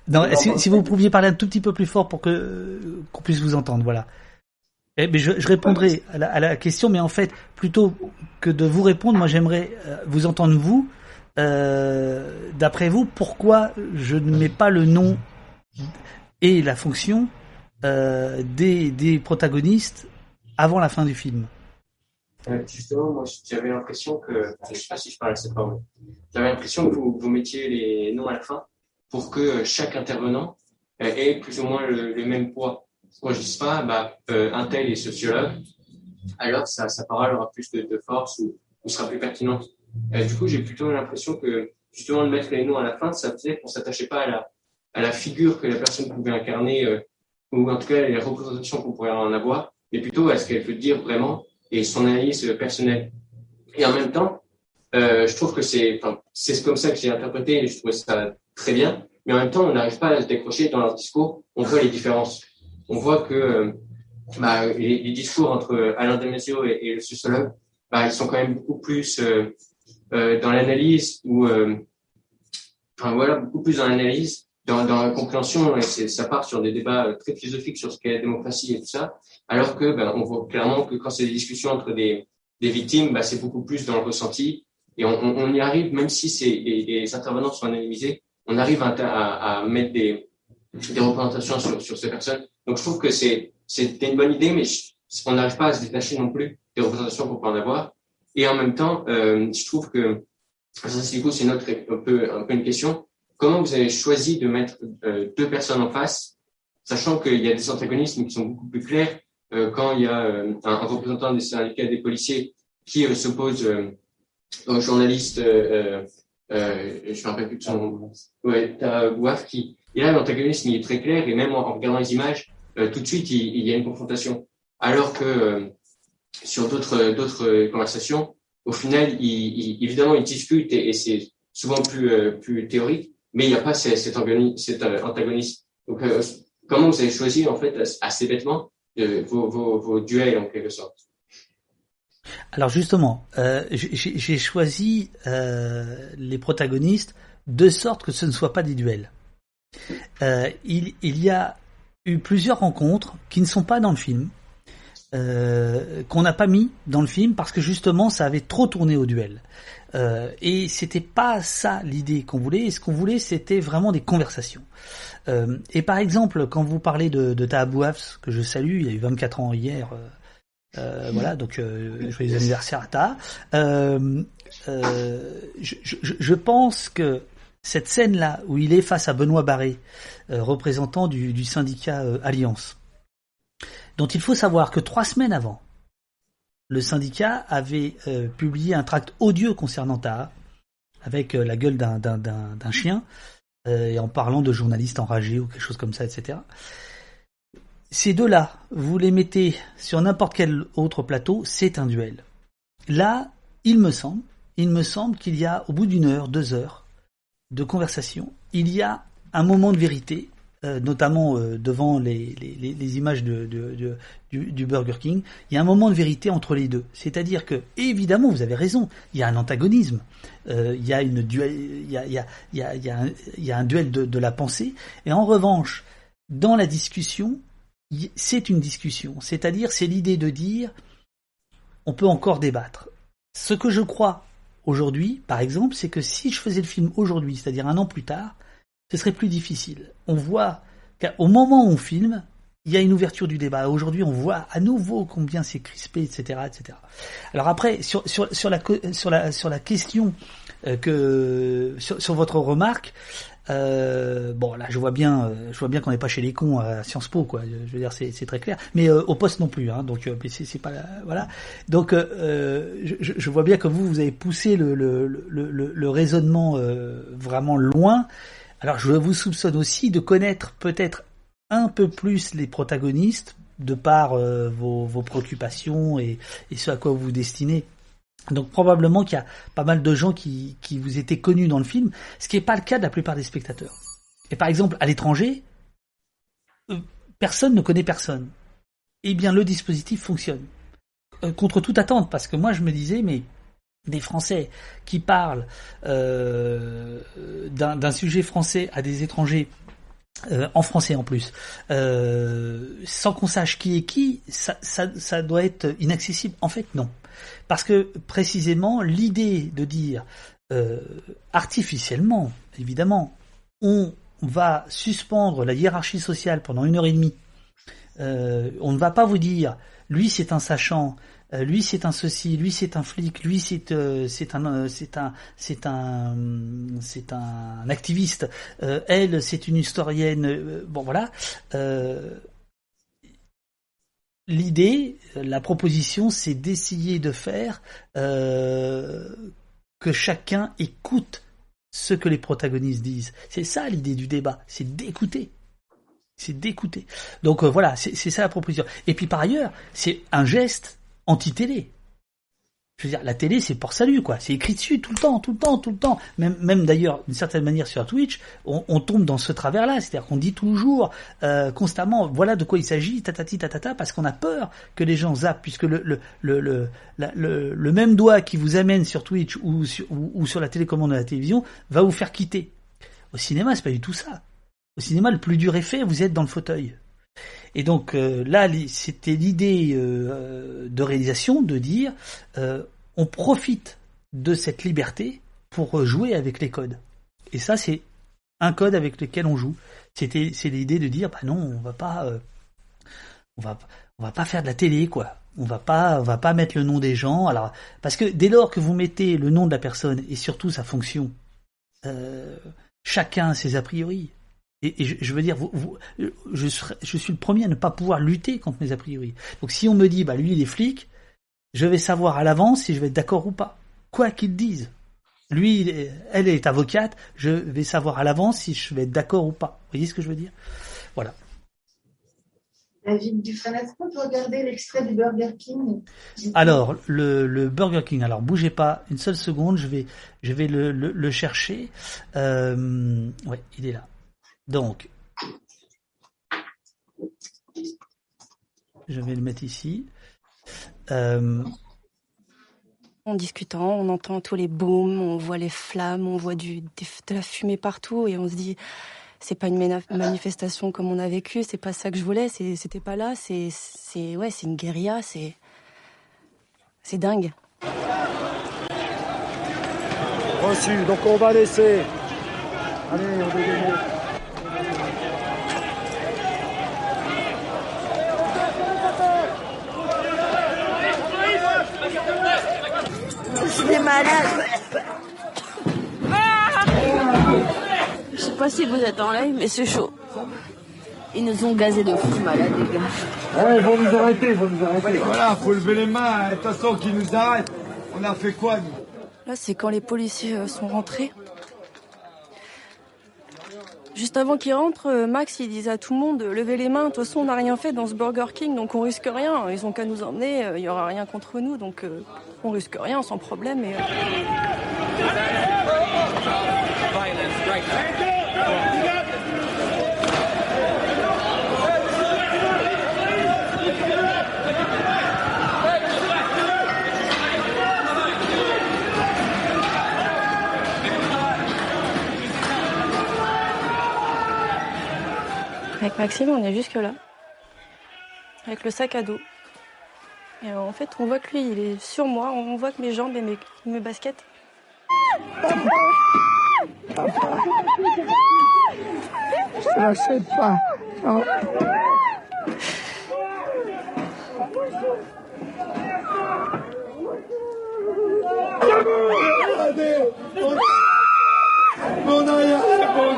Non, si, si vous pouviez parler un tout petit peu plus fort pour que euh, qu'on puisse vous entendre, voilà. Eh, mais je, répondrai à la, question, mais en fait, plutôt que de vous répondre, moi j'aimerais euh, vous entendre vous. Euh, D'après vous, pourquoi je ne mets pas le nom et la fonction euh, des, protagonistes avant la fin du film? Justement, moi, j'avais l'impression que, je sais pas si je parle fort, mais j'avais l'impression que vous, mettiez les noms à la fin pour que chaque intervenant ait plus ou moins le même poids. Moi, je dis pas, bah, euh, un tel est sociologue, alors sa, parole aura plus de, force ou, sera plus pertinente. Euh, du coup, j'ai plutôt l'impression que, justement, de mettre les noms à la fin, ça faisait qu'on s'attachait pas à la, à la figure que la personne pouvait incarner, euh, ou en tout cas les représentations qu'on pourrait en avoir, mais plutôt à ce qu'elle peut dire vraiment et son analyse personnelle. Et en même temps, euh, je trouve que c'est, c'est comme ça que j'ai interprété et je trouvais ça très bien. Mais en même temps, on n'arrive pas à se décrocher dans leur discours. On voit les différences. On voit que bah, les, discours entre Alain Damasio et, et le bah, ils sont quand même beaucoup plus euh, euh, dans l'analyse ou, euh, enfin voilà, beaucoup plus dans l'analyse, dans, la compréhension. Et ça part sur des débats très philosophiques sur ce qu'est la démocratie et tout ça. Alors que, ben, on voit clairement que quand c'est des discussions entre des, des victimes, c'est beaucoup plus dans le ressenti. Et on, y arrive, même si c'est, les, intervenants sont anonymisés, on arrive à mettre des, des représentations sur, sur ces personnes. Donc je trouve que c'est, c'était une bonne idée, mais je- on n'arrive pas à se détacher non plus des représentations qu'on peut en avoir. Et en même temps, euh, je trouve que, ça c'est du coup, c'est une autre, un peu, un peu une question. Comment vous avez choisi de mettre euh, deux personnes en face, sachant qu'il y a des antagonismes qui sont beaucoup plus clairs euh, quand il y a euh, un, un représentant des syndicats des policiers qui euh, s'oppose euh, au journaliste, euh, euh, euh, je me rappelle plus de son nom, ouais, t'as Bouaf qui, et là l'antagonisme il est très clair et même en, regardant les images, euh, tout de suite il, il y a une confrontation. Alors que euh, sur d'autres d'autres conversations, au final, ils, ils- évidemment ils discutent et, c'est souvent plus euh, plus théorique, mais il n'y a pas cet, euh, antagonisme. Euh, comment vous avez choisi en fait assez bêtement vos, duels en quelque sorte? Alors justement, euh, j'ai choisi euh, les protagonistes de sorte que ce ne soit pas des duels. Euh, il, y a eu plusieurs rencontres qui ne sont pas dans le film, euh, qu'on n'a pas mis dans le film parce que justement ça avait trop tourné au duel. Euh, et c'était pas ça l'idée qu'on voulait. Et ce qu'on voulait, c'était vraiment des conversations. Euh, et par exemple, quand vous parlez de, de Taha Bouafs, que je salue, il a eu 24 ans hier. voilà, donc euh, joyeux anniversaire à Ta. Je, je, je pense que cette scène-là, où il est face à Benoît Barré, euh, représentant du, syndicat euh, Alliance, dont il faut savoir que trois semaines avant, le syndicat avait euh, publié un tract odieux concernant Taha, avec euh, la gueule d'un chien, et en parlant de journalistes enragés ou quelque chose comme ça, etc. Ces deux-là, vous les mettez sur n'importe quel autre plateau, c'est un duel. Là, il me semble, il me semble qu'il y a, au bout d'une heure, deux heures de conversation, il y a un moment de vérité, euh, notamment euh, devant les, images de, du, Burger King, il y a un moment de vérité entre les deux. C'est-à-dire que, évidemment, vous avez raison, il y a un antagonisme, euh, il, y a une duel, il, y a, un, il y a un duel de la pensée, et en revanche, dans la discussion, c'est une discussion. C'est-à-dire, c'est l'idée de dire, on peut encore débattre. Ce que je crois aujourd'hui, par exemple, c'est que si je faisais le film aujourd'hui, c'est-à-dire un an plus tard, ce serait plus difficile. On voit qu'au moment où on filme, il y a une ouverture du débat. Aujourd'hui, on voit à nouveau combien c'est crispé, etc., etc. Alors après, sur, la, question euh, que sur votre remarque, euh, bon là je vois bien, euh, je vois bien qu'on n'est pas chez les cons à Sciences Po quoi. Je veux dire c'est, très clair. Mais euh, au poste non plus. Hein, donc c'est, pas voilà. Donc je, vois bien que vous vous avez poussé le raisonnement vraiment loin. Alors je vous soupçonne aussi de connaître peut-être un peu plus les protagonistes de par vos, vos préoccupations et, et ce à quoi vous vous destinez. Donc probablement qu'il y a pas mal de gens qui, qui vous étaient connus dans le film, ce qui n'est pas le cas de la plupart des spectateurs. Et par exemple, à l'étranger, euh, personne ne connaît personne. Eh bien, le dispositif fonctionne. Euh, contre toute attente, parce que moi je me disais, mais des Français qui parlent euh, d'un sujet français à des étrangers, en français en plus, sans qu'on sache qui est qui, ça, ça doit être inaccessible. En fait, non. Parce que précisément, l'idée de dire euh, artificiellement, évidemment, on va suspendre la hiérarchie sociale pendant une heure et demie. Euh, on ne va pas vous dire, lui c'est un sachant, euh, lui c'est un ceci, lui c'est un flic, lui c'est c'est un c'est un c'est un c'est un activiste, elle c'est une historienne. bon voilà l'idée, la proposition, c'est d'essayer de faire euh, que chacun écoute ce que les protagonistes disent. C'est ça l'idée du débat, c'est d'écouter. C'est d'écouter. Donc euh, voilà, c'est ça la proposition. Et puis par ailleurs, c'est un geste anti-télé. Je veux dire, la télé, c'est pour salut, quoi. C'est écrit dessus tout le temps, tout le temps, tout le temps. Même, même d'ailleurs, d'une certaine manière sur Twitch, on, tombe dans ce travers-là. C'est-à-dire qu'on dit toujours, euh, constamment, voilà de quoi il s'agit, tatati, tatata, parce qu'on a peur que les gens zappent, puisque le, le, le, le, le, même doigt qui vous amène sur Twitch ou sur, ou, sur la télécommande de la télévision va vous faire quitter. Au cinéma, c'est pas du tout ça. Au cinéma, le plus dur effet, vous êtes dans le fauteuil. Et donc euh, là, c'était l'idée euh, de réalisation de dire euh, on profite de cette liberté pour jouer avec les codes. Et ça, c'est un code avec lequel on joue. C'était, c'est l'idée de dire, bah non, on va pas, on va, on va pas faire de la télé, quoi. On va pas, on va pas mettre le nom des gens. Alors, parce que dès lors que vous mettez le nom de la personne et surtout sa fonction, chacun a ses a priori. Et, je, veux dire, vous, je, je, suis le premier à ne pas pouvoir lutter contre mes a priori. Donc si on me dit, bah lui il est flic, je vais savoir à l'avance si je vais être d'accord ou pas. Quoi qu'ils disent. Lui, elle est avocate, je vais savoir à l'avance si je vais être d'accord ou pas. Vous voyez ce que je veux dire? Voilà. David Dufresne, est-ce qu'on peut regarder l'extrait du Burger King? Alors, le, le, Burger King, alors bougez pas une seule seconde, je vais, je vais le, le, le chercher. Euh, ouais, il est là. Donc, je vais le mettre ici. Euh... En discutant, on entend tous les booms, on voit les flammes, on voit du, de la fumée partout et on se dit c'est pas une manifestation comme on a vécu, c'est pas ça que je voulais, c'était pas là, c'est c'est ouais, c'est une guérilla, c'est c'est dingue. Reçu, donc on va laisser. Allez, on Je sais pas si vous êtes en live, mais c'est chaud. Ils nous ont gazé de fou malade, les gars. Ouais, ils vont nous arrêter, ils vont nous arrêter. Voilà, faut lever les mains. De toute façon, qui nous arrête On a fait quoi, nous? Là, c'est quand les policiers euh, sont rentrés. Juste avant qu'il rentre, euh, Max il disait à tout le monde levez les mains. De toute façon, on n'a rien fait dans ce Burger King, donc on risque rien. Ils ont qu'à nous emmener, euh, il y aura rien contre nous, donc euh, on risque rien sans problème. Et, Avec Maxime, on est jusque là. Avec le sac à dos. Et en fait, on voit que lui, il est sur moi. On voit que mes jambes et mes, mes baskets. Je ne sais pas. Non.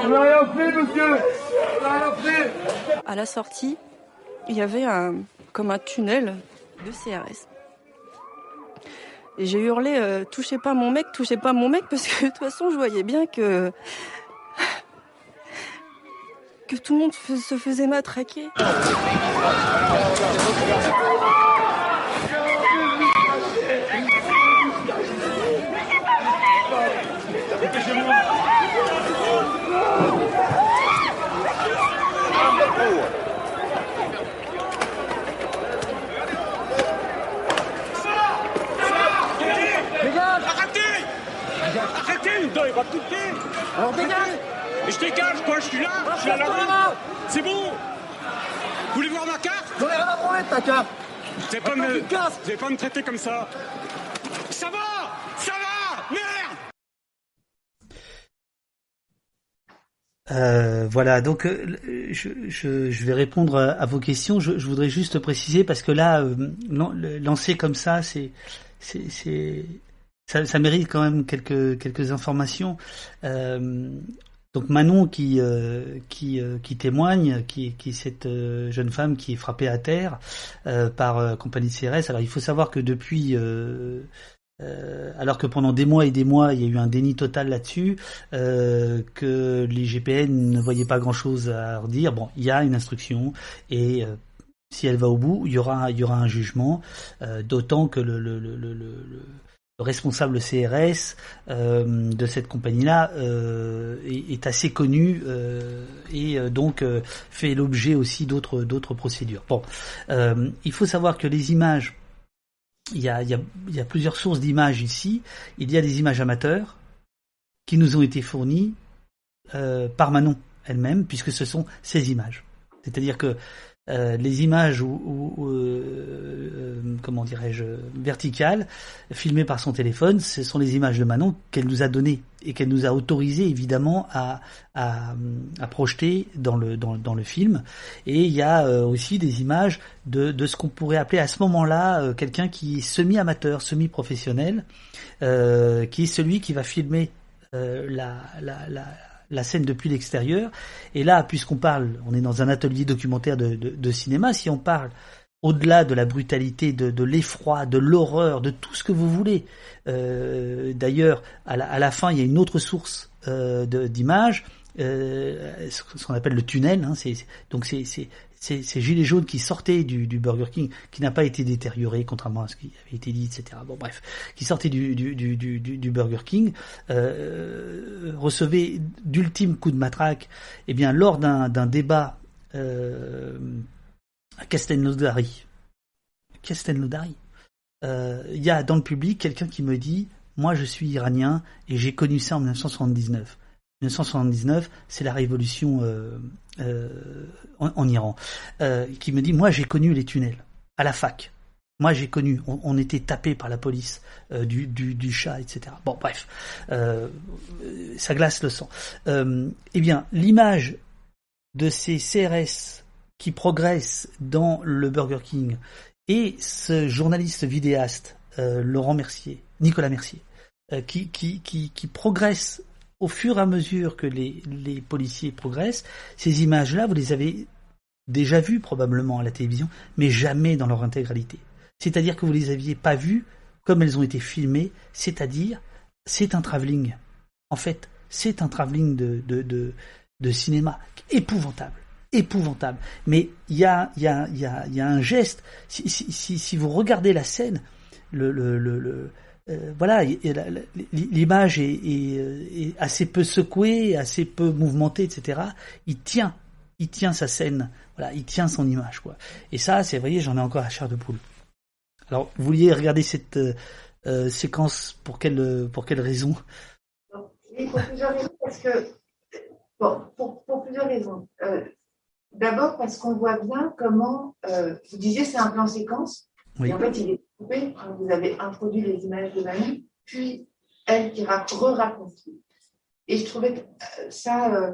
N'a rien fait, monsieur. Rien fait. À la sortie, il y avait un, comme un tunnel de CRS. Et j'ai hurlé euh, touchez pas mon mec, touchez pas mon mec parce que de toute façon je voyais bien que que tout le monde se faisait matraquer. Dégage Arrêtez Il va tout faire Alors dégage. Mais je dégage, quoi, je suis là Je suis à la rue. C'est bon. Vous voulez voir ma carte? J'en ai rien à de ta carte. Vous allez pas, me... vous pas me traiter comme ça. Ça va! Ça va! Merde! Euh, voilà, donc euh, je, je, je vais répondre à, à vos questions. Je, je voudrais juste préciser parce que là, euh, lancer comme ça, c'est, c'est, c'est, ça, ça mérite quand même quelques quelques informations. Euh, donc Manon qui euh, qui euh, qui témoigne, qui qui cette jeune femme qui est frappée à terre par compagnie de CRS. Alors il faut savoir que depuis alors que pendant des mois et des mois, il y a eu un déni total là-dessus, euh, que les GPN ne voyaient pas grand-chose à redire. Bon, il y a une instruction et euh, si elle va au bout, il y aura, il y aura un jugement. euh, D'autant que le, le, le, le, le- le responsable CRS euh, de cette compagnie-là euh, est, assez connu euh, et euh, donc euh, fait l'objet aussi d'autres d'autres procédures. Bon, euh, il faut savoir que les images il y a, il y a- il y a plusieurs sources d'images ici. Il y a des images amateurs qui nous ont été fournies par Manon elle-même, puisque ce sont ses images. C'est-à-dire que euh, les images où, euh, euh, comment dirais-je verticales filmées par son téléphone, ce sont les images de Manon qu'elle nous a données et qu'elle nous a autorisé évidemment à, à, à projeter dans le dans, dans le film. Et il y a euh, aussi des images de, de ce qu'on pourrait appeler à ce moment-là quelqu'un qui est semi-amateur, semi-professionnel, qui est celui qui va filmer la, la, la, la scène depuis l'extérieur. Et là, puisqu'on parle, on est dans un atelier documentaire de, cinéma, si on parle au-delà de la brutalité, de, l'effroi, de l'horreur, de tout ce que vous voulez. Euh, D'ailleurs, à la, fin, il y a une autre source euh, d'images, euh, ce qu'on appelle le tunnel. Hein, donc c'est ces gilets jaunes qui sortaient du, Burger King, qui n'a pas été détérioré, contrairement à ce qui avait été dit, etc. Bon, bref, qui sortaient du, Burger King, euh, recevaient d'ultimes coups de matraque. Eh bien, lors d'un d'un débat euh, à Castelnaudary, Castelnaudary, euh, il y a dans le public quelqu'un qui me dit moi je suis iranien et j'ai connu ça en 1979. 1979, c'est la révolution euh, euh, en, Iran. Euh, qui me dit moi j'ai connu les tunnels à la fac. Moi j'ai connu, on, était tapé par la police du, du, chat, etc. Bon bref, ça glace le sang. Eh bien l'image de ces CRS qui progressent dans le Burger King et ce journaliste vidéaste Laurent Mercier, Nicolas Mercier, qui, qui, qui, qui progresse au fur et à mesure que les, policiers progressent. Ces images-là, vous les avez déjà vues probablement à la télévision, mais jamais dans leur intégralité. C'est-à-dire que vous les aviez pas vues comme elles ont été filmées, c'est-à-dire c'est un travelling. En fait, c'est un travelling de, de, de, cinéma épouvantable, épouvantable. Mais il y a, un geste. Si, vous regardez la scène, le, le, le euh, voilà, l'image est, est, euh, est assez peu secouée, assez peu mouvementée, etc. Il tient, il tient sa scène. Voilà, il tient son image, quoi. Et ça, c'est, vous voyez, j'en ai encore à chair de poule. Alors, vous vouliez regarder cette euh, séquence pour quelle, pour quelle raison? Oui, pour plusieurs raisons, parce que. Bon, pour, pour plusieurs raisons. Euh, D'abord, parce qu'on voit bien comment. vous disiez, c'est un plan séquence. Oui. Et en fait, il est Vous avez introduit les images de Manu, puis elle qui ra- re-raconte. Et je trouvais euh, ça euh,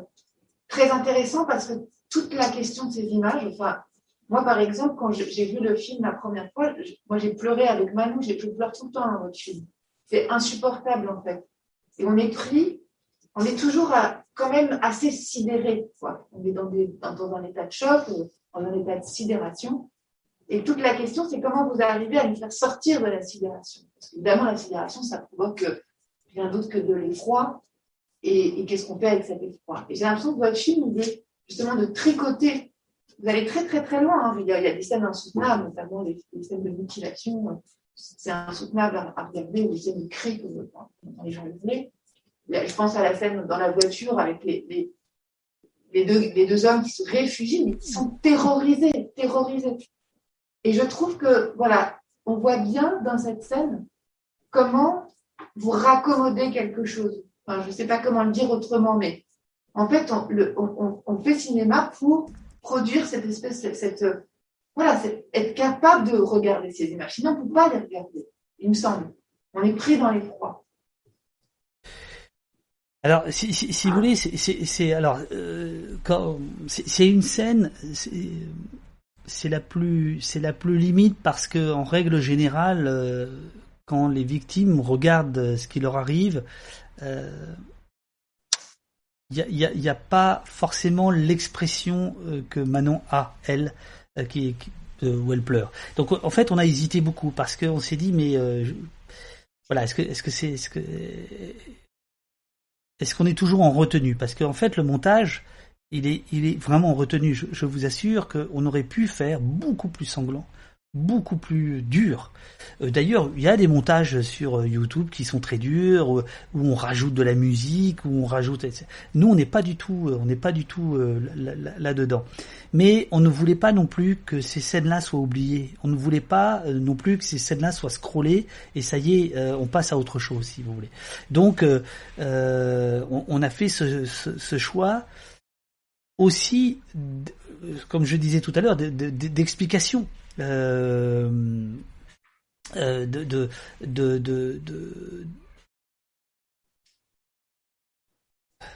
très intéressant parce que toute la question de ces images, enfin, moi, par exemple, quand j'ai vu le film la première fois, moi, j'ai pleuré avec Manu, j'ai- je pleure tout le temps dans votre film. C'est insupportable, en fait. Et on est pris, on est toujours quand même assez sidéré, quoi. On est dans, dans un état de choc, euh, dans un état de sidération. Et toute la question, c'est comment vous arrivez à nous faire sortir de la sidération. Parce qu'évidemment, la sidération, ça provoque euh, rien d'autre que de l'effroi. Et, qu'est-ce qu'on fait avec cet effroi? Et j'ai l'impression que votre film, il est justement de tricoter. Vous allez très très très loin. hein. Il, y a, des scènes insoutenables, notamment les, les scènes de mutilation. C'est insoutenable à, regarder, ou les scènes de cris, comme comme les gens. Là, Je pense à la scène dans la voiture avec les, les, les deux, les deux hommes qui se réfugient, mais qui sont terrorisés, terrorisés. Et je trouve que, voilà, on voit bien dans cette scène comment vous raccommodez quelque chose. Enfin, je ne sais pas comment le dire autrement, mais en fait, on, fait cinéma pour produire cette espèce, cette, voilà, être capable de regarder ces images. Sinon, on ne peut pas les regarder, il me semble. On est pris dans l'effroi. Alors, si, vous voulez, c'est- alors euh, c'est une scène, c'est la plus c'est la plus limite parce que en règle générale, euh, quand les victimes regardent ce qui leur arrive, euh, il y a, il y a- y a pas forcément l'expression euh, que Manon a elle, euh, euh, où elle pleure. Donc en fait, on a hésité beaucoup parce qu'on s'est dit mais euh, voilà, est-ce que est-ce que c'est est-ce que est-ce qu'on est toujours en retenue? Parce qu'en fait, le montage, il est, vraiment en retenue. Je, vous assure qu'on aurait pu faire beaucoup plus sanglant, beaucoup plus dur. Euh, D'ailleurs, il y a des montages sur euh, YouTube qui sont très durs, où, on rajoute de la musique, où on rajoute. Nous, on n'est pas du tout, euh, on n'est pas du tout là- là- là-dedans. Mais on ne voulait pas non plus que ces scènes-là soient oubliées. On ne voulait pas non plus que ces scènes-là soient scrollées et ça y est, on passe à autre chose, si vous voulez. Donc, on, a fait ce choix aussi, comme je disais tout à l'heure, de- de- de- d'explication. Euh, euh, de, de, de, de, de-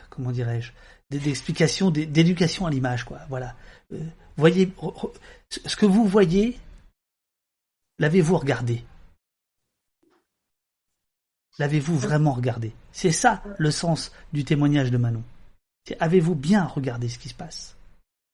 comment dirais-je d- d'explication d- d'éducation à l'image quoi voilà. Euh, voyez ce que vous voyez l'avez-vous regardé? L'avez-vous vraiment regardé? C'est ça le sens du témoignage de Manon avez-vous bien regardé ce qui se passe?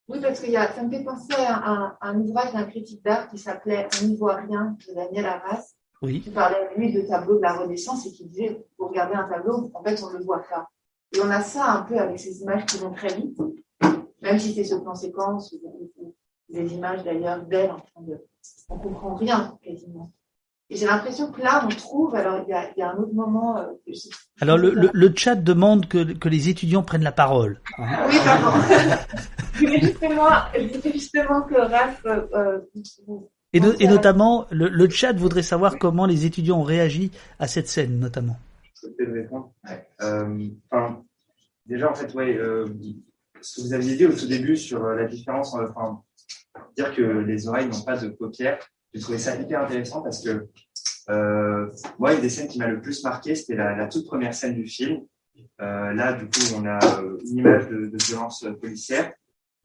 Oui, parce que y a, ça me fait penser à un, un ouvrage d'un critique d'art qui s'appelait On n'y voit rien de Daniel Arras, oui qui parlait, lui, de tableau de la Renaissance et qui disait, vous regardez un tableau, en fait, on ne le voit pas. Et on a ça un peu avec ces images qui vont très vite, même si c'est ce plan séquence ou, ou des images d'ailleurs d'elle en train de... On comprend rien, quasiment. Et j'ai l'impression que là, on trouve, alors il y a, il y a un autre moment... euh, que alors le, le, le chat demande que, que les étudiants prennent la parole hein. Oui, pardon. je voulais justement, je voulais justement que Raph... euh, euh, vous- Et, no- pensez et à- notamment, le, le chat voudrait savoir comment les étudiants ont réagi à cette scène, notamment. Je peux répondre. Euh, enfin, déjà, en fait, ouais, euh, ce que vous aviez dit au tout début sur euh, la différence, enfin, dire que les oreilles n'ont pas de paupières, j'ai trouvé ça hyper intéressant parce que euh, moi, une des scènes qui m'a le plus marqué, c'était la, toute première scène du film. Euh, là, du coup, on a euh, une image de, violence policière.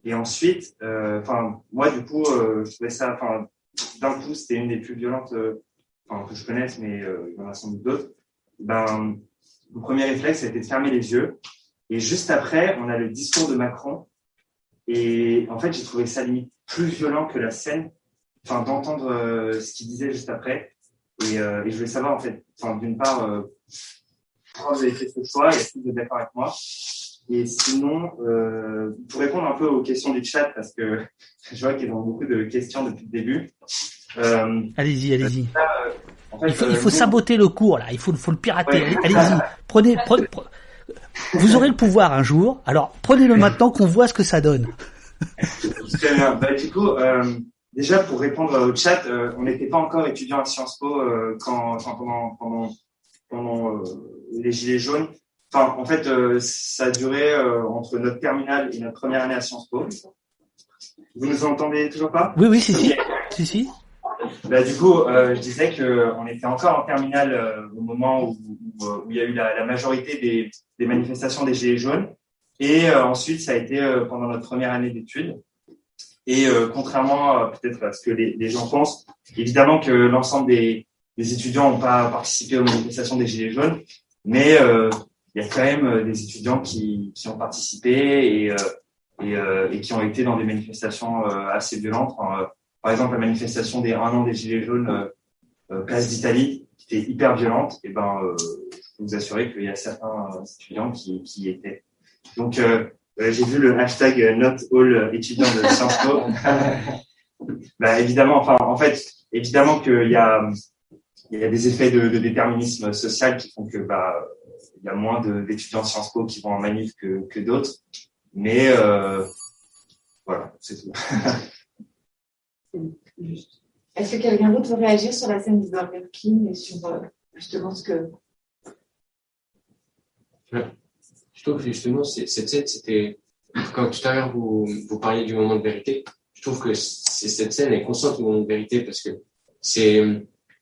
Et ensuite, euh, enfin, moi, du coup, euh, je trouvais ça, enfin, d'un coup, c'était une des plus violentes, que je connaisse, mais il y en a sans doute d'autres. Ben, mon premier réflexe, c'était de fermer les yeux. Et juste après, on a le discours de Macron. Et en fait, j'ai trouvé ça limite plus violent que la scène, enfin, d'entendre euh, ce qu'il disait juste après. Et, euh, et je voulais savoir, en fait, enfin, d'une part, euh, pourquoi vous avez fait ce choix et est-ce que vous êtes d'accord avec moi? Et sinon, euh, pour répondre un peu aux questions du chat, parce que je vois qu'ils ont beaucoup de questions depuis le début. Euh, allez-y, allez-y. euh, en fait, Il faut, il faut saboter le cours là. Il faut, faut le pirater. Ouais. Allez-y. Prenez, prenez- pre- Vous aurez le pouvoir un jour. Alors prenez-le maintenant qu'on voit ce que ça donne. Très bien. Bah, du coup, euh, déjà pour répondre au chat, euh, on n'était pas encore étudiant à Sciences Po euh, quand, enfin, pendant, pendant, pendant euh, les Gilets jaunes. Enfin, en fait, euh, ça a duré euh, entre notre terminale et notre première année à Sciences Po. Vous nous entendez toujours pas? Oui, oui, si, si, si, si. Bah, du coup, euh, je disais que on était encore en terminale euh, au moment où, où, où il y a eu la, la majorité des, des manifestations des Gilets jaunes. Et euh, ensuite, ça a été euh, pendant notre première année d'études. Et euh, contrairement peut-être à ce que les, les gens pensent, évidemment que l'ensemble des, des étudiants n'ont pas participé aux manifestations des Gilets jaunes, mais euh, il y a quand même euh, des étudiants qui, qui ont participé et, euh, et, et qui ont été dans des manifestations assez violentes. Par exemple, la manifestation des un an des Gilets jaunes, place d'Italie, qui était hyper violente, et ben, euh, je peux vous assurer qu'il y a certains étudiants qui, qui y étaient. Donc, euh, euh, j'ai vu le hashtag euh, not all étudiants de Sciences Po. bah, évidemment, enfin, en fait, évidemment qu'il y a, il y a des effets de, de déterminisme social qui font que, bah, il y a moins d'étudiants de Sciences Po qui vont en manif que, que d'autres. Mais, euh, voilà, c'est tout. Est-ce que quelqu'un d'autre veut réagir sur la scène du Burger King et sur euh, justement ce que. Trouve justement, cette scène, c'était. Quand tout à l'heure vous, vous parliez du moment de vérité, je trouve que cette scène est consciente du moment de vérité parce que c'est.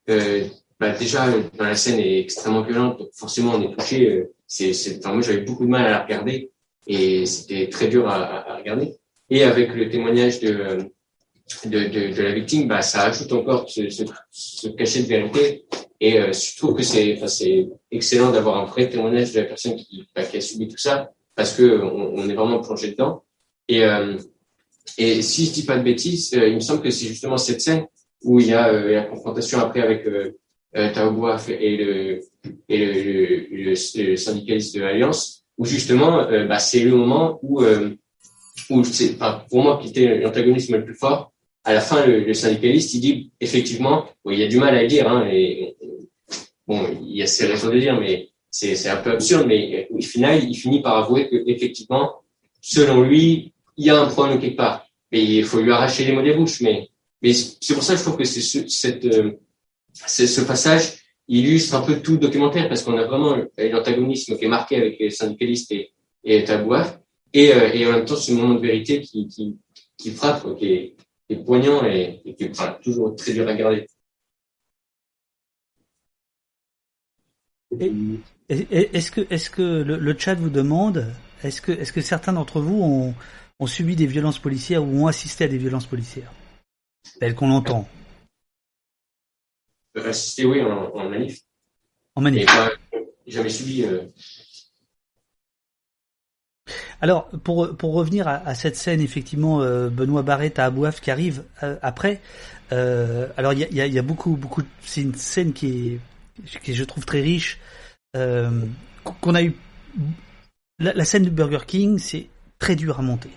Euh, bah déjà, dans la scène est extrêmement violente, donc forcément on est touché. euh, c'est, c'est, enfin, moi j'avais beaucoup de mal à la regarder et c'était très dur à, regarder. Et avec le témoignage de, de, la victime, bah, ça ajoute encore ce cachet de vérité. Et euh, je trouve que c'est, excellent d'avoir un vrai témoignage de la personne qui, bah, a subi tout ça, parce que on, est vraiment plongé dedans. Et, euh, et si je dis pas de bêtises, euh, il me semble que c'est justement cette scène où il y a euh, la confrontation après avec euh, Tao Bouaf et le et le, syndicaliste de l'Alliance, où justement, bah, c'est le moment où où c'est, enfin, pour moi qui était l'antagonisme le plus fort, à la fin, le, syndicaliste, il dit effectivement, il y a du mal à le dire, hein, bon, il y a ses raisons de dire, mais c'est, un peu absurde, mais au final, il finit par avouer que effectivement, selon lui, il y a un problème quelque part, mais il faut lui arracher les mots des bouches, mais mais c'est pour ça que je trouve que c'est ce, cette, euh, ce passage illustre un peu tout le documentaire parce qu'on a vraiment l'antagonisme qui est marqué avec les syndicalistes et, et Tabouaf et, euh, et en même temps ce moment de vérité qui, qui, qui frappe, qui, est, qui est poignant et, qui est toujours très dur à garder. Est-ce que, est-ce que le, le chat vous demande, est-ce que, est-ce que certains d'entre vous ont, ont subi des violences policières ou ont assisté à des violences policières telles qu'on l'entend? Euh, Assister, oui, en, en manif. en manif jamais subi. Euh, Alors, pour, pour revenir à, à cette scène, effectivement, euh, Benoît Barrette à Abouaf qui arrive euh, après. alors, il y a, il y, a, il y a beaucoup, beaucoup. C'est une scène qui est, qui je trouve très riche. Euh, qu'on a eu. La, scène du Burger King, c'est très dur à monter.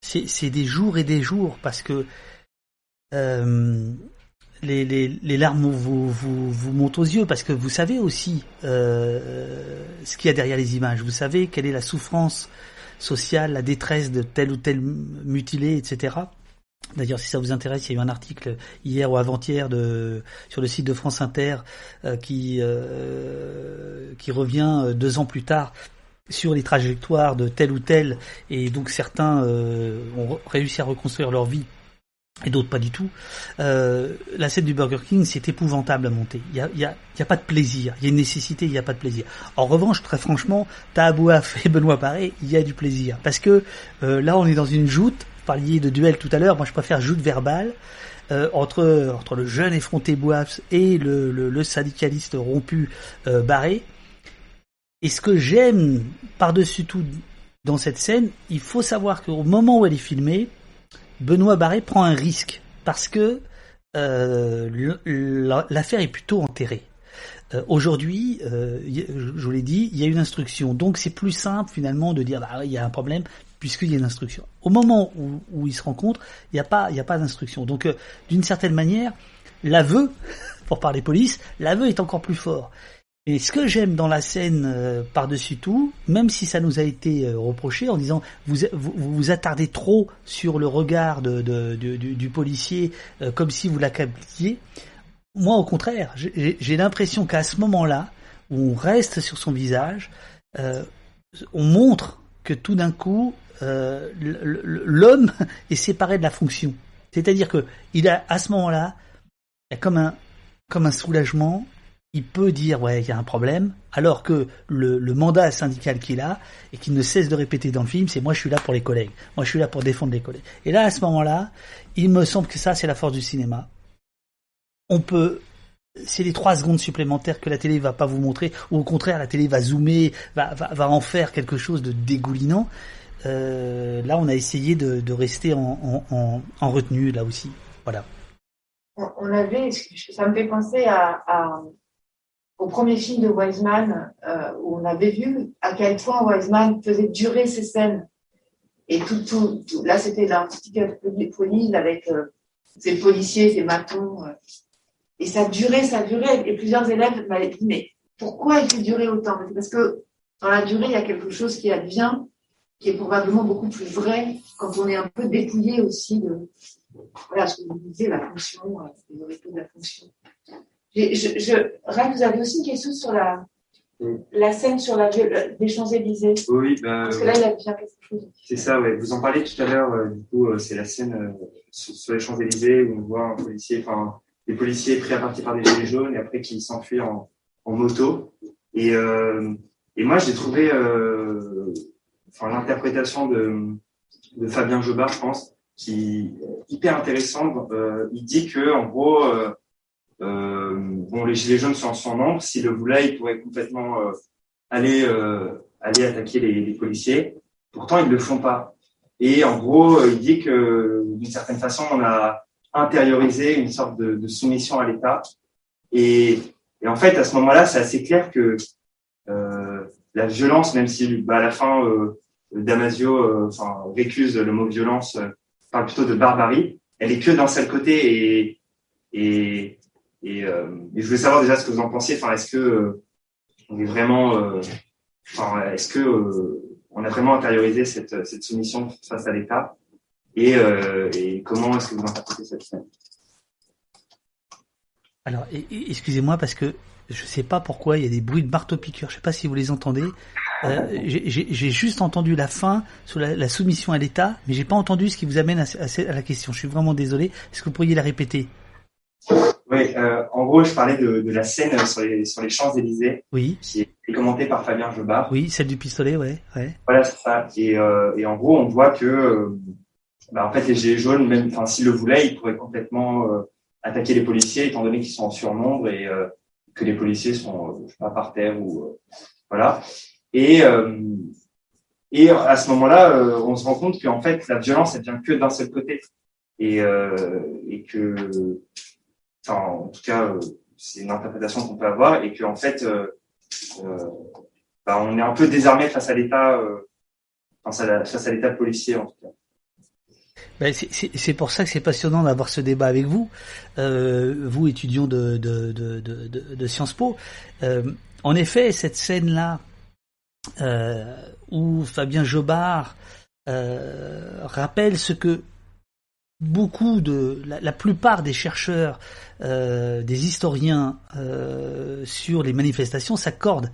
C'est des jours et des jours parce que euh, les, les, les larmes vous, vous, vous montent aux yeux parce que vous savez aussi euh, ce qu'il y a derrière les images. Vous savez quelle est la souffrance sociale, la détresse de tel ou tel mutilé, etc. D'ailleurs, si ça vous intéresse, il y a eu un article hier ou avant-hier de sur le site de France Inter euh, qui euh, qui revient euh, deux ans plus tard sur les trajectoires de tel ou tel, et donc certains euh, ont réussi à reconstruire leur vie et d'autres pas du tout. Euh, la scène du Burger King, c'est épouvantable à monter. Il y a, y, a, y a pas de plaisir. Il y a une nécessité, il n'y a pas de plaisir. En revanche, très franchement, Tahabouaf et Benoît Paré, il y a du plaisir. Parce que euh, là, on est dans une joute. Parliez de duel tout à l'heure. Moi, je préfère joute verbale. Euh, entre entre le jeune effronté Bouaf et le, le, syndicaliste rompu euh, Barré. Et ce que j'aime par-dessus tout dans cette scène, il faut savoir qu'au moment où elle est filmée, Benoît Barré prend un risque parce que euh, l'affaire est plutôt enterrée. Aujourd'hui, je vous l'ai dit, il y a une instruction. Donc c'est plus simple finalement de dire bah, il y a un problème puisqu'il y a une instruction. Au moment où, où ils se rencontrent, il n'y a pas, il a pas d'instruction. Donc euh, d'une certaine manière, l'aveu, pour parler police, l'aveu est encore plus fort. Et ce que j'aime dans la scène euh, par-dessus tout, même si ça nous a été euh, reproché en disant vous vous, vous attardez trop sur le regard de, du, policier comme si vous l'accabliez, moi au contraire, j'ai l'impression qu'à ce moment-là, où on reste sur son visage, on montre que tout d'un coup, euh, l'homme est séparé de la fonction. C'est-à-dire que il a à ce moment-là, il y a comme un comme un soulagement. Il peut dire ouais il y a un problème, alors que le, le mandat syndical qu'il a et qu'il ne cesse de répéter dans le film, c'est moi je suis là pour les collègues, moi je suis là pour défendre les collègues. Et là à ce moment-là, il me semble que ça c'est la force du cinéma. On peut c'est les trois secondes supplémentaires que la télé va pas vous montrer, ou au contraire la télé va zoomer, va, va, va en faire quelque chose de dégoulinant. Euh, là, on a essayé de, rester en, en, en, en retenue là aussi. Voilà. on, avait, ça me fait penser au premier film de Wiseman, euh, où on avait vu à quel point Wiseman faisait durer ses scènes. Et tout, tout, tout- là, c'était l'artistique police avec euh, ses policiers, ses matons. euh, et ça durait, ça durait. Et plusieurs élèves m'avaient dit, mais pourquoi il fait durer autant? Parce que dans la durée, il y a quelque chose qui advient, qui est probablement beaucoup plus vrai quand on est un peu dépouillé aussi de, voilà, ce que vous disiez, la fonction, euh, les origines de la fonction. Je, vous avez aussi une question sur la, la scène sur la, viol- des Champs-Élysées. Oui, bah, Parce que là, il a bien quelque chose. C'est ça, ouais. Vous en parlez tout à l'heure, euh, du coup, euh, c'est la scène euh, sur, sur les Champs-Élysées où on voit un policier, enfin, des policiers pris à partie par des gilets jaunes et après qui s'enfuient en, en moto. Et, euh, et moi, j'ai trouvé, euh, enfin, l'interprétation de, Fabien Jobard, je pense, qui est hyper intéressante. Euh, il dit que, en gros, euh, euh, bon, les gilets jaunes sont en son nombre. S'il le voulait, il pourrait complètement aller aller attaquer les, policiers. Pourtant, ils le font pas. Et en gros, il dit que d'une certaine façon, on a intériorisé une sorte de, de soumission à l'État. Et, et en fait, à ce moment-là, c'est assez clair que la violence, même si bah, à la fin, euh, Damasio euh, récuse le mot violence, euh, parle plutôt de barbarie, elle est que d'un seul côté. Et, euh, je voulais savoir déjà ce que vous en pensiez. Enfin, est-ce que euh, on est vraiment, euh, est-ce que euh, on a vraiment intériorisé cette, soumission face à l'État et, euh, et comment est-ce que vous interprétez cette scène Alors, excusez-moi parce que je sais pas pourquoi il y a des bruits de marteau-piqueur. Je sais pas si vous les entendez. Euh, j'ai- juste entendu la fin sur la, la soumission à l'État, mais j'ai pas entendu ce qui vous amène à, à- à la question. Je suis vraiment désolé. Est-ce que vous pourriez la répéter? Oui, euh, en gros, je parlais de, de la scène sur les, sur les Champs-Élysées, Oui. qui est commentée par Fabien Jobard. Oui, celle du pistolet, ouais, ouais. Voilà, c'est ça. Et, euh, et en gros, on voit que, euh, bah, en fait, les gilets jaunes, même, enfin, s'ils le voulaient, ils pourraient complètement euh, attaquer les policiers, étant donné qu'ils sont en surnombre et euh, que les policiers sont, euh, je sais pas, par terre ou euh, voilà. Et euh, et à ce moment-là, on se rend compte qu'en fait, la violence, elle vient que d'un seul côté, et et que, enfin, en tout cas, c'est une interprétation qu'on peut avoir, et qu'en fait, euh, euh, bah, on est un peu désarmé face à l'État, face à l'État policier en tout cas. Ben, c'est- pour ça que c'est passionnant d'avoir ce débat avec vous, euh, vous étudiants de, Sciences Po. Euh, en effet, cette scène-là, euh, où Fabien Jobard rappelle ce que beaucoup de la, plupart des chercheurs, des historiens sur les manifestations s'accordent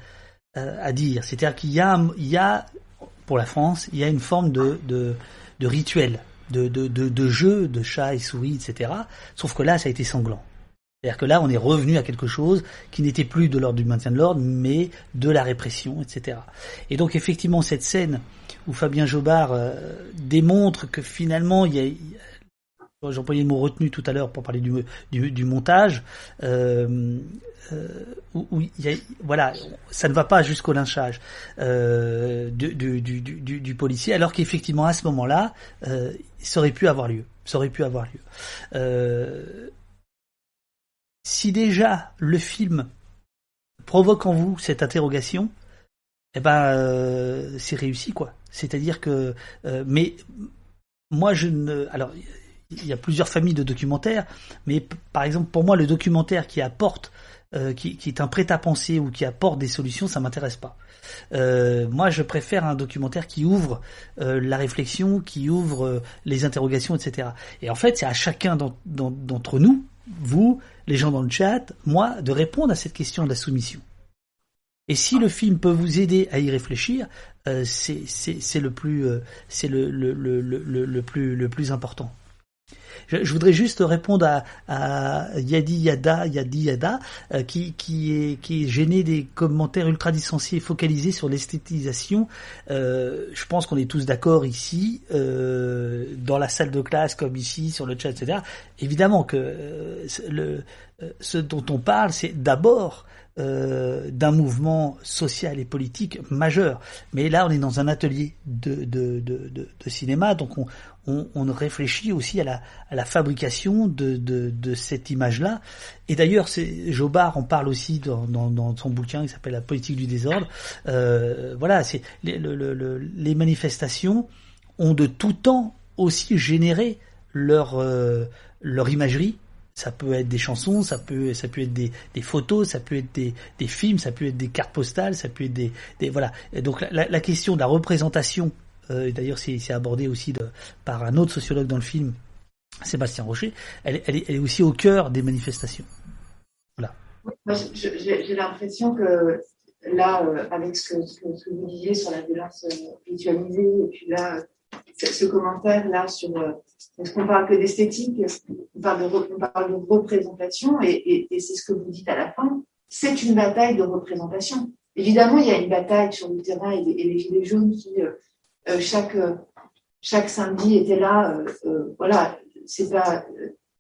à dire. C'est-à-dire qu'il y a, pour la France, il y a une forme de rituel, de, de, de, de de et souris, etc. Sauf que là, ça a été sanglant. C'est-à-dire que là, on est revenu à quelque chose qui n'était plus de l'ordre du maintien de l'ordre, mais de la répression, etc. Et donc, effectivement, cette scène où Fabien Jobard euh, démontre que finalement, il y a- j'employais le mot retenu tout à l'heure pour parler du, du, montage, euh, euh, où, voilà, ça ne va pas jusqu'au lynchage euh, du, policier, alors qu'effectivement à ce moment-là, ça aurait pu avoir lieu, ça aurait pu avoir lieu. Si déjà le film provoque en vous cette interrogation, eh ben c'est réussi quoi. C'est-à-dire que mais moi je ne alors il y a plusieurs familles de documentaires, mais par exemple pour moi le documentaire qui apporte euh, qui, est un prêt-à-penser ou qui apporte des solutions, ça m'intéresse pas. Euh, moi, je préfère un documentaire qui ouvre euh, la réflexion, qui ouvre les interrogations, etc. Et en fait, c'est à chacun d'entre nous, vous, les gens dans le chat, moi, de répondre à cette question de la soumission. Et si le film peut vous aider à y réfléchir, c'est le plus, c'est le plus important. Je, voudrais juste répondre à, à Yadi Yada, Yadi Yada, euh, qui, qui, est, qui est gêné des commentaires ultra distanciés focalisés sur l'esthétisation. Euh, je pense qu'on est tous d'accord ici, euh, dans la salle de classe comme ici, sur le chat, etc. Évidemment que euh, le, euh, ce dont on parle, c'est d'abord euh, d'un mouvement social et politique majeur. Mais là, on est dans un atelier de, de, de, cinéma, donc on, on, réfléchit aussi à la, à la fabrication de, de, de cette image-là. Et d'ailleurs, Jobard en parle aussi dans, dans, son bouquin qui s'appelle La politique du désordre. Euh, voilà, c'est les, le, les manifestations ont de tout temps aussi généré leur, euh, leur imagerie ça peut être des chansons, ça peut, ça peut être des, des photos, ça peut être des, des, films, ça peut être des cartes postales, ça peut être des, des voilà. Et donc la, la, question de la représentation, euh, d'ailleurs c'est abordé aussi de, par un autre sociologue dans le film, Sébastien Rocher, elle, elle, est, elle est aussi au cœur des manifestations. Voilà. J'ai l'impression que là, euh, avec ce que, ce que, vous disiez sur la violence euh, ritualisée, et puis là, ce commentaire là sur euh, est-ce qu'on parle que d'esthétique, on parle de, représentation et, et, et c'est ce que vous dites à la fin, c'est une bataille de représentation. Évidemment, il y a une bataille sur le terrain et, et les gilets jaunes qui euh, euh chaque chaque samedi étaient là. Euh, euh, voilà, c'est pas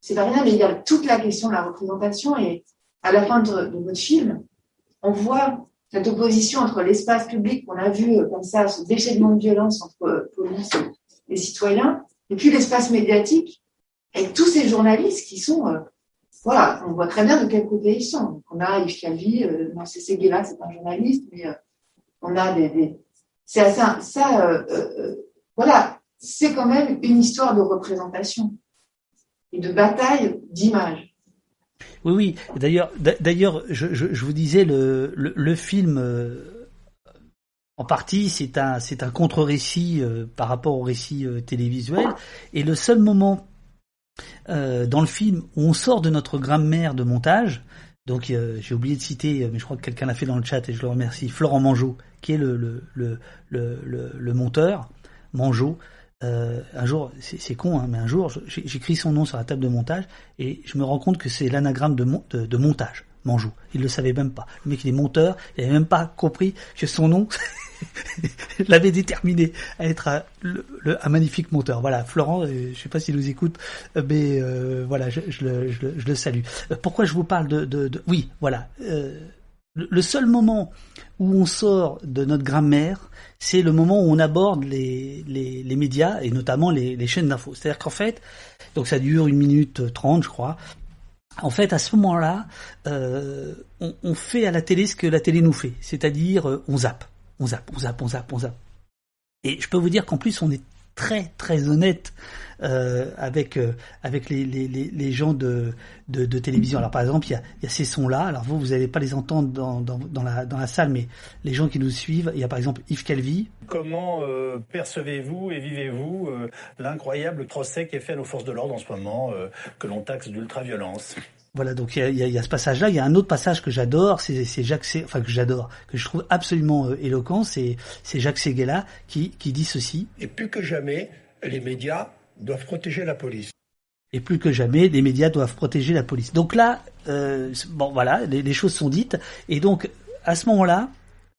c'est pas rien, mais il y a toute la question de la représentation et à la fin de, de votre film, on voit cette opposition entre l'espace public qu'on a vu comme ça, ce déchaînement de violence entre police les citoyens, et puis l'espace médiatique, avec tous ces journalistes qui sont, euh, voilà, on voit très bien de quel côté ils sont. on a Yves Calvi, euh, non, c'est Seguela, c'est un journaliste, mais euh, on a des, c'est assez, ça, voilà, c'est quand même une histoire de représentation et de bataille d'image. Oui, oui. D'ailleurs, d'ailleurs, je, je, vous disais le, le film en partie, c'est un, c'est un contre-récit euh, par rapport au récit euh, télévisuel. Et le seul moment euh, dans le film où on sort de notre grammaire de montage, donc j'ai oublié de citer, mais je crois que quelqu'un l'a fait dans le chat et je le remercie, Florent Mangeot, qui est le, le, le, le, le monteur, Mangeot. un jour, c'est con, hein, mais un jour, j'écris son nom sur la table de montage et je me rends compte que c'est l'anagramme de, de, de montage. Manjou. Il le savait même pas. Le mec, il est monteur, il avait même pas compris que son nom l'avait déterminé à être un, le, magnifique monteur. Voilà, Florent, euh, je sais pas s'il nous écoute, euh, mais euh, voilà, je, le, je, le, salue. Pourquoi je vous parle de... de, de... Oui, voilà. Euh, le seul moment où on sort de notre grammaire, c'est le moment où on aborde les, les, les médias et notamment les, les chaînes d'infos. C'est-à-dire qu'en fait, donc ça dure une minute trente, je crois, en fait, à ce moment-là, euh, on, on, fait à la télé ce que la télé nous fait, c'est-à-dire euh, on zappe, on zappe, on zappe, on zappe, on zappe. Et je peux vous dire qu'en plus, on est très très honnête euh, avec euh, avec les, les, les gens de, de, télévision. Alors par exemple, il y a, ces sons-là. Alors vous, vous n'allez pas les entendre dans, dans, la, dans la salle, mais les gens qui nous suivent, il y a par exemple Yves Calvi. Comment euh, percevez-vous et vivez-vous euh, l'incroyable procès qui est fait à nos forces de l'ordre en ce moment, que l'on taxe d'ultra-violence? Voilà, donc il y a, y, y a, ce passage-là. Il y a un autre passage que j'adore, c'est Jacques, enfin que j'adore, que je trouve absolument euh, éloquent, c'est Jacques Séguéla qui, qui dit ceci. Et plus que jamais, les médias doivent protéger la police. Et plus que jamais, les médias doivent protéger la police. Donc là, euh, bon voilà, les, les choses sont dites. Et donc à ce moment-là,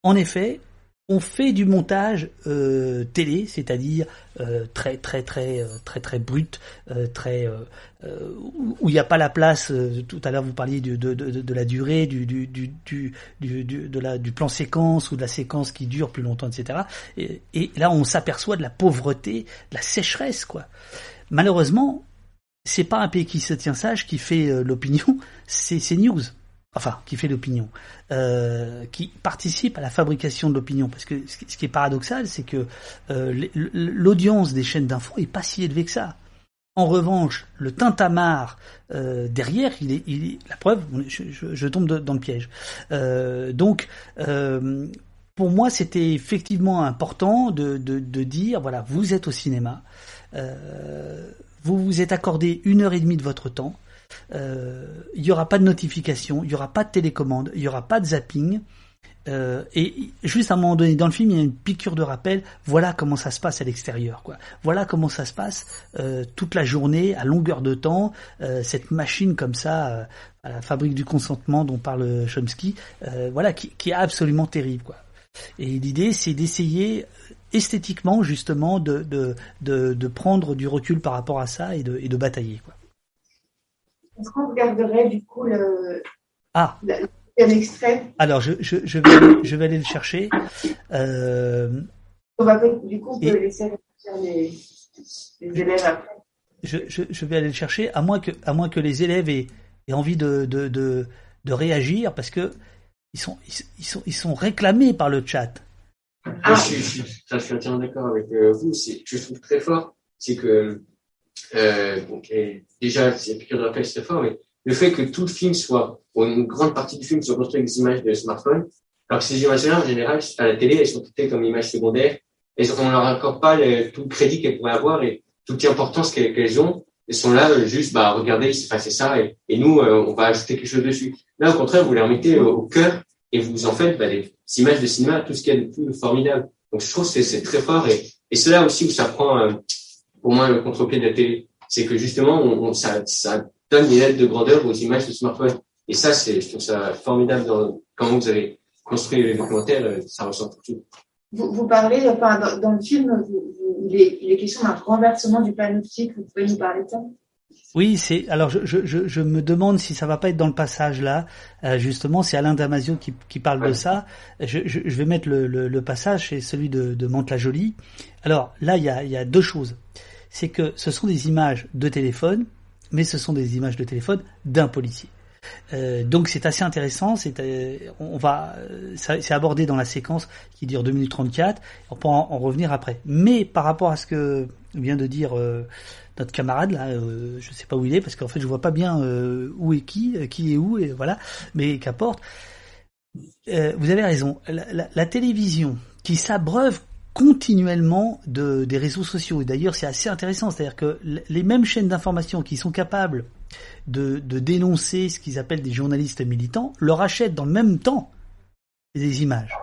en effet, on fait du montage euh, télé, c'est-à-dire euh, très très très euh, très très brut, très où il n'y a pas la place. tout à l'heure, vous parliez de, la durée, du, du, du, plan séquence ou de la séquence qui dure plus longtemps, etc. Et, et là, on s'aperçoit de la pauvreté, de la sécheresse, quoi. Malheureusement, c'est pas un pays qui se tient sage qui fait l'opinion, c'est news. Enfin qui fait l'opinion, euh, qui participe à la fabrication de l'opinion. Parce que ce qui est paradoxal, c'est que euh, l'audience des chaînes d'infos est pas si élevée que ça. En revanche, le tintamarre euh, derrière, il est, il est, la preuve. Je, tombe dans le piège. Donc, pour moi, c'était effectivement important de, dire voilà, vous êtes au cinéma, vous vous êtes accordé une heure et demie de votre temps. Euh, il n'y aura pas de notification, il n'y aura pas de télécommande, il n'y aura pas de zapping. Euh, et juste à un moment donné dans le film, il y a une piqûre de rappel. Voilà comment ça se passe à l'extérieur, quoi. Voilà comment ça se passe euh, toute la journée, à longueur de temps. Euh, cette machine comme ça, euh, à la fabrique du consentement dont parle Chomsky, euh, voilà, qui, qui, est absolument terrible, quoi. Et l'idée, c'est d'essayer esthétiquement justement de, de, de, de, prendre du recul par rapport à ça et de, et de batailler, quoi. Est-ce qu'on regarderait du coup le ah. Le un extrait? Alors, je, je, je, vais, aller, je vais aller le chercher. Euh, on va, du coup, on peut et, laisser les, les élèves après. Je, je, je, vais aller le chercher, à moins que, à moins que les élèves aient, aient envie de, de, de, de, réagir, parce que ils sont, ils, sont, ils sont réclamés par le chat. Ah. Je, suis, je, suis entièrement d'accord avec euh, vous. Je trouve très fort, c'est que euh, donc, déjà, c'est piqûre de rappel, c'est fort, mais le fait que tout le film soit, ou une grande partie du film soit construit avec des images de smartphone, alors que ces images-là, en général, à la télé, elles sont traitées comme images secondaires, et on leur accorde pas tout le crédit qu'elles pourraient avoir et toute l'importance qu'elles ont. Elles sont là, euh, juste, bah, regardez, il s'est passé ça, et, nous, euh, on va ajouter quelque chose dessus. Là, au contraire, vous les remettez au, au cœur, et vous en faites bah, des images de cinéma, tout ce qu'il y a de plus formidable. Donc, je trouve que c'est très fort, et, et c'est là aussi où ça prend, euh, pour moi, le contre-pied de la télé. C'est que justement, on, on, ça, ça donne une aide de grandeur aux images de smartphone. Et ça, c'est, je trouve ça formidable dans comment vous avez construit les documentaires, ça ressort tout de suite. Vous, vous parlez, enfin, dans, dans le film, vous, vous, il, est, il est question d'un renversement du panoptique. Vous pouvez nous parler de ça? Oui, c'est alors je, je, je, me demande si ça va pas être dans le passage là. Euh, justement, c'est Alain Damasio qui, qui parle ouais. de ça. Je, je, je, vais mettre le, le, le passage, c'est celui de, de Mantes-la-Jolie. Alors là, il y a, il y a deux choses. C'est que ce sont des images de téléphone, mais ce sont des images de téléphone d'un policier. Euh, donc c'est assez intéressant. C'est, euh, on va, c'est abordé dans la séquence qui dure 2 minutes 34. On peut en, en, revenir après. Mais par rapport à ce que vient de dire euh, notre camarade là, euh, je sais pas où il est parce qu'en fait je vois pas bien euh, où est qui, qui est où et voilà. Mais qu'importe. vous avez raison. La télévision qui s'abreuve continuellement de, des réseaux sociaux. Et d'ailleurs, c'est assez intéressant, c'est-à-dire que les mêmes chaînes d'information qui sont capables de, de dénoncer ce qu'ils appellent des journalistes militants leur achètent dans le même temps des images.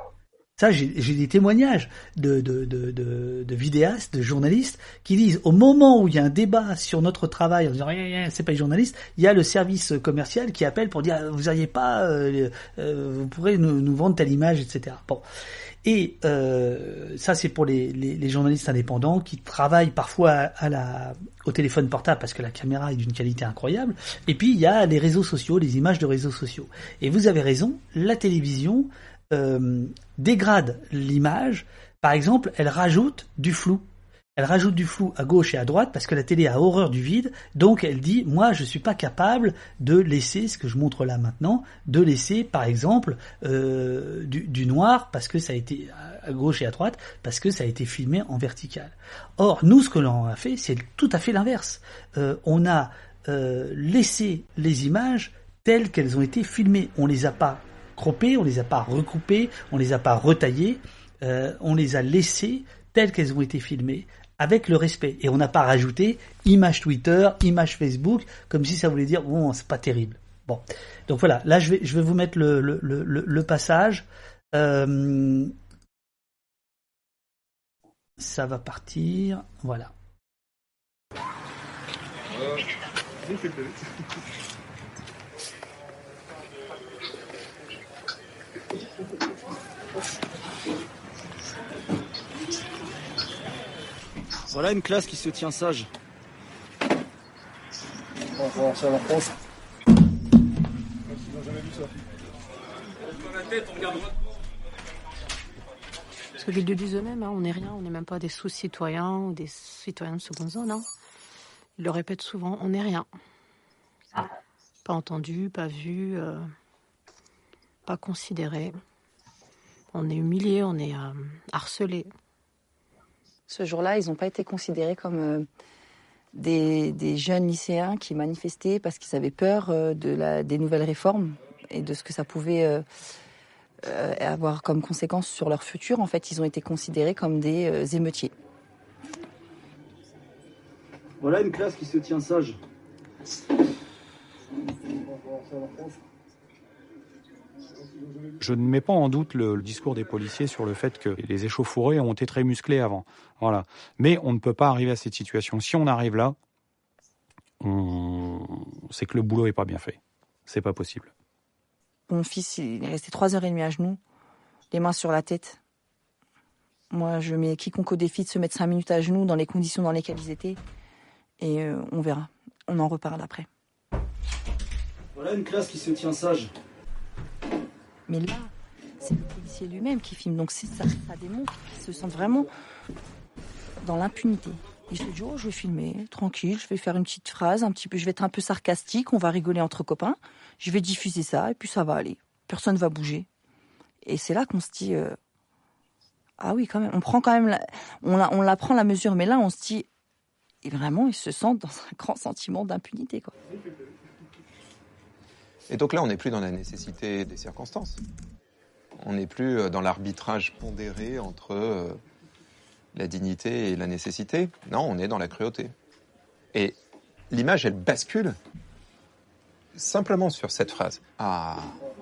Ça, j'ai des témoignages de, de, de, de, vidéastes, de journalistes, qui disent au moment où il y a un débat sur notre travail, en disant c'est pas les journalistes, il y a le service commercial qui appelle pour dire vous n'auriez pas, euh, euh, vous pourrez nous, nous vendre telle image, etc. Bon. Et euh, ça, c'est pour les, journalistes indépendants qui travaillent parfois au téléphone portable parce que la caméra est d'une qualité incroyable. Et puis, il y a les réseaux sociaux, les images de réseaux sociaux. Et vous avez raison, la télévision euh, dégrade l'image. Par exemple, elle rajoute du flou. Elle rajoute du flou à gauche et à droite parce que la télé a horreur du vide. Donc elle dit, moi je suis pas capable de laisser, ce que je montre là maintenant, de laisser par exemple euh, du, noir parce que ça a été à gauche et à droite, parce que ça a été filmé en vertical. Or, nous ce que l'on a fait, c'est tout à fait l'inverse. Euh, on a euh, laissé les images telles qu'elles ont été filmées. On les a pas croppées, on les a pas recoupées, on les a pas retaillées, on les a laissées telles qu'elles ont été filmées avec le respect. Et on n'a pas rajouté image Twitter, image Facebook, comme si ça voulait dire bon, c'est pas terrible. Bon, donc voilà. Là, je vais, je vais vous mettre le, le, le, passage. Euh, ça va partir. Voilà. Voilà une classe qui se tient sage. On va voir ça en France. Parce qu'ils le disent eux-mêmes, hein, on n'est rien, on n'est même pas des sous-citoyens ou des citoyens de seconde zone. Hein. Ils le répètent souvent, on n'est rien. Pas entendu, pas vu. Euh... pas considérés. On est humiliés, on est euh, harcelés. Ce jour-là, ils n'ont pas été considérés comme euh, des, des jeunes lycéens qui manifestaient parce qu'ils avaient peur euh, de la, des nouvelles réformes et de ce que ça pouvait euh, euh, avoir comme conséquence sur leur futur. En fait, ils ont été considérés comme des euh, émeutiers. Voilà une classe qui se tient sage. Je ne mets pas en doute le, le discours des policiers sur le fait que les échauffourées ont été très musclés avant. Voilà. Mais on ne peut pas arriver à cette situation. Si on arrive là, on... c'est que le boulot n'est pas bien fait. C'est pas possible. Mon fils, il est resté trois heures et demie à genoux, les mains sur la tête. Moi, je mets quiconque au défi de se mettre cinq minutes à genoux dans les conditions dans lesquelles ils étaient. Et euh, on verra. On en reparle après. Voilà une classe qui se tient sage. Mais là, c'est le policier lui-même qui filme. Donc ça, ça démontre qu'il se sent vraiment dans l'impunité. Se dit, oh, je vais filmer, tranquille, je vais faire une petite phrase, un petit peu, je vais être un peu sarcastique, on va rigoler entre copains, je vais diffuser ça, et puis ça va aller. Personne va bouger. Et c'est là qu'on se dit, euh, ah oui, quand même, on prend quand même, la, on, la, on la prend la mesure, mais là, on se dit, et vraiment, ils se sentent dans un grand sentiment d'impunité, quoi. Et donc là, on n'est plus dans la nécessité des circonstances. On n'est plus euh, dans l'arbitrage pondéré entre euh, la dignité et la nécessité. Non, on est dans la cruauté. Et l'image, elle bascule simplement sur cette phrase. Ah,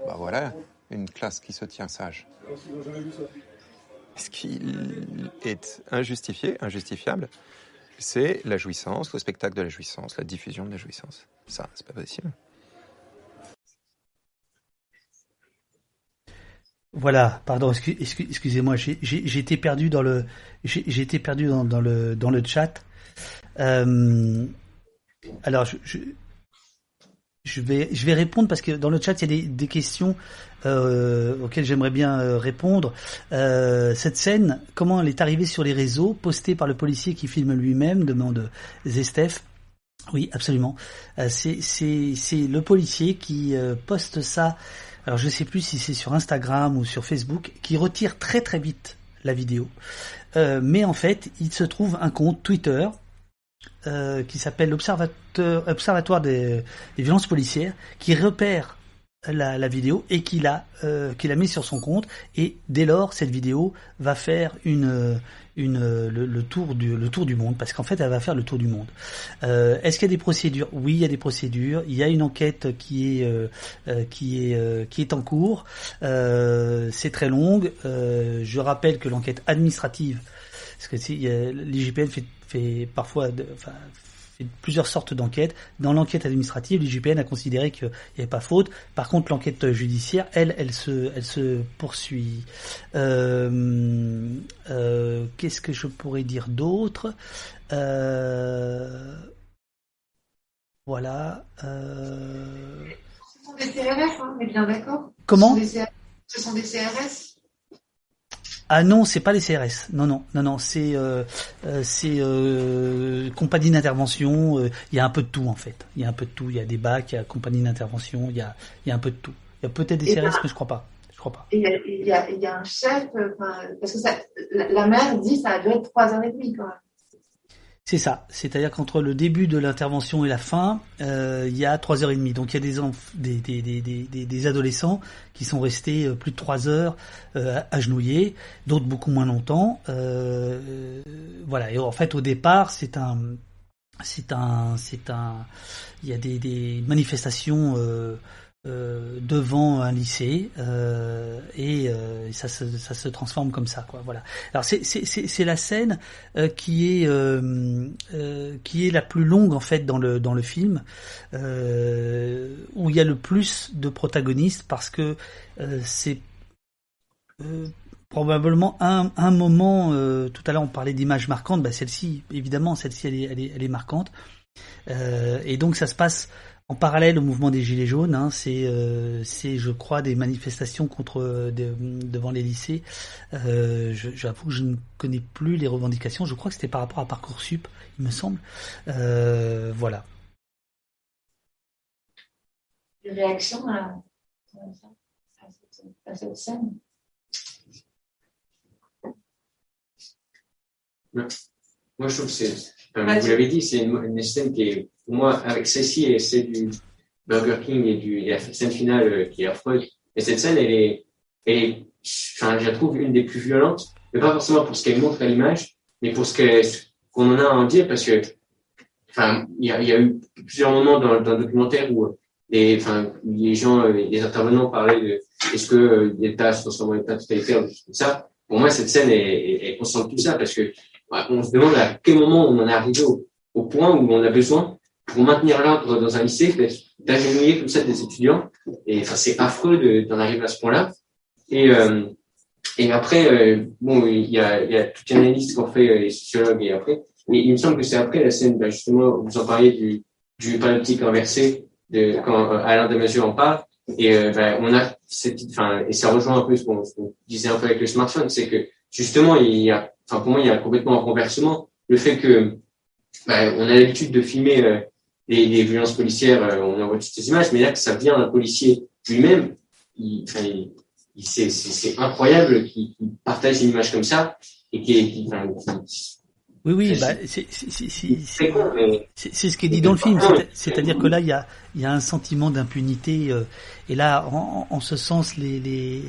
bah voilà, une classe qui se tient sage. Ce qui est injustifié, injustifiable, c'est la jouissance, le spectacle de la jouissance, la diffusion de la jouissance. Ça, c'est pas possible. Voilà, pardon, excu- excu- excusez-moi, été perdu dans le, perdu dans, le dans le chat. Euh, alors, je, vais répondre parce que dans le chat il y a des, questions euh, auxquelles j'aimerais bien euh, répondre. Cette scène, comment elle est arrivée sur les réseaux, postée par le policier qui filme lui-même, demande Zestef. Oui, absolument. C'est le policier qui poste ça. Alors je sais plus si c'est sur Instagram ou sur Facebook, qui retire très très vite la vidéo. Euh, mais en fait, il se trouve un compte Twitter euh, qui s'appelle Observatoire des, violences policières, qui repère la, la vidéo et qui l'a euh, qui l'a mis sur son compte et dès lors cette vidéo va faire une une le, le tour du le tour du monde parce qu'en fait elle va faire le tour du monde. Euh, Est-ce qu'il y a des procédures? Oui, il y a des procédures. Il y a une enquête qui est euh, euh, qui est euh, qui est en cours. Euh, C'est très longue. Euh, je rappelle que l'enquête administrative, parce que l'IGPN fait fait parfois de, enfin, fait plusieurs sortes d'enquêtes. Dans l'enquête administrative, l'IGPN a considéré qu'il n'y avait pas faute. Par contre, l'enquête judiciaire, elle, elle se, elle se poursuit. Euh, euh, Qu'est-ce que je pourrais dire d'autre Euh, Voilà. Ce sont des CRS, hein, on est bien d'accord Comment Ce sont des CRS. Ce sont des CRS Ah non, c'est pas les CRS. Non, non, non, non. C'est euh, euh, c'est euh, compagnie d'intervention. euh, Il y a un peu de tout en fait. Il y a un peu de tout. Il y a des bacs, il y a compagnie d'intervention. Il y a il y a un peu de tout. Il y a peut-être des Et CRS, là- mais je crois pas. Je crois pas. Et il y a, il y y a un chef, euh, enfin, parce que ça, la, la mère dit ça a dû être trois heures et demie quand même. C'est ça. C'est-à-dire qu'entre le début de l'intervention et la fin, euh, il y a trois heures et demie. Donc il y a des, des, adolescents qui sont restés euh, plus de trois heures euh, agenouillés, d'autres beaucoup moins longtemps. Euh, voilà. Et en fait, au départ, c'est un, c'est un, c'est un, il y a des manifestations euh, devant un lycée euh, et euh, ça, se, transforme comme ça, quoi. Voilà. Alors c'est la scène qui est qui est la plus longue en fait dans le dans le film où il y a le plus de protagonistes parce que c'est probablement un, moment, tout à l'heure on parlait d'images marquantes, bah celle-ci, évidemment, celle-ci elle est, elle est, marquante. Et donc ça se passe en parallèle au mouvement des Gilets jaunes, hein, c'est, euh, c'est, je crois, des manifestations contre euh, de- devant les lycées. Euh, je- j'avoue que je ne connais plus les revendications. Je crois que c'était par rapport à parcoursup, il me semble. Euh, voilà. Des réactions à, cette, à cette scène? Moi, je trouve que c'est, vous l'avez dit, c'est une, une, scène qui est, moi, avec celle-ci et celle du Burger King et, du, la scène finale euh, qui est affreuse. Et cette scène, elle est, elle est, enfin, je la trouve une des plus violentes, mais pas forcément pour ce qu'elle montre à l'image, mais pour ce qu'on en a à en dire, parce que, enfin, il y a, eu plusieurs moments dans, le documentaire où les, enfin, les gens, euh, les intervenants parlaient de est-ce que euh, l'État se transforme en État totalitaire, tout ça. Pour moi, cette scène est, est consciente de tout ça, parce que on se demande à quel moment on en est arrivé au point où on a besoin, pour maintenir l'ordre dans un lycée, d'agenouiller comme ça des étudiants. Et enfin, c'est affreux d'en arriver à ce point-là. Et, euh, et après, euh, bon, il y a, il y a toute une analyse qu'ont fait les sociologues et après. Mais il me semble que c'est après la scène, ben justement, vous en parliez du, du panoptique inversé, de, quand Alain Damasio en parle. Et euh, ben, on a cette, enfin, et ça rejoint un peu ce qu'on qu disait un peu avec le smartphone, c'est que justement, il y a enfin pour moi il y a complètement un renversement le fait que bah, on a l'habitude de filmer euh, les, les, violences policières euh, on envoie toutes ces images mais là que ça vient d'un policier lui-même il, enfin, il, il c'est incroyable qu'il qu partage une image comme ça et qui, enfin, oui, oui, bah, c'est ce qui est dit dans le film. C'est-à-dire que là, il y a, il y a un sentiment d'impunité. Euh, et là, en, en, ce sens, les, les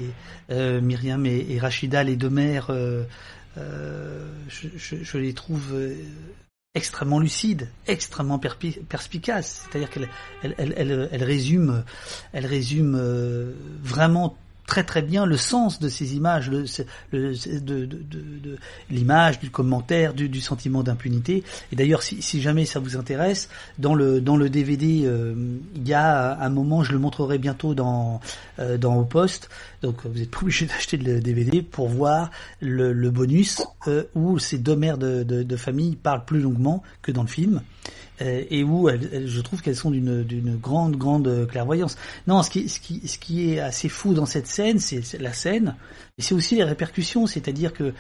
euh, Myriam et, et, Rachida, les deux mères, euh, je, je, je, les trouve extrêmement lucides, extrêmement perspicaces. C'est-à-dire elles, elles, résument, elles résument vraiment très très bien le sens de ces images, le, de, de, de, l'image, du commentaire, du, sentiment d'impunité. Et d'ailleurs, si, jamais ça vous intéresse, dans le dans le DVD, euh, il y a un moment, je le montrerai bientôt dans euh, dans au poste. Donc vous êtes pas obligé d'acheter le DVD pour voir le, bonus euh, où ces deux mères de, de famille parlent plus longuement que dans le film et où je trouve qu'elles sont d'une, grande, grande clairvoyance. Non, ce qui, ce, qui, ce qui est assez fou dans cette scène, c'est, la scène, et c'est aussi les répercussions, c'est-à-dire que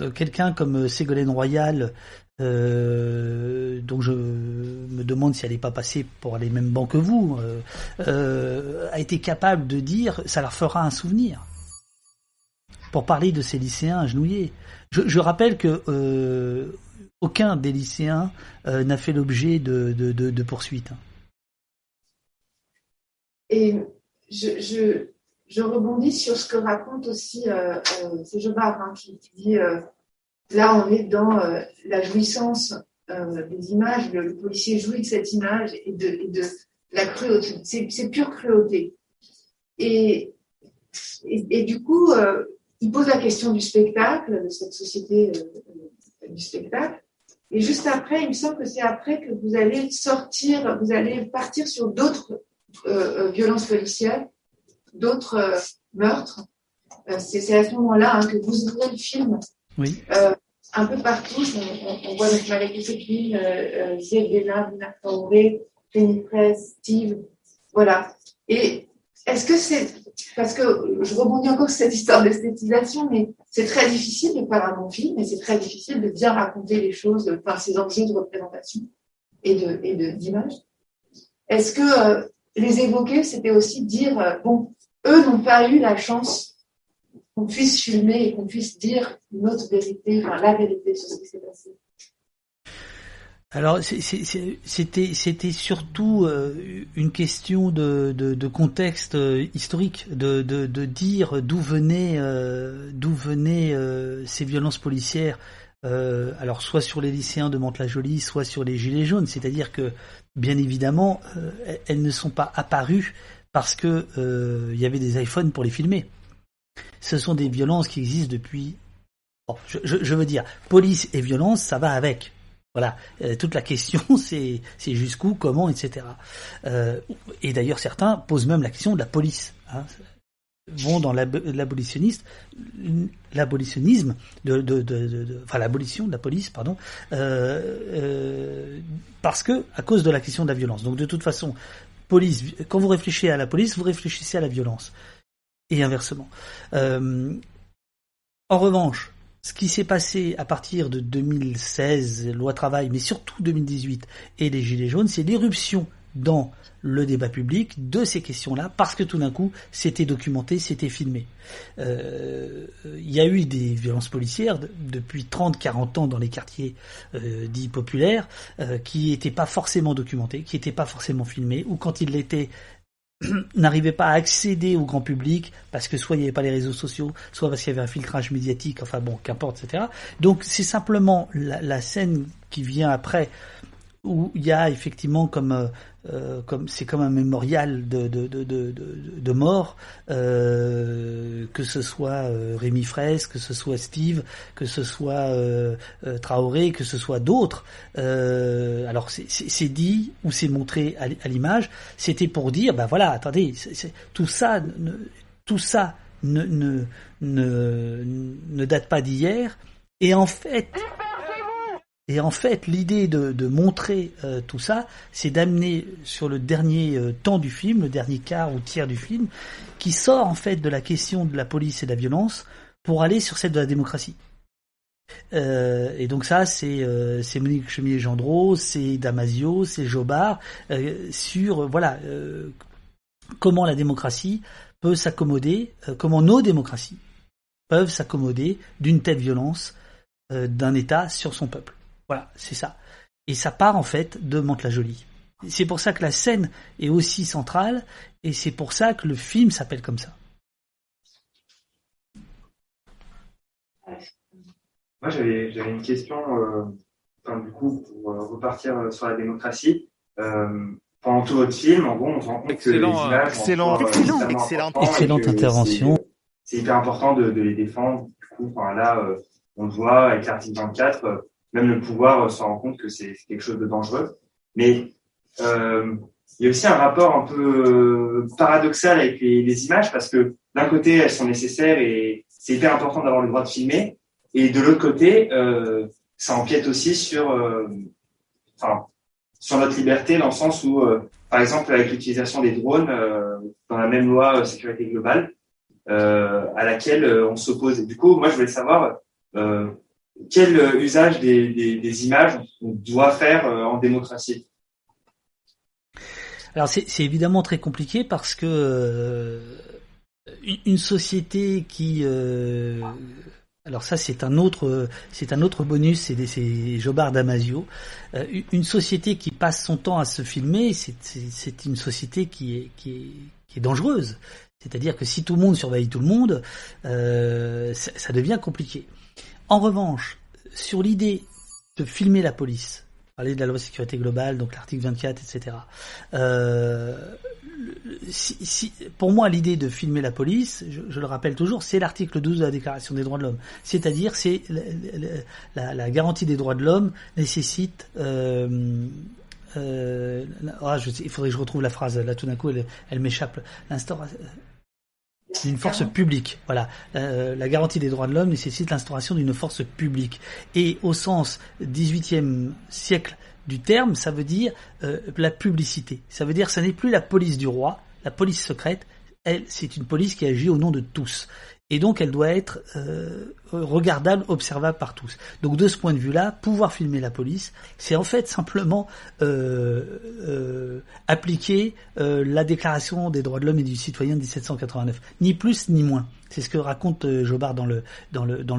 euh, quelqu'un comme Ségolène Royal, euh, donc je me demande si elle n'est pas passée pour les mêmes bancs que vous, euh, euh, a été capable de dire ça leur fera un souvenir. Pour parler de ces lycéens agenouillés. Je, rappelle que euh, aucun des lycéens euh, n'a fait l'objet de, de, poursuites. Et je, rebondis sur ce que raconte aussi euh, euh, c'est hein, qui, dit euh, là on est dans euh, la jouissance des images, le, policier jouit de cette image et de, la cruauté, c'est pure cruauté. Et du coup, il pose la question du spectacle, de cette société du spectacle. Et juste après, il me semble que c'est après que vous allez sortir, vous allez partir sur d'autres euh, violences policières, d'autres euh, meurtres. Euh, c'est à ce moment-là hein, que vous ouvrez le film. Oui. un peu partout, on, on voit notre Malek Zeppelin, euh, Zébéla, Bina Faoré, Penny Press, Steve, voilà. Et est-ce que c'est parce que je rebondis encore sur cette histoire d'esthétisation, mais c'est très difficile de faire un bon film et c'est très difficile de bien raconter les choses par ces enjeux de représentation et de et d'image. Est-ce que euh, les évoquer, c'était aussi dire euh, bon, eux n'ont pas eu la chance qu'on puisse filmer et qu'on puisse dire une autre vérité, enfin la vérité sur ce qui s'est passé. Alors c'était surtout euh, une question de, de, de contexte euh, historique, de, de, de dire d'où venaient euh, d'où venaient euh, ces violences policières. Euh, alors soit sur les lycéens de Mantes-la-Jolie, soit sur les gilets jaunes. C'est-à-dire que bien évidemment elles ne sont pas apparues parce que il y avait des iPhones pour les filmer. Ce sont des violences qui existent depuis. Je, je veux dire, police et violence, ça va avec. Voilà, euh, toute la question c'est jusqu'où, comment, etc. Euh, et d'ailleurs certains posent même la question de la police. Hein, vont dans l'abolitionnisme, de, de, enfin l'abolition de la police, pardon, euh, parce que à cause de la question de la violence. Donc de toute façon, police, quand vous réfléchissez à la police, vous réfléchissez à la violence et inversement. En revanche, ce qui s'est passé à partir de 2016, loi travail, mais surtout 2018 et les Gilets jaunes, c'est l'éruption dans le débat public de ces questions-là, parce que tout d'un coup, c'était documenté, c'était filmé. Euh, il y a eu des violences policières de- depuis 30-40 ans dans les quartiers euh, dits populaires, euh, qui n'étaient pas forcément documentés, qui n'étaient pas forcément filmés, ou quand ils l'étaient, n'arrivaient pas à accéder au grand public parce que soit il n'y avait pas les réseaux sociaux, soit parce qu'il y avait un filtrage médiatique, enfin bon, qu'importe, etc. Donc c'est simplement la, la scène qui vient après où il y a effectivement comme euh, euh, comme c'est comme un mémorial de de de de, de, morts, euh, que ce soit euh, Rémi Fraisse, que ce soit Steve, que ce soit euh, euh, Traoré, que ce soit d'autres. Alors c'est- dit ou c'est montré à, à l'image. C'était pour dire, ben voilà, attendez, tout ça, ne, tout ça ne ne ne, ne date pas d'hier. Et en fait, et en fait, l'idée de, de montrer euh, tout ça, c'est d'amener sur le dernier euh, temps du film, le dernier quart ou tiers du film, qui sort en fait de la question de la police et de la violence pour aller sur celle de la démocratie. Euh, et donc ça, c'est euh, Monique Chemier-Gendreau, c'est Damasio, c'est Jobard, euh, sur euh, voilà euh, comment la démocratie peut s'accommoder, comment nos démocraties peuvent s'accommoder d'une telle violence d'un État sur son peuple. Voilà, c'est ça. Et ça part en fait de Mantes-la-Jolie. C'est pour ça que la scène est aussi centrale, et c'est pour ça que le film s'appelle comme ça. Moi, j'avais une question, euh, enfin, du coup, pour euh, repartir sur la démocratie. Euh, pendant tout votre film, en gros, on se rend compte Excellent, que les images excellent, euh, excellent, excellente- intervention. c'est- C'est hyper important de, de les défendre. Du coup, enfin, là, euh, on le voit avec l'article 24, euh, même le pouvoir euh, se rend compte que c'est quelque chose de dangereux. Mais euh, il y a aussi un rapport un peu euh, paradoxal avec les, images parce que d'un côté, elles sont nécessaires et c'est hyper important d'avoir le droit de filmer. Et de l'autre côté, ça empiète aussi sur, enfin, sur notre liberté dans le sens où, par exemple, avec l'utilisation des drones dans la même loi sécurité globale, à laquelle on s'oppose. Du coup, moi, je voulais savoir quel euh, usage des, images on doit faire euh, en démocratie? Alors c'est évidemment très compliqué parce que euh, une- société qui alors ça c'est un autre c'est un autre bonus c'est Jobard Damasio. Une- société qui passe son temps à se filmer c'est une société qui est qui est dangereuse. C'est-à-dire que si tout le monde surveille tout le monde ça devient compliqué en revanche sur l'idée de filmer la police parler de la loi sécurité globale, donc l'article 24, etc. Euh, pour moi, l'idée de filmer la police, je, le rappelle toujours, c'est l'article 12 de la Déclaration des droits de l'homme. C'est-à-dire, c'est la, garantie des droits de l'homme nécessite. Euh, euh, ah, il faudrait que je retrouve la phrase. Là, tout d'un coup, elle m'échappe. L'instauration d'une force publique. Voilà, Euh, la garantie des droits de l'homme nécessite l'instauration d'une force publique. Et au sens 18e siècle du terme, ça veut dire euh, la publicité. Ça veut dire que ça n'est plus la police du roi, la police secrète. Elle, c'est une police qui agit au nom de tous. Et donc, elle doit être euh, regardable, observable par tous. Donc, de ce point de vue-là, pouvoir filmer la police, c'est en fait simplement euh, euh, appliquer la Déclaration des droits de l'homme et du citoyen de 1789, ni plus ni moins. C'est ce que raconte Jobard dans le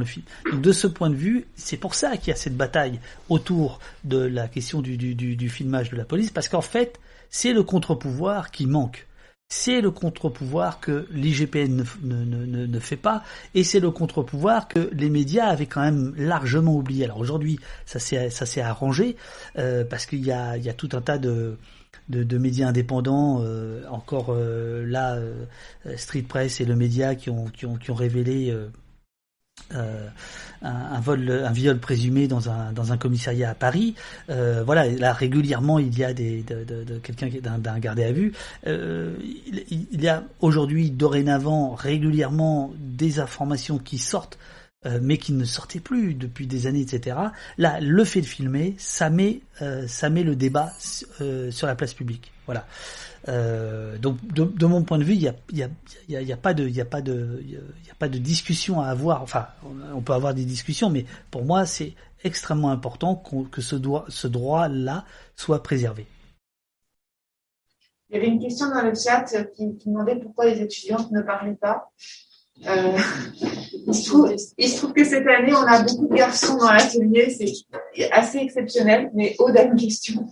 film. Donc, de ce point de vue, c'est pour ça qu'il y a cette bataille autour de la question du filmage de la police, parce qu'en fait, c'est le contre-pouvoir qui manque. C'est le contre-pouvoir que l'IGPN ne, fait pas, et c'est le contre-pouvoir que les médias avaient quand même largement oublié. Alors aujourd'hui, ça s'est arrangé euh, parce qu'il y a tout un tas de médias indépendants, euh, encore euh, là, Street Press et le média qui ont révélé euh, un, vol, un viol présumé dans un dans un commissariat à Paris. Euh, voilà, là régulièrement il y a des de, de, de quelqu'un d'un gardé à vue. Euh, il, il y a aujourd'hui dorénavant régulièrement des informations qui sortent. euh, mais qui ne sortaient plus depuis des années, etc. Là, le fait de filmer, ça met, euh, ça met le débat euh, sur la place publique. Voilà. Euh, donc, de, de, mon point de vue, il y a, y a, y a, pas de, il a pas de, il a pas de discussion à avoir. Enfin, on, peut avoir des discussions, mais pour moi, c'est extrêmement important qu que ce ce droit-là soit préservé. Il y avait une question dans le chat qui, qui demandait pourquoi les étudiantes ne parlaient pas. Euh, il, se trouve, il, se trouve, que cette année, on a beaucoup de garçons dans l'atelier, c'est assez exceptionnel, mais Aude question.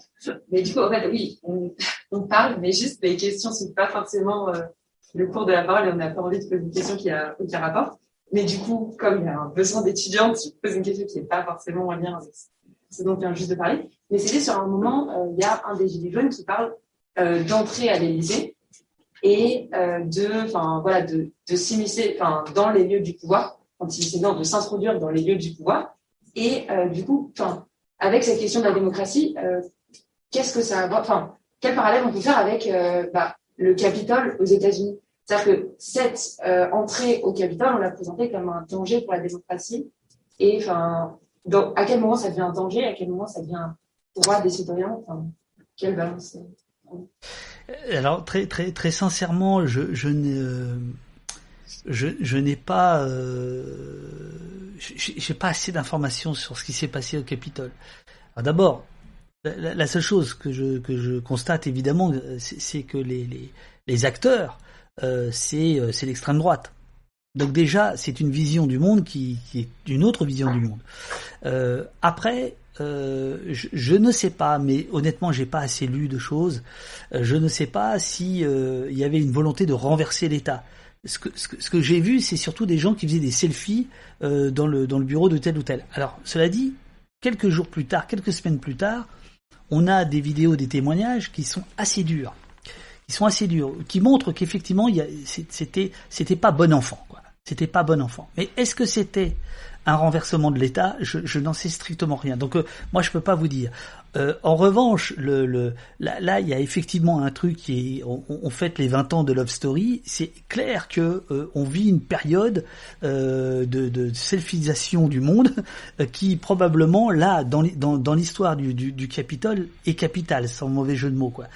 Mais du coup, en fait, oui, on, on parle, mais juste les questions ne sont pas forcément euh, le cours de la parole et on n'a pas envie de poser une question qui a aucun rapport. Mais du coup, comme il y a un besoin d'étudiantes, je pose une question qui n'est pas forcément en lien avec ce dont juste de parler. Mais c'était sur un moment, euh, il y a un des Gilets jaunes qui parle euh, d'entrer à l'Élysée et euh, de, voilà, de, s'immiscer, dans les lieux du pouvoir, de s'introduire dans les lieux du pouvoir. Et euh, du coup, avec cette question de la démocratie, euh, qu'est-ce que ça enfin, quel parallèle on peut faire avec bah, le Capitole aux États-Unis? C'est-à-dire que cette entrée au Capitole, on l'a présentée comme un danger pour la démocratie. Et enfin, à quel moment ça devient un danger? À quel moment ça devient un droit des citoyens? Enfin, Quelle balance alors très très très sincèrement, je je n'ai je, je n'ai pas euh, j'ai pas assez d'informations sur ce qui s'est passé au Capitole. D'abord, la, seule chose que je que je constate évidemment, c'est que les, les les acteurs, euh, c'est c'est l'extrême droite. Donc déjà, c'est une vision du monde qui, est une autre vision du monde. Euh, après, euh, je, je, ne sais pas, mais honnêtement, j'ai pas assez lu de choses. Euh, je ne sais pas si euh, il y avait une volonté de renverser l'État. Ce que, ce que, ce que j'ai vu, c'est surtout des gens qui faisaient des selfies dans le dans le bureau de tel ou tel. Alors, cela dit, quelques jours plus tard, quelques semaines plus tard, on a des vidéos, des témoignages qui sont assez durs, qui sont assez durs, qui montrent qu'effectivement, c'était c'était pas bon enfant, quoi. C'était pas bon enfant. Mais est-ce que c'était un renversement de l'État, je, n'en sais strictement rien. Donc euh, moi je peux pas vous dire. Euh, en revanche, là, il y a effectivement un truc qui est, on, fête les 20 ans de Love Story. C'est clair que euh, on vit une période euh, de, de selfisation du monde qui probablement là, dans, l'histoire du, Capitole, est capitale, sans mauvais jeu de mots, quoi.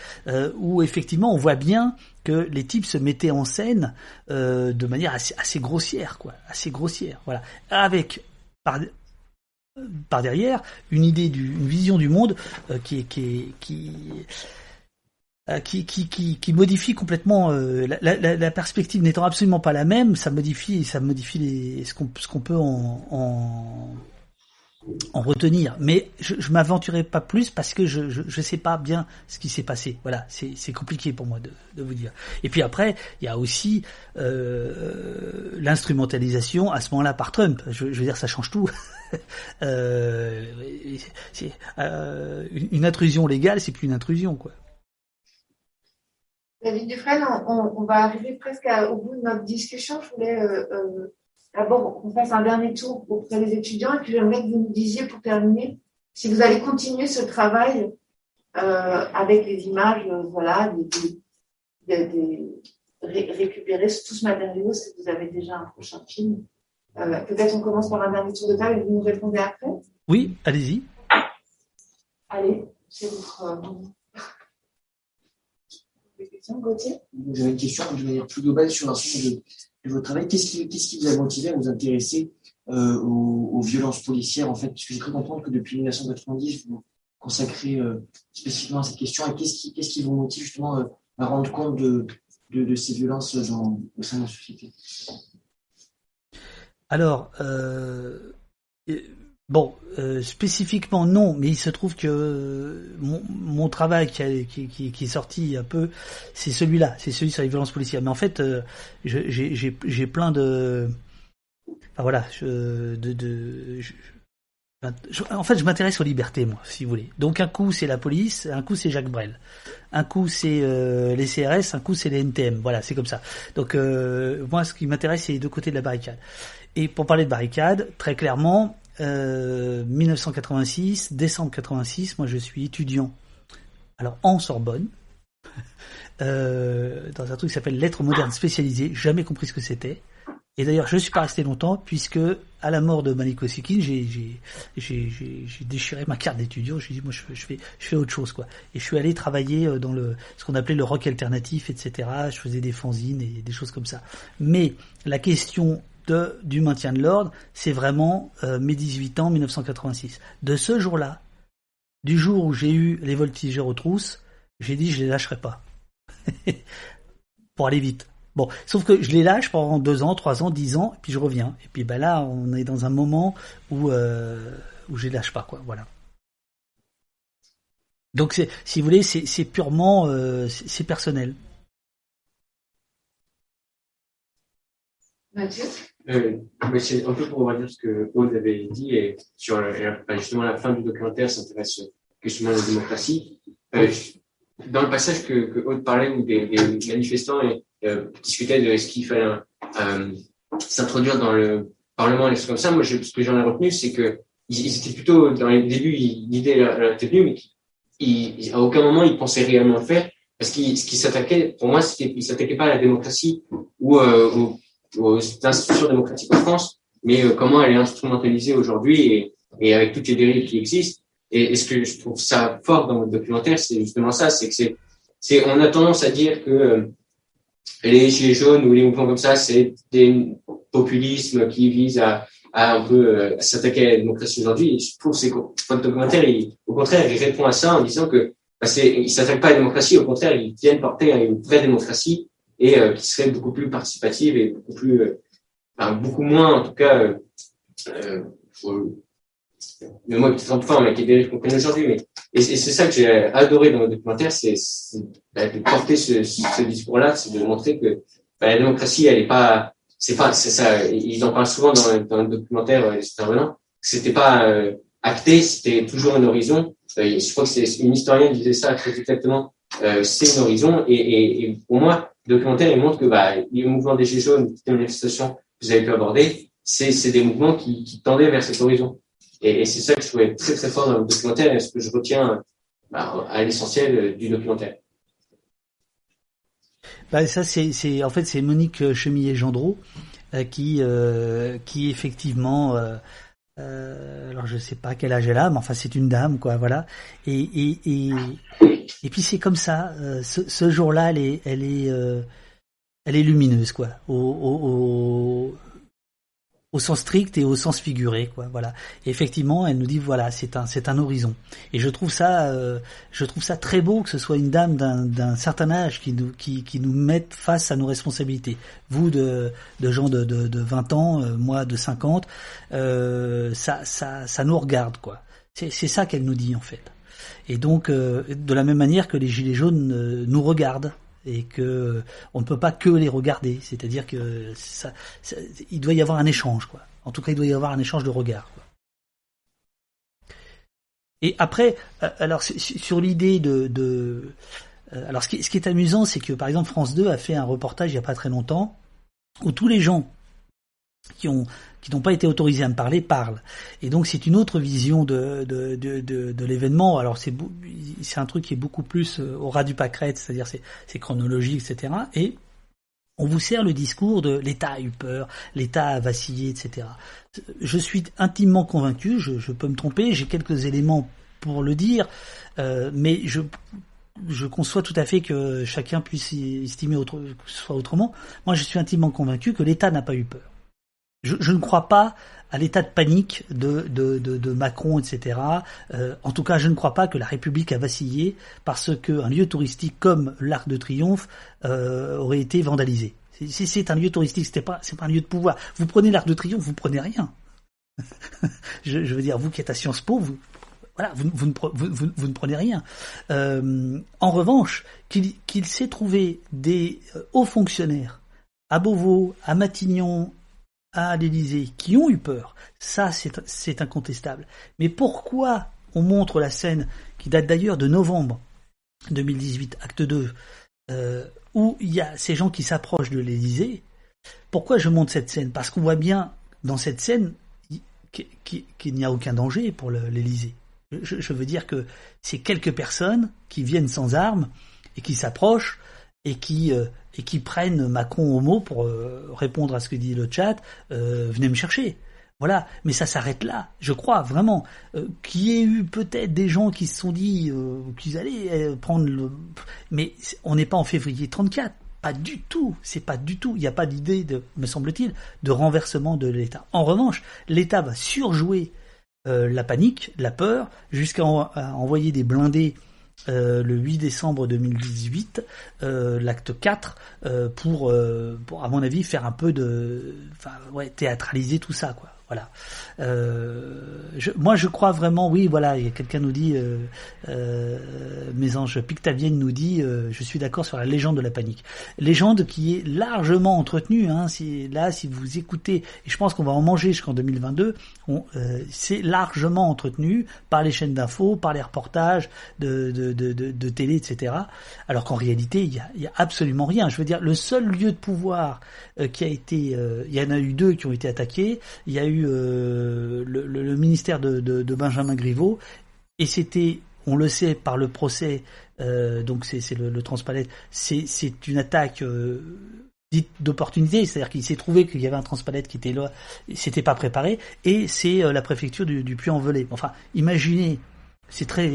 où effectivement, on voit bien que les types se mettaient en scène de manière assez, grossière, quoi, assez grossière, voilà, avec par derrière une idée, du, une vision du monde euh, qui, qui, qui, euh, qui, qui, qui, qui, modifie complètement euh, la, perspective n'étant absolument pas la même, ça modifie, ça modifie les, ce qu'on ce qu'on peut en, en en retenir. Mais je, je m'aventurerai pas plus parce que je, je, sais pas bien ce qui s'est passé. Voilà, c'est compliqué pour moi de, vous dire. Et puis après, il y a aussi euh, l'instrumentalisation à ce moment-là par Trump. Je, veux dire, ça change tout. euh, euh, une intrusion légale, c'est plus une intrusion, quoi. David Dufresne, on, va arriver presque au bout de notre discussion. Je voulais d'abord qu'on fasse un dernier tour auprès des étudiants et puis j'aimerais que vous nous disiez pour terminer si vous allez continuer ce travail euh, avec les images, euh, voilà, des, des, des, ré, récupérer tout ce matériau si vous avez déjà un prochain film. Euh, Peut-être on commence par un dernier tour de table et vous nous répondez après. Oui, allez-y. Allez, c'est votre. Euh, question, Gauthier? J'avais une question de manière plus globale sur l'ensemble de, de votre travail. Qu'est-ce qui, vous a motivé à vous intéresser euh, aux, violences policières en fait? Parce que j'ai cru comprendre que depuis 1990, vous consacrez euh, spécifiquement à cette question. Et qu'est-ce qui, vous motive justement euh, à rendre compte de, ces violences au sein de la société? Alors, Bon, euh, spécifiquement non, mais il se trouve que euh, mon, mon travail qui, a, qui, qui, qui, est sorti un peu, c'est celui-là, c'est celui sur les violences policières. Mais en fait, euh, j'ai plein de, enfin voilà, je, de, de en fait, je m'intéresse aux libertés, moi, si vous voulez. Donc un coup c'est la police, un coup c'est Jacques Brel, un coup c'est euh, les CRS, un coup c'est les NTM. Voilà, c'est comme ça. Donc euh, moi, ce qui m'intéresse, c'est les deux côtés de la barricade. Et pour parler de barricade, très clairement, euh, 1986, décembre 86, moi je suis étudiant. Alors en Sorbonne, euh, dans un truc qui s'appelle lettres modernes spécialisées, jamais compris ce que c'était. Et d'ailleurs, je ne suis pas resté longtemps puisque à la mort de Maliko Sikin, j'ai déchiré ma carte d'étudiant. J'ai dit moi je, fais autre chose quoi. Et je suis allé travailler euh, dans ce qu'on appelait le rock alternatif, etc. Je faisais des fanzines et des choses comme ça. Mais la question du maintien de l'ordre, c'est vraiment euh, mes 18 ans, 1986. De ce jour-là, du jour où j'ai eu les voltigeurs aux trousses, j'ai dit je les lâcherai pas. pour aller vite. Bon, sauf que je les lâche pendant deux ans, trois ans, dix ans, et puis je reviens. Et puis ben là, on est dans un moment où euh, où je les lâche pas. Voilà. Donc, si vous voulez, c'est, purement, euh, c'est personnel. Mathieu? Euh, c'est un peu pour revenir ce que Aude avait dit et euh, bah, justement la fin du documentaire s'intéresse justement à la démocratie. Euh, dans le passage que, que Aude parlait où des, manifestants et, euh, discutaient de ce qu'il fallait euh, s'introduire dans le Parlement et des choses comme ça, moi ce que j'en ai retenu c'est que ils, ils, étaient plutôt dans les débuts l'idée leur était mais à aucun moment ils pensaient réellement le faire parce qu'ils ce qui s'attaquaient pour moi c'était ils s'attaquaient pas à la démocratie ou euh, au aux institutions démocratiques en France, mais euh, comment elle est instrumentalisée aujourd'hui et, avec toutes les dérives qui existent. Et, et, ce que je trouve ça fort dans votre documentaire, c'est justement ça, c'est que c'est, c'est, on a tendance à dire que euh, les gilets jaunes ou les mouvements comme ça, c'est des populismes qui visent à, à un peu euh, s'attaquer à la démocratie aujourd'hui. Et je trouve que votre documentaire, au contraire, il répond à ça en disant que bah, c'est, il s'attaque pas à la démocratie, au contraire, ils viennent porter à une vraie démocratie et euh, qui serait beaucoup plus participative et beaucoup plus, euh, beaucoup moins en tout cas, euh, euh, le mot peut-être un mais qui est dérive qu'on connaît aujourd'hui. Mais et, c'est ça que j'ai adoré dans le documentaire, c'est bah, de porter ce, discours-là, c'est de montrer que bah, la démocratie, elle est pas, c'est pas, ça. Ils en parlent souvent dans, le documentaire, les intervenants. C'était pas acté, c'était toujours un horizon. Je crois que c'est une historienne qui disait ça très exactement. C'est un horizon, et, et pour moi, le documentaire il montre que bah, le mouvement des Gilets jaunes, les manifestations que vous avez pu aborder, c'est des mouvements qui, tendaient vers cet horizon. Et, c'est ça que je trouvais très très fort dans le documentaire et ce que je retiens bah, à l'essentiel du documentaire. Bah, ça c'est en fait c'est Monique Chemillet Gendreau euh, qui euh, qui effectivement euh, euh, alors je sais pas quel âge elle a, mais enfin c'est une dame quoi, voilà. Et, et puis c'est comme ça. Euh, ce, ce jour-là, elle est elle est euh, elle est lumineuse quoi, au, au, au, au sens strict et au sens figuré quoi, voilà. Et effectivement, elle nous dit voilà, c'est un c'est un horizon. Et je trouve ça euh, je trouve ça très beau que ce soit une dame d'un certain âge qui nous qui qui nous mette face à nos responsabilités. Vous de de gens de de, de 20 ans, euh, moi de 50, euh, ça ça ça nous regarde quoi. C'est c'est ça qu'elle nous dit en fait. Et donc euh, de la même manière que les gilets jaunes euh, nous regardent et que on ne peut pas que les regarder. C'est-à-dire que ça, ça, il doit y avoir un échange, quoi. En tout cas, il doit y avoir un échange de regards. Quoi. Et après, alors sur l'idée de, de, alors ce qui, ce qui est amusant, c'est que par exemple France 2 a fait un reportage il y a pas très longtemps où tous les gens qui ont qui n'ont pas été autorisés à me parler parlent. Et donc c'est une autre vision de de, de, de, de l'événement. Alors c'est c'est un truc qui est beaucoup plus au ras du pâquerette, c'est-à-dire c'est chronologique, etc. Et on vous sert le discours de l'État a eu peur, l'État a vacillé, etc. Je suis intimement convaincu, je, je peux me tromper, j'ai quelques éléments pour le dire, euh, mais je je conçois tout à fait que chacun puisse estimer autre, que ce soit autrement. Moi, je suis intimement convaincu que l'État n'a pas eu peur. Je, ne crois pas à l'état de panique de, Macron, etc. Euh, en tout cas, je ne crois pas que la République a vacillé parce qu'un lieu touristique comme l'Arc de Triomphe euh, aurait été vandalisé. C'est un lieu touristique, c'est pas, pas un lieu de pouvoir. Vous prenez l'Arc de Triomphe, vous prenez rien. je, veux dire, vous qui êtes à Sciences Po, vous, voilà, vous, ne prenez rien. Euh, en revanche, qu'il qu s'est trouvé des hauts fonctionnaires à Beauvau, à Matignon, à l'Élysée qui ont eu peur, ça c'est incontestable. Mais pourquoi on montre la scène qui date d'ailleurs de novembre 2018, acte 2, euh, où il y a ces gens qui s'approchent de l'Élysée? Pourquoi je montre cette scène? Parce qu'on voit bien dans cette scène qu'il n'y a aucun danger pour l'Élysée. Je, je, veux dire que c'est quelques personnes qui viennent sans armes et qui s'approchent et qui euh, et qui prennent Macron au mot pour euh, répondre à ce que dit le chat, euh, venez me chercher. Voilà, mais ça s'arrête là, je crois vraiment. Qu'il y ait eu peut-être des gens qui se sont dit qu'ils allaient prendre le... Mais on n'est pas en février 34, pas du tout, c'est pas du tout. Il n'y a pas d'idée, de, me semble-t-il, de renversement de l'État. En revanche, l'État va surjouer la panique, la peur, jusqu'à en, envoyer des blindés euh, le 8 décembre 2018, euh, l'acte 4, euh, pour, euh, pour, à mon avis, faire un peu de, enfin, ouais, théâtraliser tout ça, quoi. Voilà. Euh, je, moi, je crois vraiment, oui, voilà, quelqu'un nous dit, euh, euh, mes anges Pictavienne nous dit, euh, je suis d'accord sur la légende de la panique. Légende qui est largement entretenue. Hein, si, là, si vous écoutez, et je pense qu'on va en manger jusqu'en 2022, on, euh, c'est largement entretenu par les chaînes d'infos, par les reportages de, de, de, de, télé, etc. Alors qu'en réalité, il y a, y a absolument rien. Je veux dire, le seul lieu de pouvoir qui a été, euh, il y en a eu deux qui ont été attaqués. Il y a eu euh, le, ministère de, Benjamin Griveaux, et c'était, on le sait par le procès, euh, donc c'est le, le Transpalette, c'est une attaque euh, dite d'opportunité, c'est-à-dire qu'il s'est trouvé qu'il y avait un Transpalette qui était là, c'était pas préparé, et c'est euh, la préfecture du, Puy-en-Velay. Enfin, imaginez c'est très,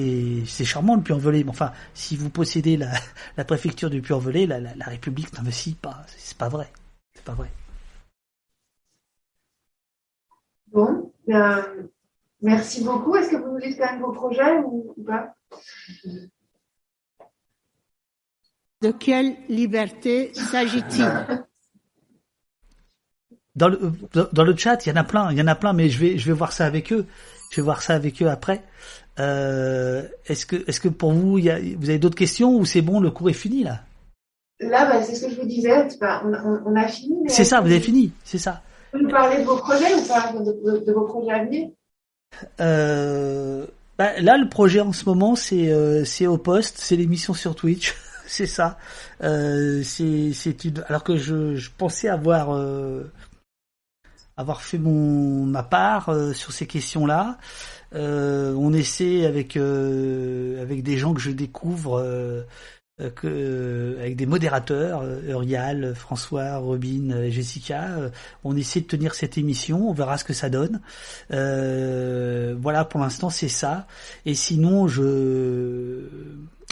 c'est charmant le Puy-en-Velay. Mais enfin, si vous possédez la, la préfecture du Puy-en-Velay, la, la, la, République n'investit pas. C'est pas vrai. C'est pas vrai. Bon, ben, merci beaucoup. Est-ce que vous nous dites quand même vos projets ou, ou pas? De quelle liberté s'agit-il? Dans le, dans le chat, il y en a plein, il y en a plein, mais je vais, je vais voir ça avec eux. Je vais voir ça avec eux après. Euh, est-ce que, est-ce que pour vous, il y a, vous avez d'autres questions ou c'est bon, le cours est fini là? Là, bah, c'est ce que je vous disais. On, on, on, a fini. C'est ça, vous avez fini, c'est ça. Vous nous parler de vos projets ou pas, de, de, de vos projets à venir euh, bah, Là, le projet en ce moment, c'est euh, c'est au poste, c'est l'émission sur Twitch. c'est ça. Euh, c'est une. Alors que je, je pensais avoir avoir fait mon ma part sur ces questions-là. On essaie avec avec des gens que je découvre, que avec des modérateurs, Eurial, François, Robin, Jessica. on essaie de tenir cette émission. On verra ce que ça donne. voilà, pour l'instant c'est ça. Et sinon, je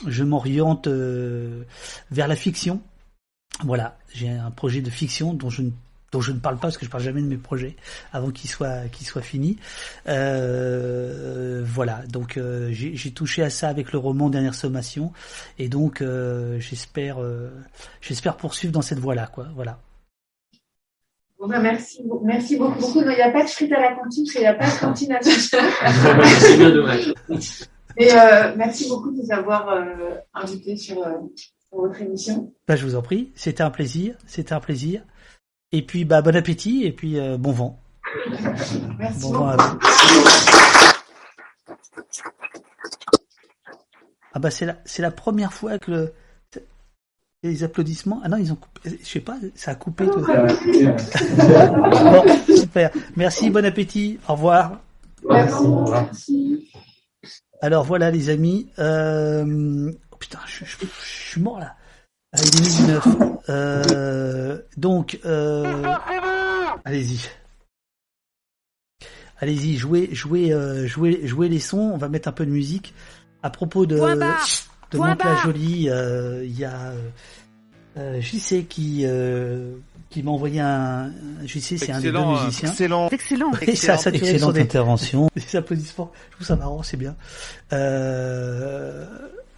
je m'oriente vers la fiction. Voilà, j'ai un projet de fiction dont je ne dont je ne parle pas parce que je parle jamais de mes projets avant qu'ils soient qu'ils soient finis. Euh, voilà, donc euh, j'ai touché à ça avec le roman Dernière sommation et donc euh, j'espère euh, j'espère poursuivre dans cette voie-là, quoi. Voilà. Bon ben merci, merci beaucoup. beaucoup. Non, il n'y a pas de frites à la cantine parce qu'il n'y a pas de cantine à C'est bien dommage. Et euh, merci beaucoup de nous avoir invités sur, sur, votre émission. Ben, je vous en prie, c'était un plaisir, c'était un plaisir. Et puis, bah, bon appétit et puis euh, bon vent. Merci bon beaucoup. vent à vous. Ah bah c'est la, c'est la première fois que le, les applaudissements. Ah non, ils ont coupé. Je sais pas, ça a coupé. Tout. bon, super. Merci, bon appétit. Au revoir. Merci. Alors voilà les amis. Euh... Oh, putain, je, je, je suis mort là. Ah, midi 9. Euh, donc, euh, allez-y. Allez-y, jouez, jouez, euh, jouez, jouez les sons. On va mettre un peu de musique. À propos de, de Mantes-la-Jolie, euh, il y a euh, JC qui euh, qui m'a envoyé un JC, c'est un des deux musiciens. Excellent, excellent, Et ça a saturé excellente intervention. Des applaudissements. Je trouve ça marrant, c'est bien. Euh,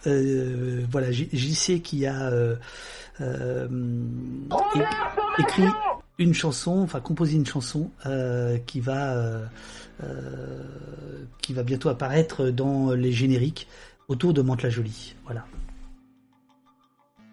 euh, voilà, JC qui a euh, euh, écrit une chanson, enfin composé une chanson qui va qui va bientôt apparaître dans les génériques autour de Mantes-la-Jolie. Voilà.